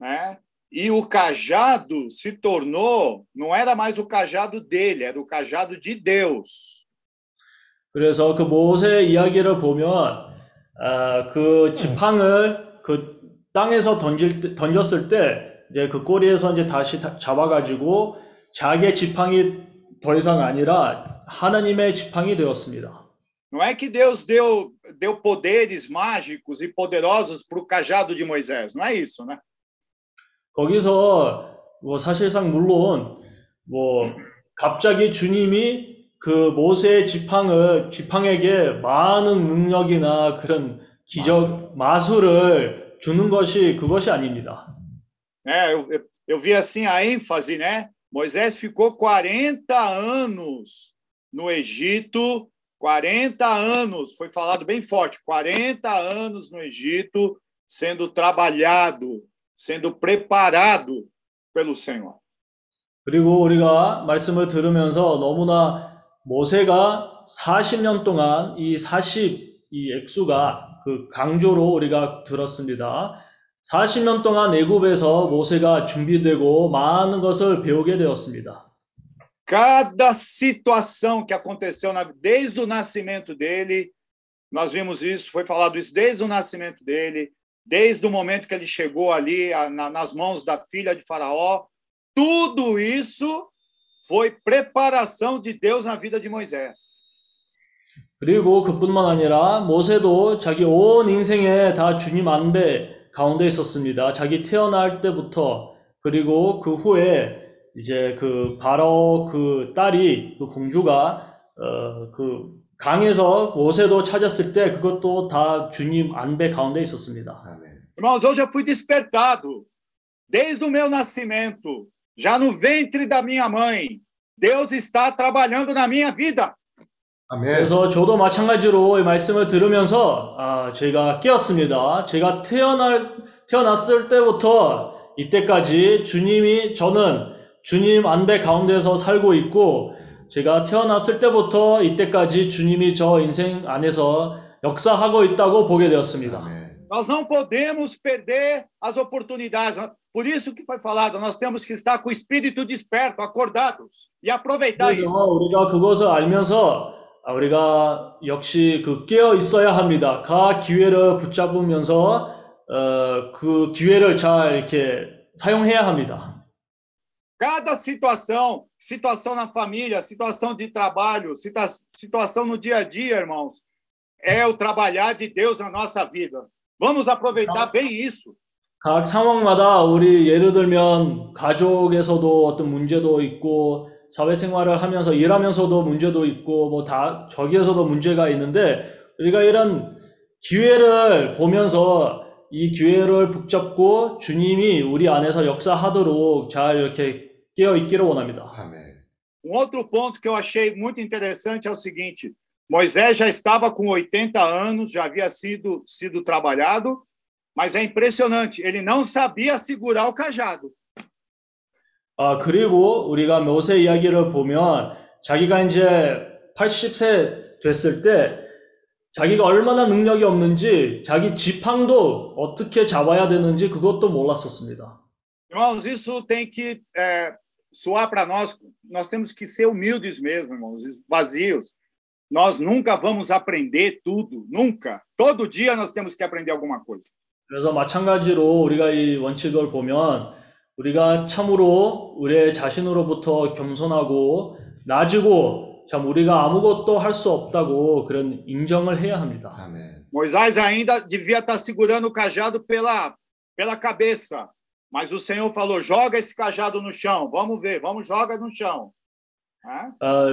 né? E o cajado se tornou, não era mais o cajado dele, era o cajado de Deus. 그래서 그 모세 이야기를 보면 아, 그 지팡을 그 땅에서 던질 때, 던졌을 때 이제 그 꼬리에서 이제 다시 다- 잡아가지고 자기의 지팡이 더 이상 아니라 하나님의 지팡이 되었습니다. Não é que Deus deu, deu poderes mágicos e poderosos para o cajado de Moisés, não é isso, né? 거기서 뭐 사실상 물론 뭐 갑자기 주님이 그 모세의 지팡을 지팡에게 많은 능력이나 그런 기적 마술을 주는 것이 그것이 아닙니다. É, eu, eu, eu vi assim a ênfase, né? Moisés ficou 40 anos no Egito, 40 anos, foi falado bem forte, 40 anos no Egito, sendo trabalhado, sendo preparado pelo Senhor. 그리고 우리가 말씀을 들으면서 너무나 모세가 40년 동안 이 40, 이 액수가 그 강조로 우리가 들었습니다. 40년 동안 애굽에서 모세가 준비되고 많은 것을 배우게 되었습니다. Cada situação que aconteceu na- desde o nascimento dele, nós vimos isso, foi falado isso desde o nascimento dele, desde o momento que ele chegou ali a- na- nas mãos da filha de Faraó, tudo isso foi preparação de Deus na vida de Moisés. 그리고 그뿐만 아니라 모세도 자기 온 인생에 다 주님 안배 가운데 있었습니다. 자기 태어날 때부터 그리고 그 후에 이제 그 바로 그 딸이 그 공주가 어 그 강에서 모세도 찾았을 때 그것도 다 주님 안배 가운데 있었습니다. 아멘. Irmãos, eu já fui despertado desde o meu nascimento, já no ventre da minha mãe. Deus está trabalhando na minha vida. 아멘. 그래서 저도 마찬가지로 이 말씀을 들으면서 아, 제가 깨었습니다. 제가 태어날 태어났을 때부터 이때까지 주님이 저는 주님 안배 가운데서 살고 있고 제가 태어났을 때부터 이때까지 주님이 저 인생 안에서 역사하고 있다고 보게 되었습니다. 아멘. Nós não podemos perder as oportunidades. Por isso que foi falado, nós temos que estar com o espírito desperto, acordados e aproveitar 그래서 isso. 우리가 그것을 알면서 아, 우리가 역시 그 깨어 있어야 합니다. 그 기회를 붙잡으면서 어, 그 기회를 잘 이렇게 사용해야 합니다. Cada situação, situação na família, situação de trabalho, situa- situação no dia a dia, irmãos, é o trabalhar de Deus na nossa vida. Vamos aproveitar bem isso. 각 상황마다 우리 예를 들면 가족에서도 어떤 문제도 있고 사회생활을 하면서 일하면서도 문제도 있고 뭐 다 저기에서도 문제가 있는데 우리가 이런 기회를 보면서 이 기회를 붙잡고 주님이 우리 안에서 역사하도록 잘 이렇게 깨어 있기를 원합니다. 아멘. Um outro ponto que eu achei muito interessante é o seguinte: Moisés já estava com 80 anos, já havia sido, sido trabalhado, mas é impressionante, ele não sabia segurar o cajado. 아, 그리고 우리가 모세 이야기를 보면 자기가 이제 80세 됐을 때 자기가 얼마나 능력이 없는지 자기 지팡도 어떻게 잡아야 되는지 그것도 몰랐었습니다. Irmãos, isso tem que é, soar para nós. Nós temos que ser humildes mesmo, irmãos, vazios. Nós nunca vamos aprender tudo, nunca. Todo dia nós temos que aprender alguma coisa. 그래서 마찬가지로 우리가 이 원칙을 보면 우리가 참으로 우리 자신으로부터 겸손하고 낮이고 참 우리가 아무것도 할 수 없다고 그런 인정을 해야 합니다. 아멘. Moisés ainda devia estar segurando o cajado pela, pela cabeça. Mas o Senhor falou: joga esse cajado no chão. Vamos ver, vamos joga no chão. 아,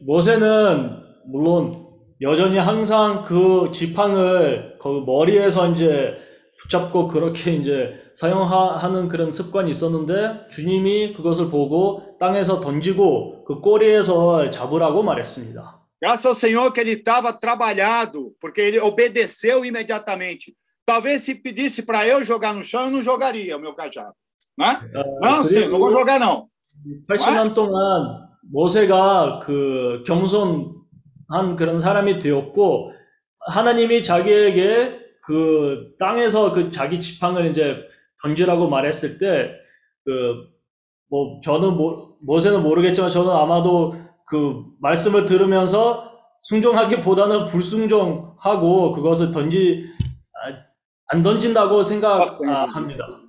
모세는 물론 여전히 항상 그 지팡을 그 머리에서 이제 붙잡고 그렇게 이제 사용하는 그런 습관이 있었는데 주님이 그것을 보고 땅에서 던지고 그 꼬리에서 잡으라고 말했습니다. Graças ao Senhor que ele estava trabalhado, porque ele obedeceu imediatamente. Talvez se pedisse para eu jogar no chão, eu não jogaria o meu cajado. Né? Não, Senhor, não vou jogar não. 80년 동안 모세가 그 겸손한 그런 사람이 되었고 하나님이 자기에게 그 땅에서 그 자기 지팡을 이제 던지라고 말했을 때 그 뭐 저는 모, 모세는 모르겠지만 저는 아마도 그 말씀을 들으면서 순종하기보다는 불순종하고 그것을 던지 아, 안 던진다고 생각합니다.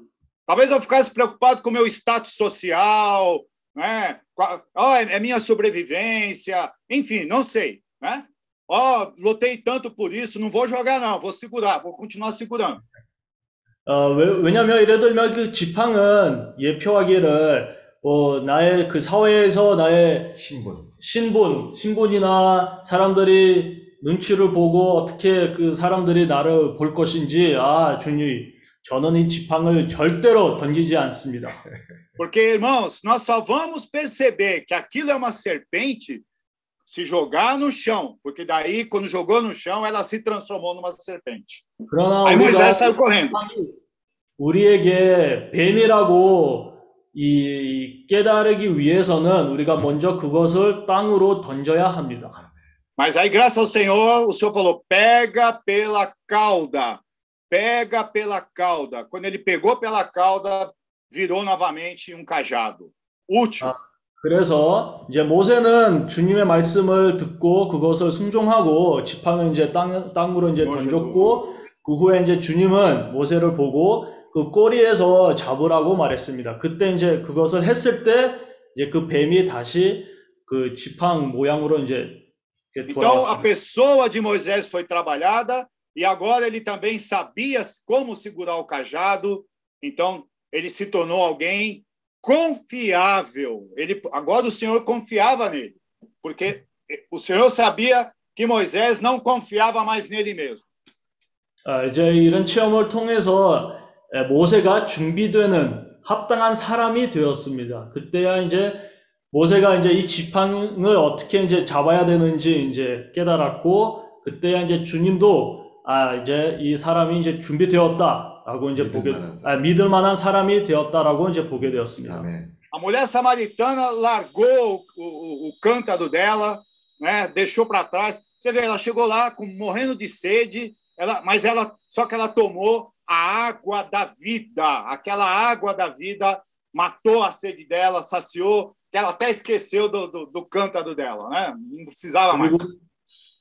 Talvez eu ficasse preocupado com meu status social, né? Oh, é minha sobrevivência, enfim, não sei, né? Ó, oh, lutei tanto por isso, não vou jogar não, vou segurar, vou continuar segurando. 어, 왜, 왜냐면 예를 들면 그 지팡은 예표하기를 어, 나의 그 사회에서 나의 신분, 신분, 신분이나 사람들이 눈치를 보고 어떻게 그 사람들이 나를 볼 것인지 아 주님 저는 이 지팡을 절대로 던지지 않습니다. Porque irmãos, nós só vamos perceber que aquilo é uma serpente se jogar no chão, porque daí quando jogou no chão ela se transformou numa serpente. 그러나 Aí 우리가 Moisés saiu correndo. 우리에게 뱀이라고 이 깨달기 위해서는 우리가 먼저 그것을 땅으로 던져야 합니다. Mas aí, graças ao Senhor, o Senhor falou: pega pela cauda, pega pela cauda. Quando ele pegou pela cauda, virou novamente um cajado. Útil. 그래서 이제 모세는 주님의 말씀을 듣고 그것을 순종하고 지팡을 이제 땅, 땅으로 이제 던졌고 그 후에 이제 주님은 모세를 보고 그 꼬리에서 잡으라고 말했습니다. 그때 이제 그것을 했을 때 이제 그 뱀이 다시 그 지팡 모양으로 이제 Então, a pessoa de Moisés foi trabalhada e agora ele também sabia como segurar o cajado. Então, ele se tornou alguém confiável. Ele, agora o Senhor confiava nele, porque o Senhor sabia que Moisés não confiava mais nele mesmo. 아, 이제 이런 체험을 통해서 에, 모세가 준비되는 합당한 사람이 되었습니다. 그때야 이제 모세가 이제 이 지팡을 어떻게 이제 잡아야 되는지 이제 깨달았고 그때야 이제 주님도 아 이제 이 사람이 이제 준비되었다 라고 이제 보게 아, 믿을 만한 사람이 되었다라고 이제 보게 되었습니다. A mulher samaritana largou o, o, o cântaro dela, né? deixou para trás. Você vê, ela chegou lá com, morrendo de sede, ela, mas ela só que ela tomou a água da vida. Aquela água da vida matou a sede dela, saciou, que ela até esqueceu do, do, do cântaro dela, né? Não precisava mais.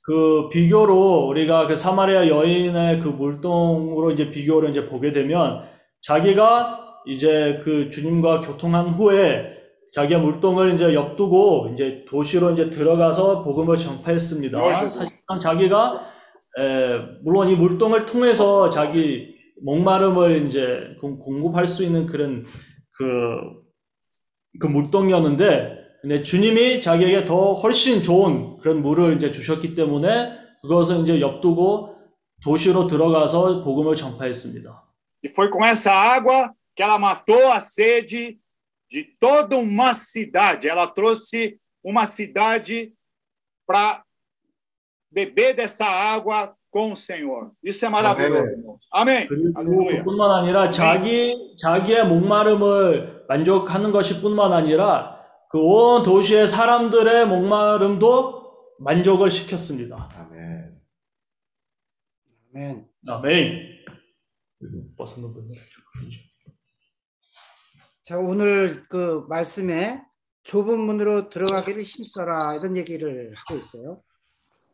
그 비교로 우리가 그 사마리아 여인의 그 물동으로 이제 비교를 이제 보게 되면 자기가 이제 그 주님과 교통한 후에 자기가 물동을 이제 엽두고 이제 도시로 이제 들어가서 복음을 전파했습니다. 사실상 자기가 에, 물론 이 물동을 통해서 자기 목마름을 이제 공- 공급할 수 있는 그런 그, 그 물동이었는데 근데 주님이 자기에게 더 훨씬 좋은 그런 물을 이제 주셨기 때문에 그것을 이제 엽두고 도시로 들어가서 복음을 전파했습니다. E foi com essa água que ela matou a sede de toda uma cidade. Ela trouxe uma cidade para beber dessa água com o Senhor. Isso é maravilhoso, Amém. irmãos. Amém. 그뿐만 아니라 자기 자기의 목마름을 만족하는 것이뿐만 아니라 그 온 도시의 사람들의 목마름도 만족을 시켰습니다. 아멘. 아멘. 아멘. 벗는 분들. 자, 오늘 그 말씀에 좁은 문으로 들어가기를 힘써라 이런 얘기를 하고 있어요.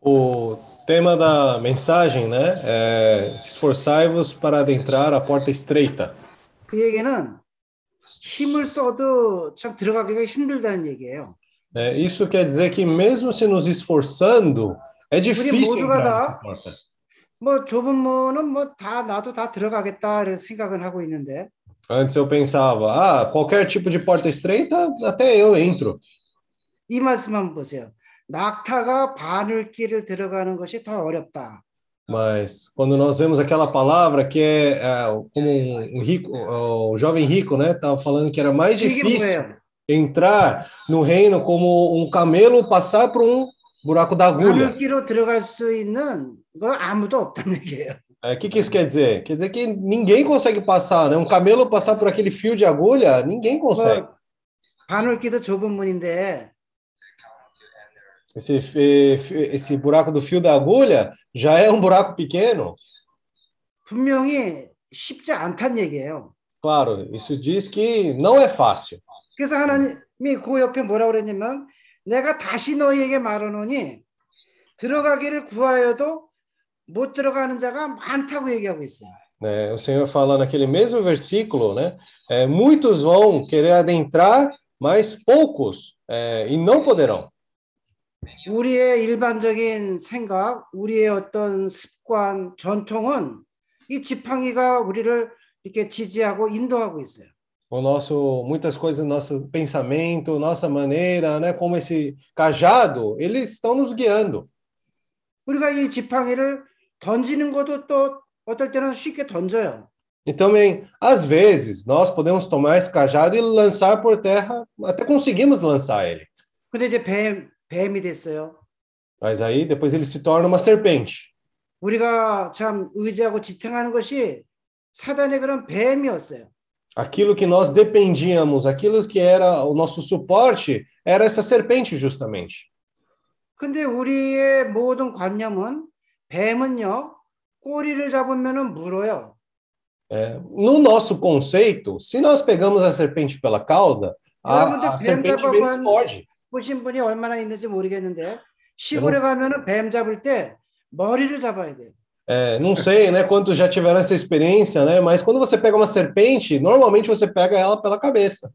O tema da mensagem, né, é esforçai-vos para adentrar a porta estreita. 그 얘기는 힘을 써도 참 들어가기가 힘들다는 얘기예요. né? Isso quer dizer que mesmo se nos esforçando, é difícil entrar 다- nessa porta. 뭐 좁은 문은 뭐다 나도 다 들어가겠다 이런 생각은 하고 있는데 Antes eu pensava, ah, qualquer tipo de porta estreita, até eu entro. 이 말씀 한번 보세요. 낙타가 바늘길을 들어가는 것이 더 어렵다. Mas quando nós vemos aquela palavra que é, é, como um, um rico, o jovem rico, né, estava falando que era mais 이게 difícil 뭐예요? entrar no reino como um camelo passar por um buraco da agulha. 바늘길로 <laughs> 들어갈 수 있는 거 아무도 없다는 얘기예요. O que, que isso quer dizer? Quer dizer que ninguém consegue passar, né? Um camelo passar por aquele fio de agulha, ninguém consegue. 뭐, 바늘길도 좁은 문인데 Esse, eh, fi- esse buraco do fio da agulha já é um buraco pequeno. 분명히 쉽지 않다는 얘기예요. Claro, isso diz que não é fácil. 그래서 하나님이 그 옆에 뭐라 그랬냐면 내가 다시 너희에게 말하노니 들어가기를 구하여도 못 들어가는 자가 많다고 얘기하고 있어요. né? O Senhor fala naquele mesmo versículo, né? É, muitos vão querer adentrar, mas poucos é, e não poderão. 우리의 일반적인 생각, 우리의 어떤 습관, 전통은 이 지팡이가 우리를 이렇게 지지하고 인도하고 있어요. O nosso, muitas coisas, nosso pensamento, nossa maneira, né? Como esse cajado, eles estão nos guiando. 우리가 이 지팡이를 던지는 것도 또 어떨 때는 쉽게 던져요. E também, às vezes, nós podemos tomar esse cajado e lançar por terra, até conseguimos lançar ele. 근데 이제 뱀, 뱀이 됐어요. Mas aí depois ele se torna uma serpente. 우리가 참 의지하고 지탱하는 것이 사단의 그런 뱀이었어요. Aquilo que nós dependíamos, aquilo que era o nosso suporte, era essa serpente justamente. 근데 우리의 모든 관념은 뱀은요, 꼬리를 잡으면은 물어요. É, no nosso conceito, se nós pegamos a serpente pela cauda, a, 여러분들 a 뱀 serpente mesmo 잡아본 foge. 보신 분이 얼마나 있는지 모르겠는데 시골에 가면은 뱀 잡을 때 머리를 잡아야 돼요. É, não sei, né, quantos já tiveram essa experiência, né, mas quando você pega uma serpente, normalmente você pega ela pela cabeça.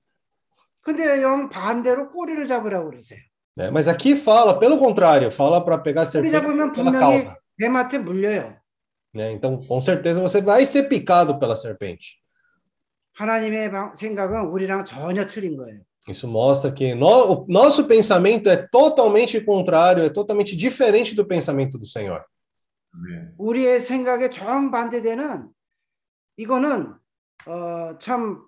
근데 영 반대로 꼬리를 잡으라고 그러세요. né? Mas aqui fala, pelo contrário, fala para pegar a 꼬리 serpente 잡으면 pela 분명히 cauda. 뱀한테 물려요. Né? Então, com certeza você vai ser picado pela serpente. 하나님의 방- 생각은 우리랑 전혀 틀린 거예요. Isso mostra que no- o nosso pensamento é totalmente contrário, é totalmente diferente do pensamento do Senhor. 우리의 생각에 정반대되는 이거는 어, 참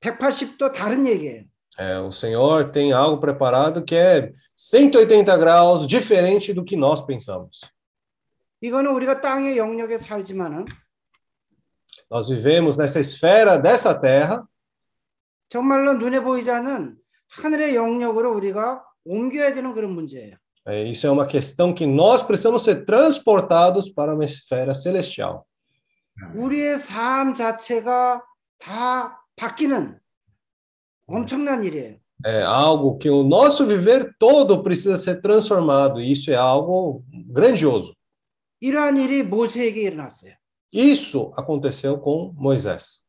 180도 다른 얘기예요. É, o Senhor tem algo preparado que é 180 graus diferente do que nós pensamos. 이거는 우리가 땅의 영역에 살지만은 Nós vivemos nessa esfera dessa terra, 정말로 눈에 보이지 않는 하늘의 영역으로 우리가 옮겨야 되는 그런 문제예요. é, isso é uma questão que nós precisamos ser transportados para uma esfera celestial. 우리의 삶 자체가 다 바뀌는 엄청난 일이에요. É algo que o nosso viver todo precisa ser transformado, e isso é algo grandioso. 이러한 일이 모세에게 일어났어요. Isso aconteceu com Moisés.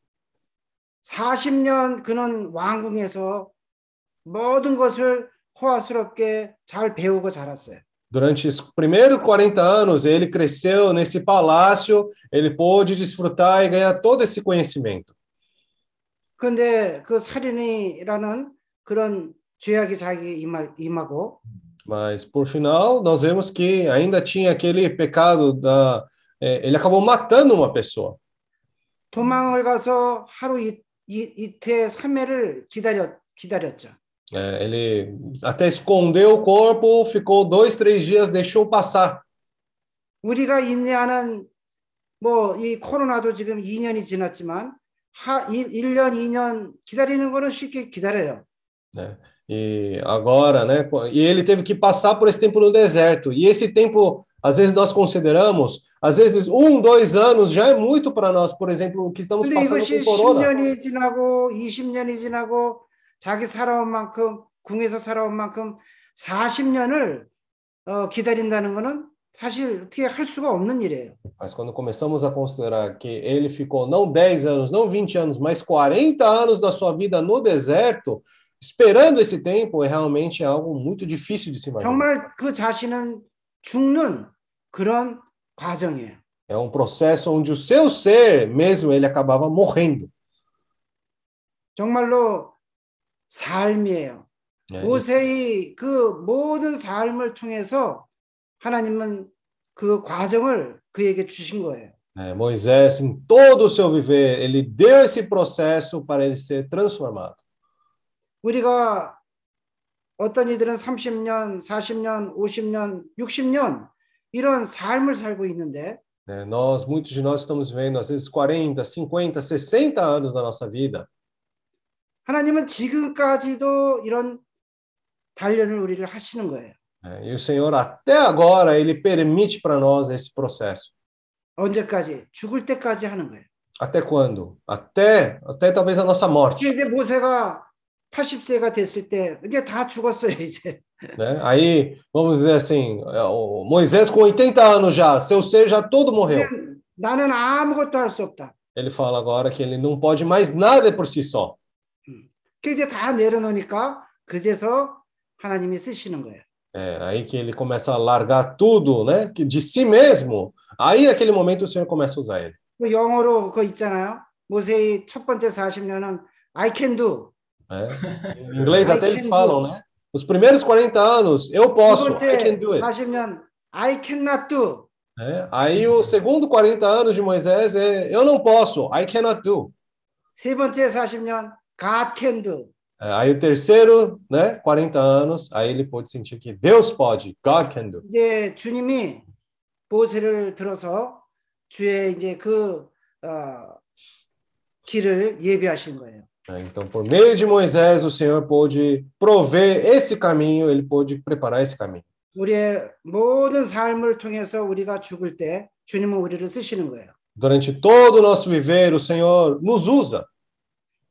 40년 그는 왕궁에서 모든 것을 호화스럽게 잘 배우고 자랐어요. Durante os primeiros 40 anos, ele cresceu nesse palácio, ele pôde desfrutar e ganhar todo esse conhecimento. 그런데 그 살인이라는 그런 죄악이 자기에게 임하, 임하고 Mas, por final, nós vemos que ainda tinha aquele pecado da. ele acabou matando uma pessoa. 도망을 가서 하루 이, 이, 이태 3회를 기다렸, 기다렸죠. É, ele até escondeu o corpo, ficou dois, três dias, deixou passar. 우리가 인내하는 뭐 이 코로나도 지금 2년이 지났지만 하 1, 1년, 2년 기다리는 거는 쉽게 기다려요. né? E agora, né? E ele teve que passar por esse tempo no deserto. E esse tempo, às vezes nós consideramos, às vezes um, dois anos já é muito para nós. Por exemplo, o que estamos 근데 passando 이것이 com corona. 10년이 지나고 20년이 지나고 자기 살아온 만큼 궁에서 살아온 만큼 40년을 어, 기다린다는 거는 사실 어떻게 할 수가 없는 일이에요. Mas quando começamos a considerar que ele ficou não 10 anos, não 20 anos, mas 40 anos da sua vida no deserto, esperando esse tempo, é realmente algo muito difícil de se imaginar. 정말 그 자신은 죽는 그런 과정이에요. É um processo onde o seu ser mesmo ele acabava morrendo. 정말로 삶이에요. 네. 모세의 그 모든 삶을 통해서 하나님은 그 과정을 그에게 주신 거예요. É, Moisés, em todo o seu viver, ele deu esse processo para ele ser transformado. 우리가 어떤 이들은 30년, 40년, 50년, 60년 이런 삶을 살고 있는데 né? Nós, muitos de nós estamos vendo, às vezes, 40, 50, 60 anos da nossa vida. 하나님은 지금까지도 이런 단련을 우리를 하시는 거예요. né? E o Senhor, até agora, ele permite para nós esse processo. 언제까지? 죽을 때까지 하는 거예요. Até quando? Até, até talvez a nossa morte. 이제 모세가 80세가 됐을 때 이제 다 죽었어요, 이제. <laughs> Né? Aí, vamos dizer assim, é, o Moisés com 80 anos já, seu ser já todo morreu. 이제 나는 아무것도 할 수 없다. Ele fala agora que ele não pode mais nada por si só. 그 이제 다 내려놓으니까 그제서 하나님이 쓰시는 거예요. É, aí que ele começa a largar tudo, né? que De si mesmo. Aí, naquele momento, o Senhor começa a usar ele. 그 영어로 그거 있잖아요. 모세의 첫 번째 40년은 I can do. né? Em <laughs> inglês I até eles can falam, do. né? Os primeiros 40 anos, eu 두 posso, I 번째 can do it. 40년 I cannot do. né? Aí o segundo 40 anos de Moisés é eu não posso, I cannot do. 세 번째 40년 God can do. É, Aí o terceiro, né, 40 anos, aí ele pôde sentir que Deus pode, God can do. 이제 주님이 모세를 들어서 주의 이제 그 어, 길을 예비하신 거예요. né? Então, por meio de Moisés, o Senhor pôde prover esse caminho, ele pôde preparar esse caminho. 우리의 모든 삶을 통해서 우리가 죽을 때 주님은 우리를 쓰시는 거예요. Durante todo o nosso viver, o Senhor nos usa.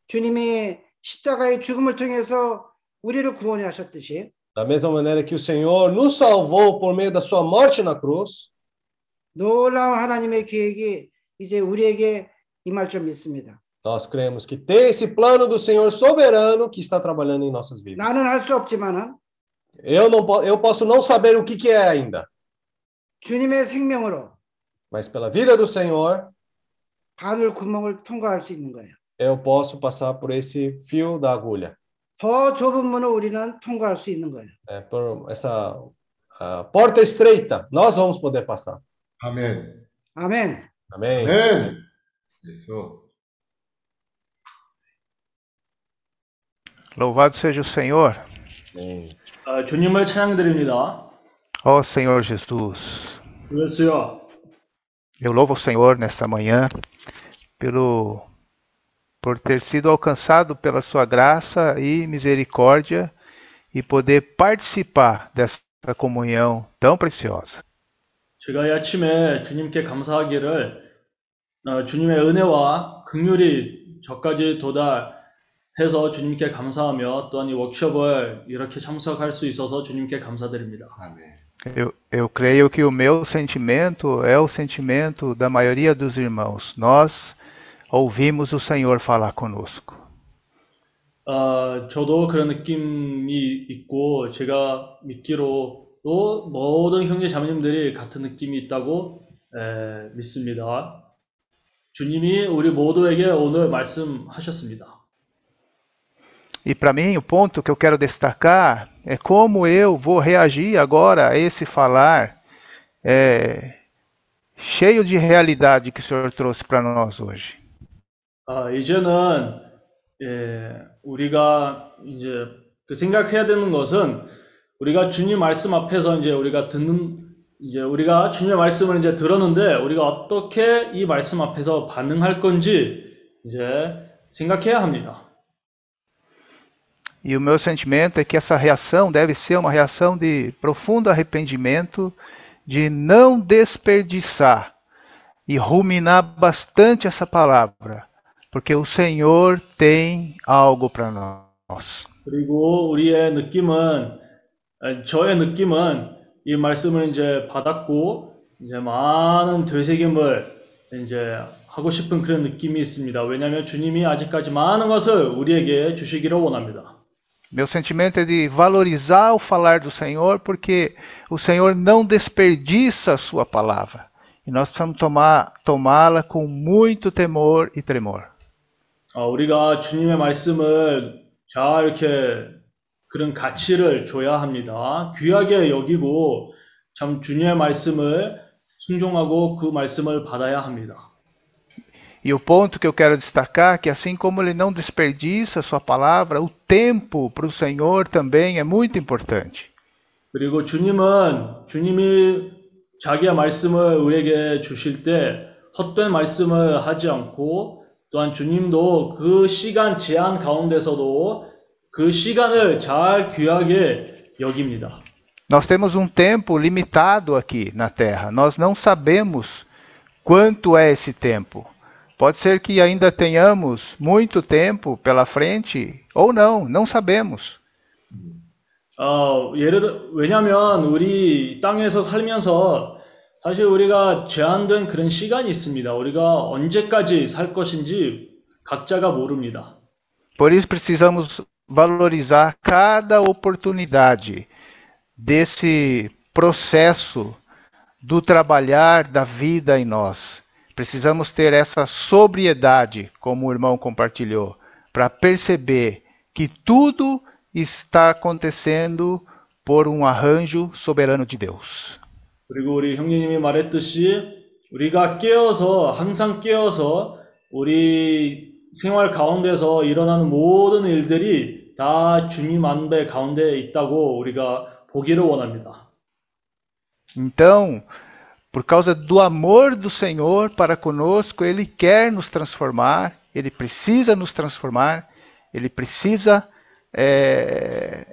주님이 십자가의 죽음을 통해서 우리를 구원해 하셨듯이 Da mesma maneira que o Senhor nos salvou por meio da sua morte na cruz, 놀라운 하나님의 계획이 이제 우리에게 임할 줄 믿습니다. nós cremos que tem esse plano do Senhor soberano que está trabalhando em nossas vidas. 나는 할 수 없지만은 Eu não po- eu posso não saber o que que é ainda, 주님의 생명으로 mas pela vida do Senhor, 바늘 구멍을 통과할 수 있는 거예요. eu posso passar por esse fio da agulha, 더 좁은 문을 우리는 통과할 수 있는 거예요. né, por essa ah, porta estreita. Nós vamos poder passar. 아멘. 아멘. Amém. 아 Louvado seja o Senhor. Amém. 아, 주님을 찬양드립니다. Ó Senhor Jesus, 그렇어요. eu louvo o Senhor nesta manhã pelo por ter sido alcançado pela sua graça e misericórdia e poder participar dessa comunhão tão preciosa. 제가 이 아침에 주님께 감사하기를 어, 주님의 은혜와 긍휼이 저까지 도달 해서 주님께 감사하며 또한 이 워크숍을 이렇게 참석할 수 있어서 주님께 감사드립니다. 아멘. Eu, eu creio que o meu sentimento é o sentimento da maioria dos irmãos. Nós ouvimos o Senhor falar conosco. 어, 저도 그런 느낌이 있고 제가 믿기로도 모든 형제 자매님들이 같은 느낌이 있다고 에, 믿습니다. 주님이 우리 모두에게 오늘 말씀하셨습니다. E para mim, o ponto que eu quero destacar é como eu vou reagir agora a esse falar é, cheio de realidade que o Senhor trouxe para nós hoje. 아, 이제는 예, 우리가 이제 그 생각해야 되는 것은 우리가 주님 말씀 앞에서 이제 우리가 듣는 이제 우리가 주님의 말씀을 이제 들었는데 우리가 어떻게 이 말씀 앞에서 반응할 건지 이제 생각해야 합니다. E o meu sentimento é que essa reação deve ser uma reação de profundo arrependimento, de não desperdiçar e ruminar bastante essa palavra, porque o Senhor tem algo para nós. 그리고 우리의 느낌은 아, 저의 느낌은 이 말씀을 이제 받았고 이제 많은 되새김을 이제 하고 싶은 그런 느낌이 있습니다. 왜냐하면 주님이 아직까지 많은 것을 우리에게 주시기를 원합니다. Meu sentimento é de valorizar o falar do Senhor, porque o Senhor não desperdiça a sua palavra. E nós precisamos tomar, tomá-la com muito temor e tremor. 어, 우리가 주님의 말씀을 잘 이렇게 그런 가치를 줘야 합니다. 귀하게 여기고 참 주님의 말씀을 순종하고 그 말씀을 받아야 합니다. E o ponto que eu quero destacar é que assim como ele não desperdiça a sua palavra, o tempo para o Senhor também é muito importante. 그리고 주님은 주님이 자기의 말씀을 우리에게 주실 때 헛된 말씀을 하지 않고 또한 주님도 그 시간 제한 가운데서도 그 시간을 잘 귀하게 여깁니다. Nós temos um tempo limitado aqui na Terra. Nós não sabemos quanto é esse tempo. Pode ser que ainda tenhamos muito tempo pela frente ou não, não sabemos. 어, 예를 들 왜냐면 우리 땅에서 살면서 사실 우리가 제한된 그런 시간이 있습니다. 우리가 언제까지 살 것인지 각자가 모릅니다. Por isso precisamos valorizar cada oportunidade desse processo do trabalhar da vida em nós. Precisamos ter essa sobriedade, como o irmão compartilhou, para perceber que tudo está acontecendo por um arranjo soberano de Deus. 그리고 우리 형님이 말했듯이 우리가 깨어서 항상 깨어서 우리 생활 가운데서 일어나는 모든 일들이 다 주님 안배 가운데 있다고 우리가 보기를 원합니다. Então, por causa do amor do Senhor para conosco, Ele quer nos transformar, Ele precisa nos transformar, Ele precisa é,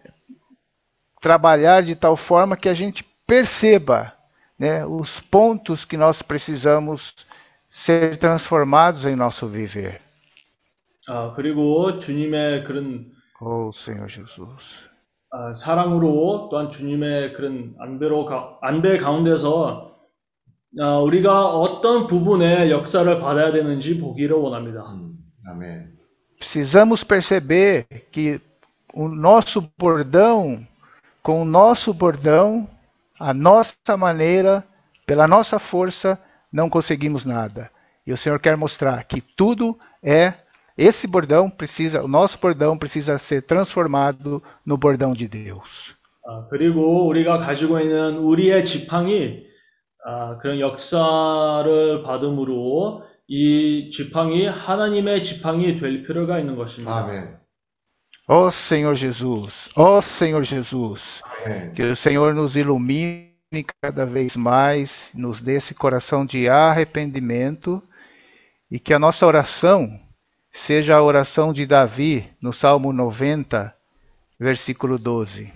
trabalhar de tal forma que a gente perceba né, os pontos que nós precisamos ser transformados em nosso viver. 아, 그리고 주님의 그런 Oh, Senhor Jesus. 아, 사랑으로 또한 주님의 그런 안배로 가, 안배 가운데서 아, 우리가 어떤 부분의 역사를 받아야 되는지 보기를 원합니다. 아멘. Precisamos perceber que o nosso bordão, com o nosso bordão, a nossa maneira, pela nossa força, não conseguimos nada. E o Senhor quer mostrar que tudo é esse bordão precisa, o nosso bordão precisa ser transformado no bordão de Deus. 아, 그리고 우리가 가지고 있는 우리의 지팡이 아, 그런 역사를 받음으로 이 지팡이 하나님의 지팡이 될 필요가 있는 것입니다. 아멘. Ó Senhor Jesus, ó Senhor Jesus, 아멘. que o Senhor nos ilumine cada vez mais, nos dê esse coração de arrependimento e que a nossa oração seja a oração de Davi no Salmo 90, versículo 12.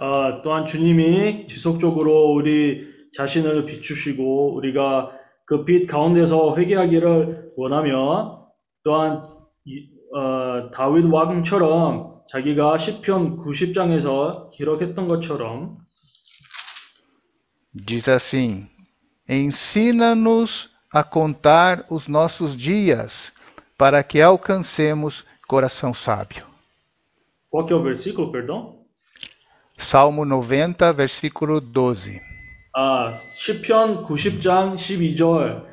아, 또한 주님이 지속적으로 우리 자신을 비추시고 우리가 그 빛 가운데서 회개하기를 원하며 또한 이- 어, 다윗 왕처럼 자기가 시편 90장에서 기록했던 것처럼 Diz assim: Ensina-nos a contar os nossos dias, para que alcancemos coração sábio. qual que é o versículo, perdão? Salmo 90, versículo 12. 아, 시편 90장 12절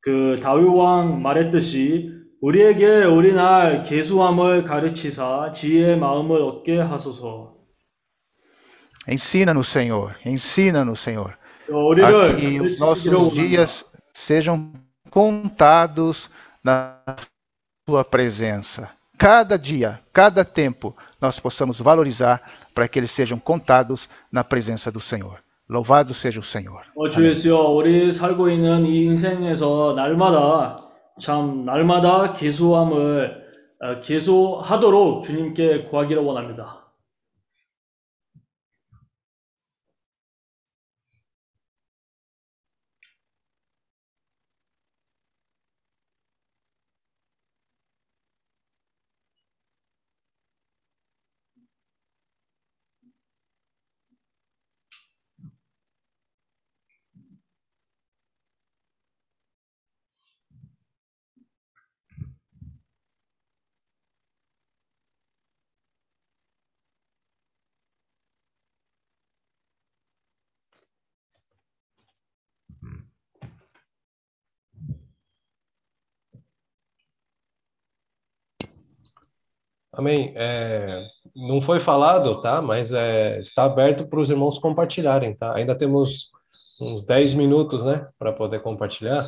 그 다윗 왕 말했듯이 우리에게 우리날 계수함을 가르치사 지혜의 마음을 얻게 하소서. Ensina-nos, Senhor, ensina-nos, Senhor, 어, 우리를 a que os 가르치시기를 nossos 원합니다. dias sejam contados na tua presença. Cada dia, cada tempo, nós possamos valorizar para que eles sejam contados na presença do Senhor. Louvado seja o Senhor. 어, 주 예수여, 우리 살고 있는 이 인생에서 날마다 참 날마다 계수함을 어, 계수하도록 주님께 구하기를 원합니다. Amém. É, não foi falado, tá? Mas é, está aberto para os irmãos compartilharem, tá? Ainda temos uns 10 minutos, né? Para poder compartilhar.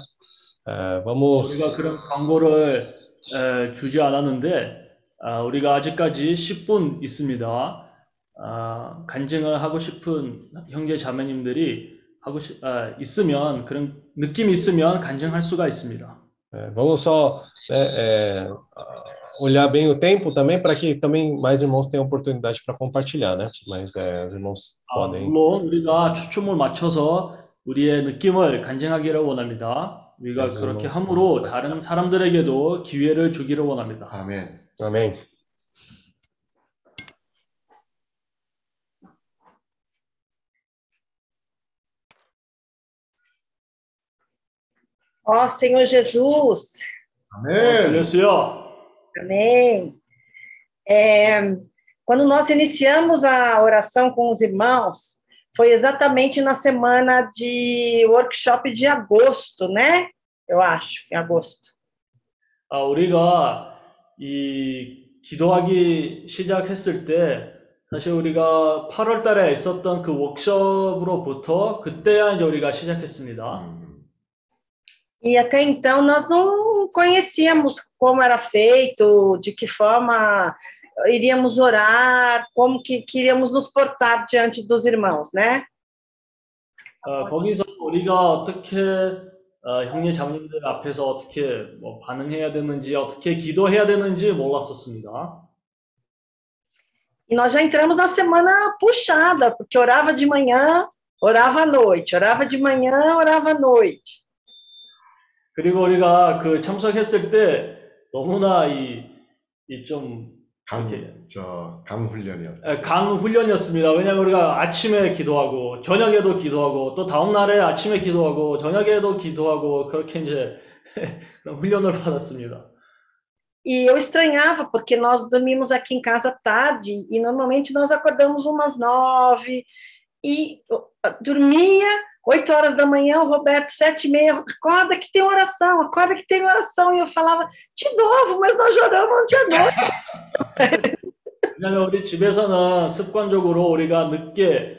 É, vamos. 우리가 그런 광고를 에, 주지 않았는데 아, 우리가 아직까지 10분 있습니다. 아, 간증을 하고 싶은 형제 자매님들이 하고 싶, 아, 있으면 그런 느낌이 있으면 간증할 수가 있습니다. é, vamos só né, é, olhar bem o tempo também para que também mais irmãos tenham oportunidade para compartilhar, né? Mas é, os irmãos 아, podem. 물론 우리가 초점을 맞춰서 우리의 느낌을 간증하기를 원합니다. 우리가 그래서 그렇게 뭐- 함으로 다른 사람들에게도 기회를 주기를 원합니다. 아멘. Amém. Ó Senhor Jesus, 아멘. 들렸어요? amém. É, quando nós iniciamos a oração com os irmãos, foi exatamente na semana de workshop de agosto, né? Eu acho, em agosto. 아, 우리가 이 기도하기 시작했을 때 사실 우리가 8월 달에 있었던 그 워크숍으로부터 그때야 이제 우리가 시작했습니다. E até então nós não conhecíamos como era feito, de que forma iríamos orar, como que queríamos nos portar diante dos irmãos, né? 어, 거기서 우리가 어떻게 어, 형제 자매님들 앞에서 어떻게 뭐 반응해야 되는지 어떻게 기도해야 되는지 몰랐었습니다. E nós já entramos na semana puxada, porque orava de manhã, orava à noite, orava de manhã, orava à noite. 그리고 우리가 그 참석했을 때 너무나 이 이 좀 강, 저, 강 훈련이었다. 강 훈련이었습니다. 왜냐하면 우리가 아침에 기도하고 저녁에도 기도하고 또 다음 날에 아침에 기도하고 저녁에도 기도하고 그렇게 이제 <laughs> 그런 훈련을 받았습니다. E eu estranhava, porque nós dormimos aqui em casa tarde, e normalmente nós acordamos umas nove, e dormia oito horas da manhã, o Roberto, sete e meia, acorda que tem oração, acorda que tem oração, e eu falava, de novo, mas nós oramos ontem à noite. 왜냐하면 우리 집에서는 습관적으로 우리가 늦게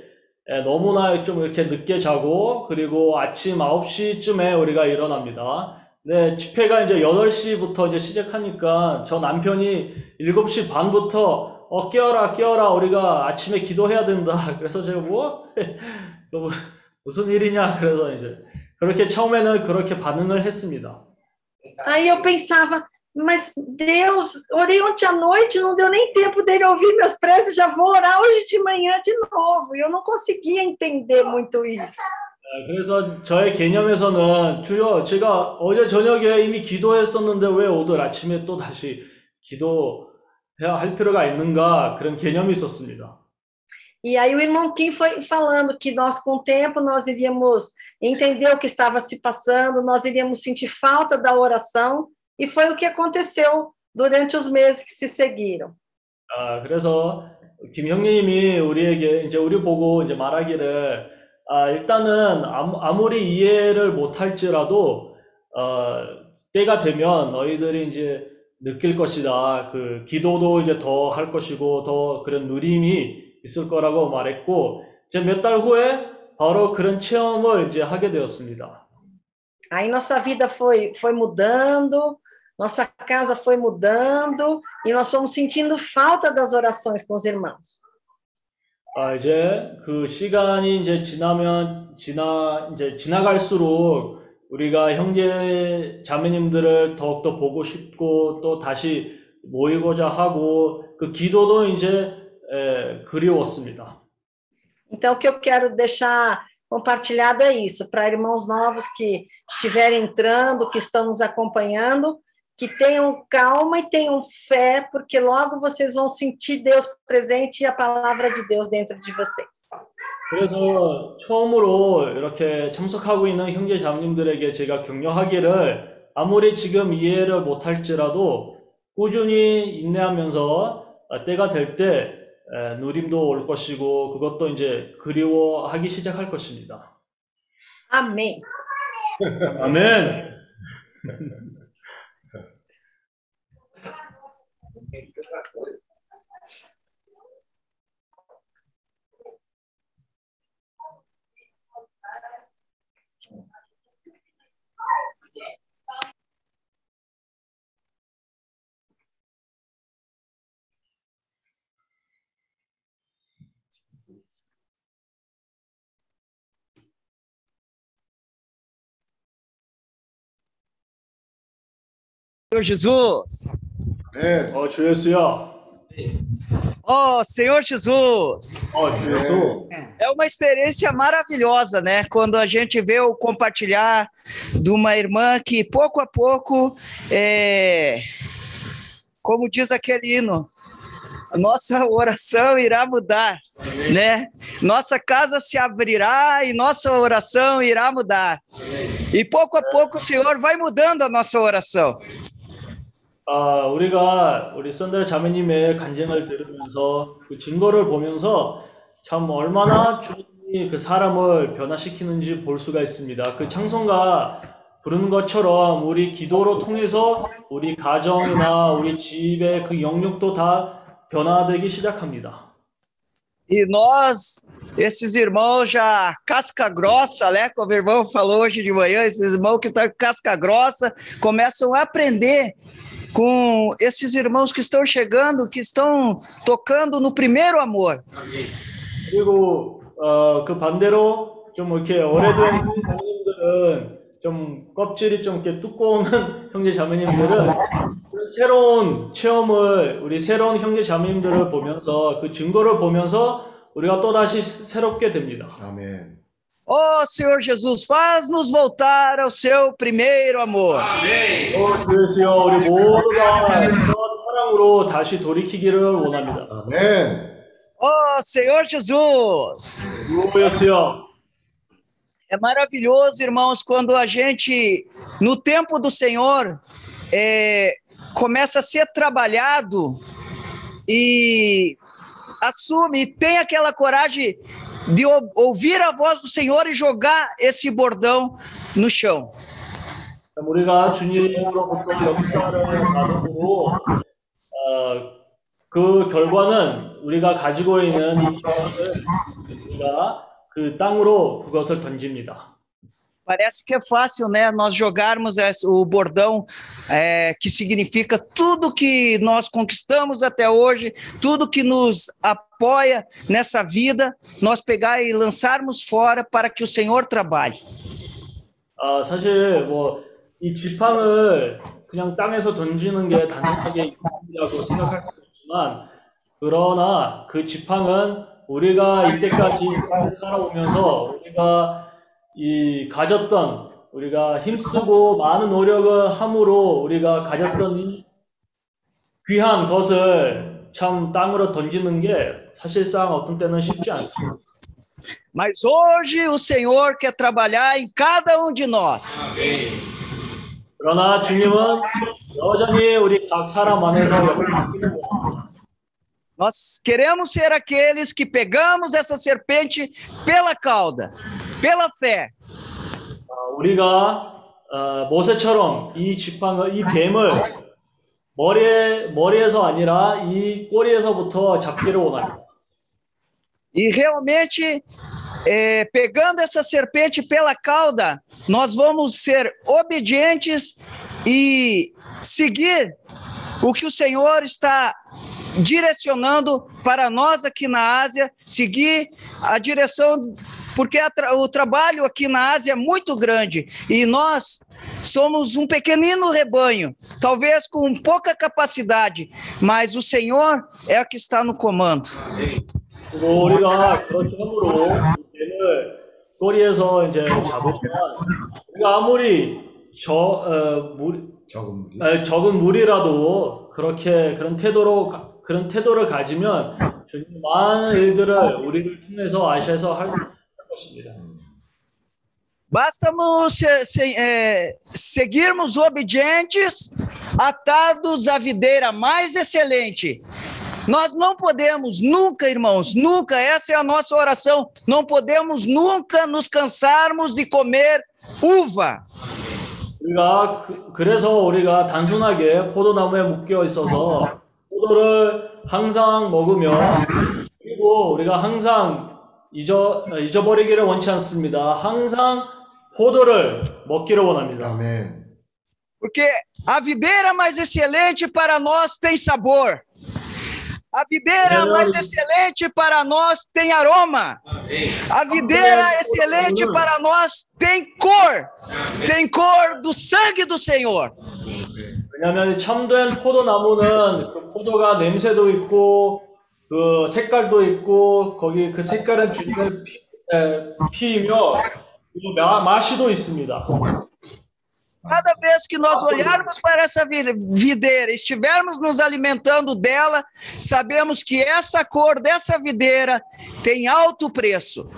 에, 너무나 좀 이렇게 늦게 자고 그리고 아침 9시쯤에 우리가 일어납니다. 네, 집회가 이제 8시부터 이제 시작하니까 저 남편이 7시 반부터 어 깨어라 깨어라 우리가 아침에 기도해야 된다. 그래서 제가 뭐 뭐, 무슨 일이냐 그래서 이제 그렇게 처음에는 그렇게 반응을 했습니다. Aí eu pensava, mas Deus, orei ontem à noite, não deu nem tempo dele ouvir meus preces, já vou orar hoje de manhã de novo. E eu não conseguia entender muito isso. 네, 그래서 저의 개념에서는 주여 제가 어제 저녁에 이미 기도했었는데 왜 오늘 아침에 또 다시 기도해야 할 필요가 있는가 그런 개념이 있었습니다. E aí o irmão Kim foi falando que nós, com o tempo, nós iríamos entender o que estava se passando, nós iríamos sentir falta da oração, e foi o que aconteceu durante os meses que se seguiram. 아, 그래서 김 형님이 우리에게 이제 우리 보고 이제 말하기를 아, 일단은 아무, 아무리 이해를 못할지라도 어, 때가 되면 너희들이 이제 느낄 것이다. 그 기도도 이제 더 할 것이고 더 그런 누림이 있을 거라고 말했고 이제 몇 달 후에 바로 그런 체험을 이제 하게 되었습니다. Aí nossa vida foi, foi mudando, nossa casa foi mudando, e nós fomos sentindo falta das orações com os irmãos. 아, 이제 그 시간이 이제 지나면 지나 이제 지나갈수록 우리가 형제 자매님들을 더욱더 보고 싶고 또 다시 모이고자 하고 그 기도도 이제 에, 그리웠습니다. Então, o que eu quero deixar compartilhado é isso, para irmãos novos que estiverem entrando, que estão nos acompanhando, que tenham calma e tenham fé, porque logo vocês vão sentir Deus presente e a palavra de Deus dentro de vocês. 그래서 처음으로 이렇게 참석하고 있는 형제 자매님들에게 제가 격려하기를 아무리 지금 이해를 못할지라도 꾸준히 인내하면서 때가 될 때 누림도 올 것이고 그것도 이제 그리워하기 시작할 것입니다. Amém. 아멘. <laughs> Senhor Jesus. Amém. Ó oh, Senhor Jesus. Ó Jesus. Assim, é uma experiência maravilhosa, né? Quando a gente vê o compartilhar de uma irmã que pouco a pouco, é... como diz aquele hino, nossa oração irá mudar, Amém. né? Nossa casa se abrirá e nossa oração irá mudar. Amém. E pouco a pouco o Senhor vai mudando a nossa oração. 아, 우리가 우리 썬들 자매님의 간증을 들으면서 그 증거를 보면서 참 얼마나 주님이 그 사람을 변화시키는지 볼 수가 있습니다. 그 찬송가 부르는 것처럼 우리 기도로 통해서 우리 가정이나 우리 집의 그 영역도 다 변화되기 시작합니다. E nós, esses irmãos já casca grossa, né? Como o irmão falou hoje de manhã, esses irmãos que estão casca grossa começam a aprender com esses irmãos que estão chegando, que estão tocando no primeiro amor. 그리고 어, 그 반대로 좀 이렇게 오래된 형제자매님들은 좀 껍질이 좀 이렇게 두꺼운 <laughs> 형제 자매님들은 새로운 체험을 우리 새로운 형제 자매님들을 보면서 그 증거를 보면서 우리가 또 다시 새롭게 됩니다. 아멘. Oh, Senhor Jesus, faz-nos voltar ao seu primeiro amor. 어, 주 예수여 우리 모두가 첫 사랑으로 다시 돌이키기를 원합니다. 아멘. Oh, Senhor Jesus. 주 예수여 É maravilhoso, irmãos, quando a gente, no tempo do Senhor, é, começa a ser trabalhado e assume, e tem aquela coragem de ou- ouvir a voz do Senhor e jogar esse bordão no chão. 우리가 주님으로부터 역사를 받음으로 어, 그 결과는 우리가 가지고 있는 이 힘을 우리가 그 땅으로 그것을 던집니다. Parece que é fácil, né? Nós jogarmos esse- o bordão, é, que significa tudo que nós conquistamos até hoje, tudo que nos apoia nessa vida, nós pegar e lançarmos fora para que o Senhor trabalhe. 아, 사실 뭐 이 지팡을 그냥 땅에서 던지는 게 단순하게 일이라고 생각할 수 있지만 그러나 그 지팡은 우리가 이때까지 땅에 살아오면서 우리가 이 가졌던 우리가 힘쓰고 많은 노력을 함으로 우리가 가졌던 이 귀한 것을 참 땅으로 던지는 게 사실상 어떤 때는 쉽지 않습니다. Mas hoje o Senhor quer trabalhar em cada um de nós. 그러나 주님은 여전히 우리 각 사람 안에서 역사하시는 Nós queremos ser aqueles que pegamos essa serpente pela cauda, pela fé. 어, 우리가 어, 모세처럼 이 지팡을 이 뱀을 머리에 머리에서 아니라 이 꼬리에서부터 잡기를 원합니다. E realmente, é, pegando essa serpente pela cauda, nós vamos ser obedientes e seguir o que o Senhor está direcionando para nós aqui na Ásia, seguir a direção, porque a tra- o trabalho aqui na Ásia é muito grande e nós somos um pequenino rebanho, talvez com pouca capacidade, mas o Senhor é o que está no comando. 그리고 우리가 그렇게 함으로 이 뱀을 꼬리에서 이제 잡으면 우리가 아무리 저 어, 물, 적은 물이 에, 적은 물이라도 그렇게 그런 태도로 가- 그런 태도를 가지면 주님 많은 일들을 우리를 통해서 아시아에서 할, 할 것입니다. Bastamos se- se- é, seguirmos obedientes, atados à videira mais excelente. Nós não podemos nunca, irmãos, nunca, essa é a nossa oração, não podemos nunca nos cansarmos de comer uva. 우리가 그, 그래서 우리가 단순하게 포도나무에 묶여 있어서 포도를 항상 먹으며 그리고 우리가 항상 잊어 잊어버리기를 원치 않습니다. 항상 포도를 먹기를 원합니다. 아멘. Porque a videira mais excelente para nós tem sabor. A videira mais excelente para nós tem aroma. A videira excelente para nós tem cor. Tem cor do sangue do Senhor. 왜냐하면 참된 포도나무는 그 포도가 냄새도 있고 그 색깔도 있고 거기 그 색깔은 주님의 피, 에, 피이며 그리고 마, 맛이도 있습니다. Cada vez que nós olharmos para essa vi- videira, estivermos nos alimentando dela, sabemos que essa cor dessa videira tem alto preço.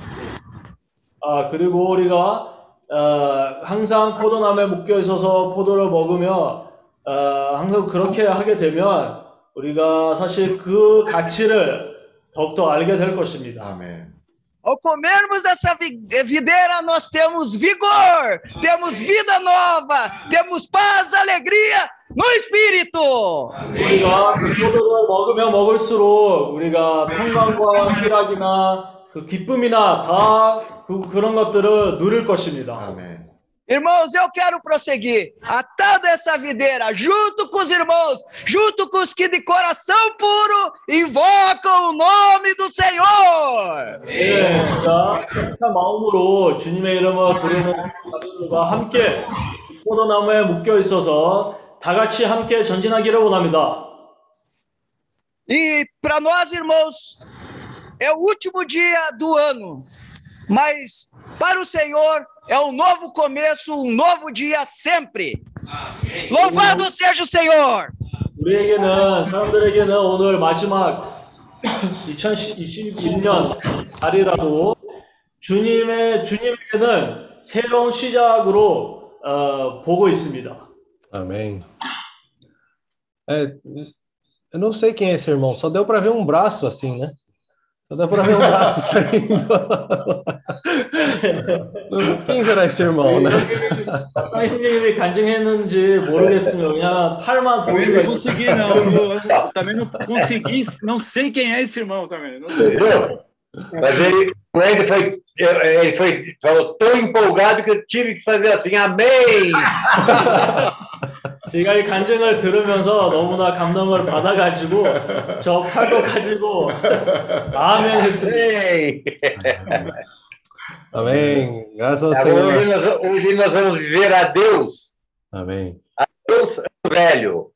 아 그리고 우리가 어, 항상 포도나무에 묶여 있어서 포도를 먹으며 어, 항상 그렇게 하게 되면 우리가 사실 그 가치를 더욱더 알게 될 것입니다. 아멘. Ao comermos dessa vi- videira, nós temos vigor, temos vida nova, temos paz, alegria no espírito. 우리가 그 포도를 먹으면 먹을수록 우리가 평강과 희락이나 그 기쁨이나 다 그, 그런 것들을 누릴 것입니다. 아멘. Irmãos, eu quero prosseguir atado a essa videira, junto com os irmãos, junto com os que de coração puro invocam o nome do Senhor. 네, 제가 착한 마음으로 주님의 이름을 부르는 자들과 함께 포도나무에 묶여 있어서 다 같이 함께 전진하기를 원합니다. E para nós, irmãos, é o último dia do ano, mas para o Senhor é um novo começo, um novo dia sempre. Louvado seja o Senhor! 우리에게는 사람들에게는 오늘 마지막 2021년 달이라도 주님의 주님에게는 새로운 시작으로 어, 보고 있습니다. Amém. É, eu não sei quem é esse irmão, só deu para ver um braço assim, né? Só deu para ver um braço <laughs> saindo. Quem será esse irmão, né? 어떤 형님이 간증했는지 모르겠으면 그냥 팔만 볼 Também 수가 não consegui, 있습니다. não. Eu também não consegui, não sei quem é esse irmão também. Não sei. Entendeu? Mas ele, o Ed foi, ele foi, falou tão empolgado que eu tive que fazer assim, amém! <laughs> 제가 이 간증을 들으면서 너무나 감동을 받아가지고 저 팔도 가지고 아멘 했습니다. Amém. Graças ao Agora, hoje, Senhor. nós, hoje nós vamos viver a Deus, Amém. a Deus ano velho,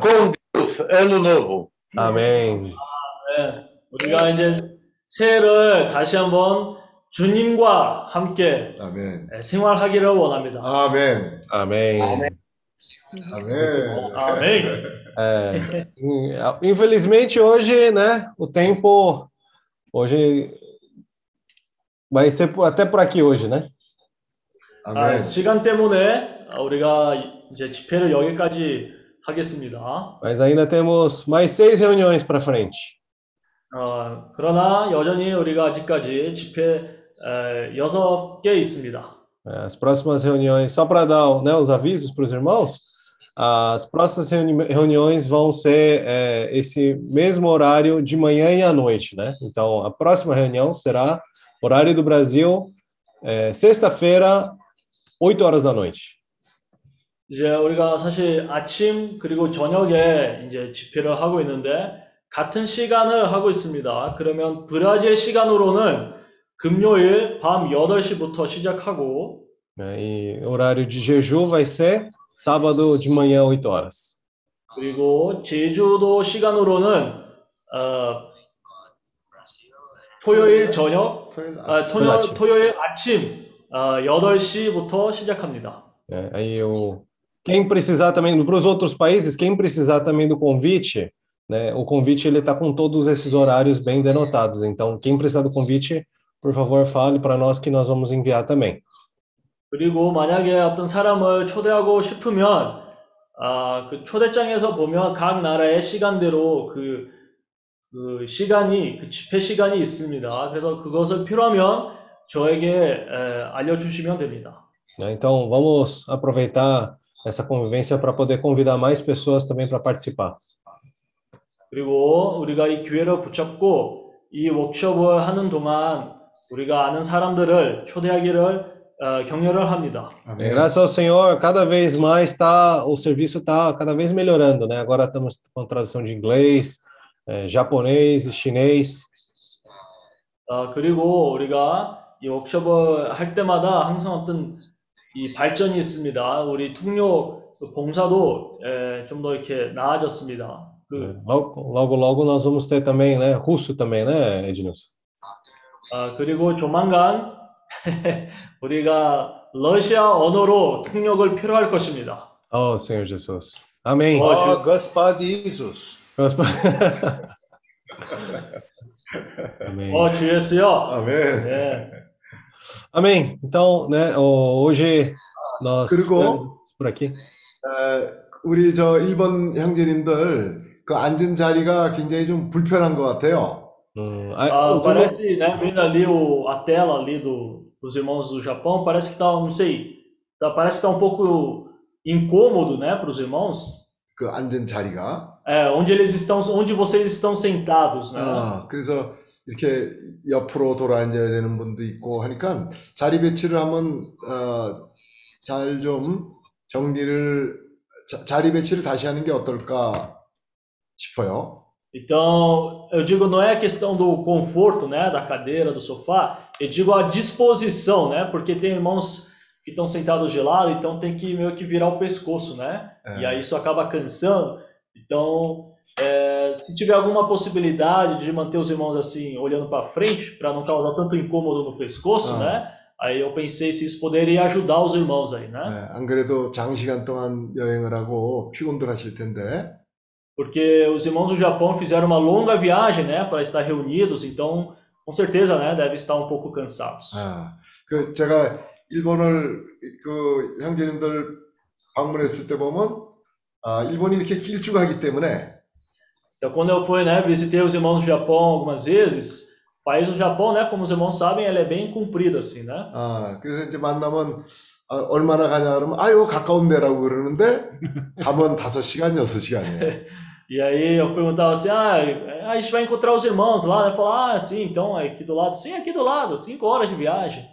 com Deus ano novo. Amém. 네, 우리가 이제 새해를 다시 한번 주님과 함께 아멘. 네, 생활하기를 원합니다. 아멘. Amém. 아멘. 아멘. É, infelizmente hoje, né, o tempo hoje vai ser por- até por aqui hoje, né? 아, 시간 때문에 우리가 이제 집회를 여기까지 하겠습니다. Mas ainda temos mais seis reuniões para frente. 어, 그러나 여전히 우리가 아직까지 집회 에, 여섯 개 있습니다. As próximas reuniões, só para dar né, os avisos para os irmãos, as próximas reuni- reuniões vão ser é, esse mesmo horário de manhã e à noite, né? Então, a próxima reunião será horário do Brasil, é, sexta-feira, 8 horas da noite. 이제 우리가 사실 아침 그리고 저녁에 이제 집회를 하고 있는데 같은 시간을 하고 있습니다. 그러면 브라질 시간으로는 금요일 밤 8시부터 시작하고 né? E o horário de jejum vai ser sábado de manhã, 8 horas. 그리고 제주도 시간으로는 어, 토요일 저녁, 아, 토요, 아침. 토요일 아침 어, 8시부터 시작합니다. né? Aí o quem precisar também para os outros países, quem precisar também do convite, né? O convite ele está com todos esses horários bem denotados. Então, quem precisar do convite, por favor, fale para nós que nós vamos enviar também. 그리고 만약에 어떤 사람을 초대하고 싶으면 아, 그 초대장에서 보면 각 나라의 시간대로 그, 그 시간이 그 집회 시간이 있습니다. 그래서 그것을 필요하면 저에게 에, 알려주시면 됩니다. Então, vamos aproveitar essa convivência para poder convidar mais pessoas também para participar. 그리고 우리가 이 기회를 붙잡고 이 워크숍을 하는 동안 우리가 아는 사람들을 초대하기를 어, 격려를 합니다. É, Graças ao Senhor, cada vez mais tá, o serviço está cada vez melhorando, né? Agora estamos com tradução de inglês, eh, japonês e chinês. 어, 그리고 우리가 이 워크숍을 할 때마다 항상 어떤 이 발전이 있습니다. 우리 통역 그 봉사도 예, 좀더 이렇게 나아졌습니다. 그, Logo, logo, logo nós vamos ter também, né? Russo também, né, Ednilson? 아, 그리고 조만간 <laughs> 우리가 러시아 언어로 통역을 필요할 것입니다. Oh, Senhor Jesus. Amém. Oh, Ó, Gaspar Jesus. Amém. 어, 주 예수요. 아멘. 예. Amém. Então, né, o- hoje nós 그리고 por aqui. 에, 우리 저 일본 형제님들 그 앉은 자리가 굉장히 좀 불편한 것 같아요. Hum, Ah, os irmãos- parece, né, vendo ali o, a tela ali do, dos irmãos do Japão, parece que tá, não sei, tá, parece que tá um pouco incômodo, né, para os irmãos. 그 앉은 자리가. É, onde eles estão, onde vocês estão sentados, né? 아, 그래서 이렇게 옆으로 돌아 앉아야 되는 분도 있고 하니까 자리 배치를 한번 어, 잘 좀 정리를 자, 자리 배치를 다시 하는 게 어떨까 싶어요. Então, eu digo, não é a questão do conforto, né, da cadeira, do sofá, eu digo a disposição, né, porque tem irmãos que estão sentados de lado, então tem que meio que virar o pescoço, né, É. e aí isso acaba cansando. Então, é, se tiver alguma possibilidade de manter os irmãos assim, olhando para frente, para não causar tanto incômodo no pescoço, Ah. né, aí eu pensei se isso poderia ajudar os irmãos aí, né, 네, 안 그래도 장시간 동안 여행을 하고 피곤들 하실 텐데 porque os irmãos do Japão fizeram uma longa viagem, né, para estar reunidos, então, com certeza, né, devem estar um pouco cansados. 아, 그 제가 일본을 그 형제님들 방문했을 때 보면 아, 일본이 이렇게 길쭉하기 때문에 Então, quando eu fui, né, visitei os irmãos do Japão algumas vezes, o país do Japão, né, como os irmãos sabem, ele é bem comprido assim, né? 아, 그래서 이제 만나면 아, 얼마나 가냐 그러면 아유 가까운 데라고 그러는데 <laughs> 가면 5시간, 6시간이에요. <laughs> E aí eu perguntava assim, ah, a gente vai encontrar os irmãos lá, né? Falar, ah, sim, então é aqui do lado, sim, aqui do lado, cinco horas de viagem.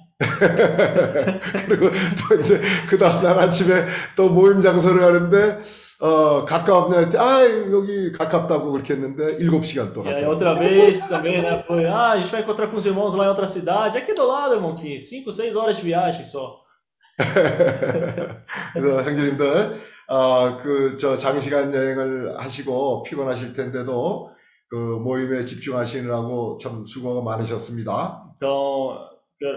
그리고 또 이제 그 다음날 아침에 또 모임 장소를 가는데 어, 가까웠냐 할때 아, 여기 가깝다고 그렇게 했는데 7시간 또 E aí 갔다. outra vez também, né, foi, ah, a gente vai encontrar com os irmãos lá em outra cidade, aqui do lado, irmão, que cinco, seis horas de viagem só. <laughs> 그래서 형제님들 어, 그저 장시간 여행을 하시고 피곤하실 텐데도 그 모임에 집중하시느라고 참 수고가 많으셨습니다. Então,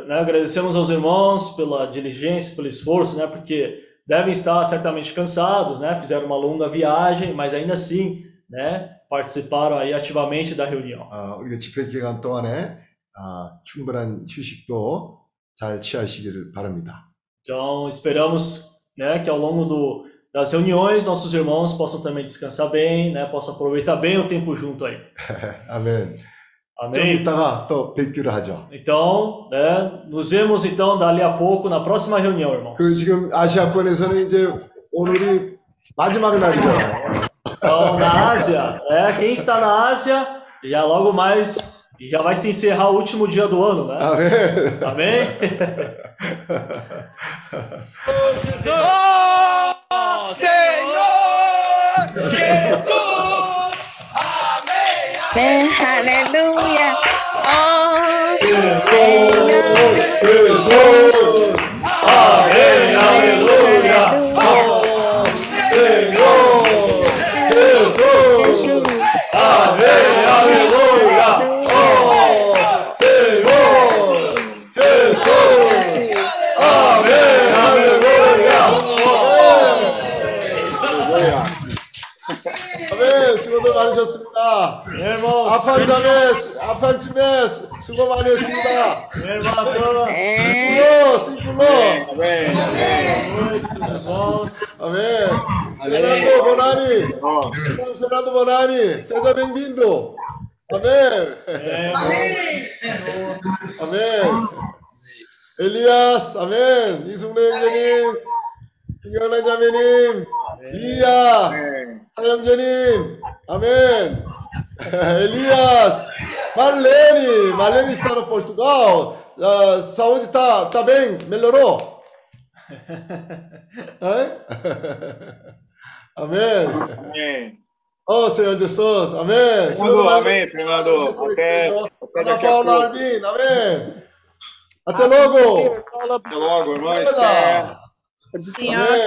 né, agradecemos aos irmãos pela diligência, pelo esforço, né, porque devem estar certamente cansados, né, fizeram uma longa viagem, mas ainda assim, né, participaram aí ativamente da reunião. 어, 우리가 집회 기간 동안에 아, 충분한 휴식도 잘 취하시기를 바랍니다. Então, esperamos, né, que ao longo do, das reuniões nossos irmãos possam também descansar bem, né, possam aproveitar bem o tempo junto aí. <laughs> 아멘. 좀 Amém. 이따가 또 뵙기로 하죠. Então, né, nos vemos então dali a pouco na próxima reunião, irmãos. 그 지금 아시아권에서는 이제 오늘이 마지막 날이잖아요. Então, na Ásia, né, quem está na Ásia, já logo mais, já vai se encerrar o último dia do ano, né? 아멘. Amém? Oh, Senhor Jesus! Amém, aleluia. Oh, Jesus! Amém, aleluia! 많으셨습니다. 아판 자매, 아판 팀에 수고 많이 했습니다. Amém. 싱글로, 싱글로. 아멘. 페난도 보나니, 페난도 보나니, 세자 뱅빈도. 아멘. 아멘. 엘리아스, 아멘. 이승래 형제님, 김경란 자매님, É. Lia! É. Hayamjanim! Amém! <laughs> Elias! Marlene! Marlene está no Portugal! A saúde está tá bem? Melhorou? <laughs> <laughs> Amém! Amém! Oh, Senhor Jesus, amém! Fernando, amém, Fernando! Até, até daqui a pouco! Armin, amém! Até logo! Até logo, irmã Esther! Senhora,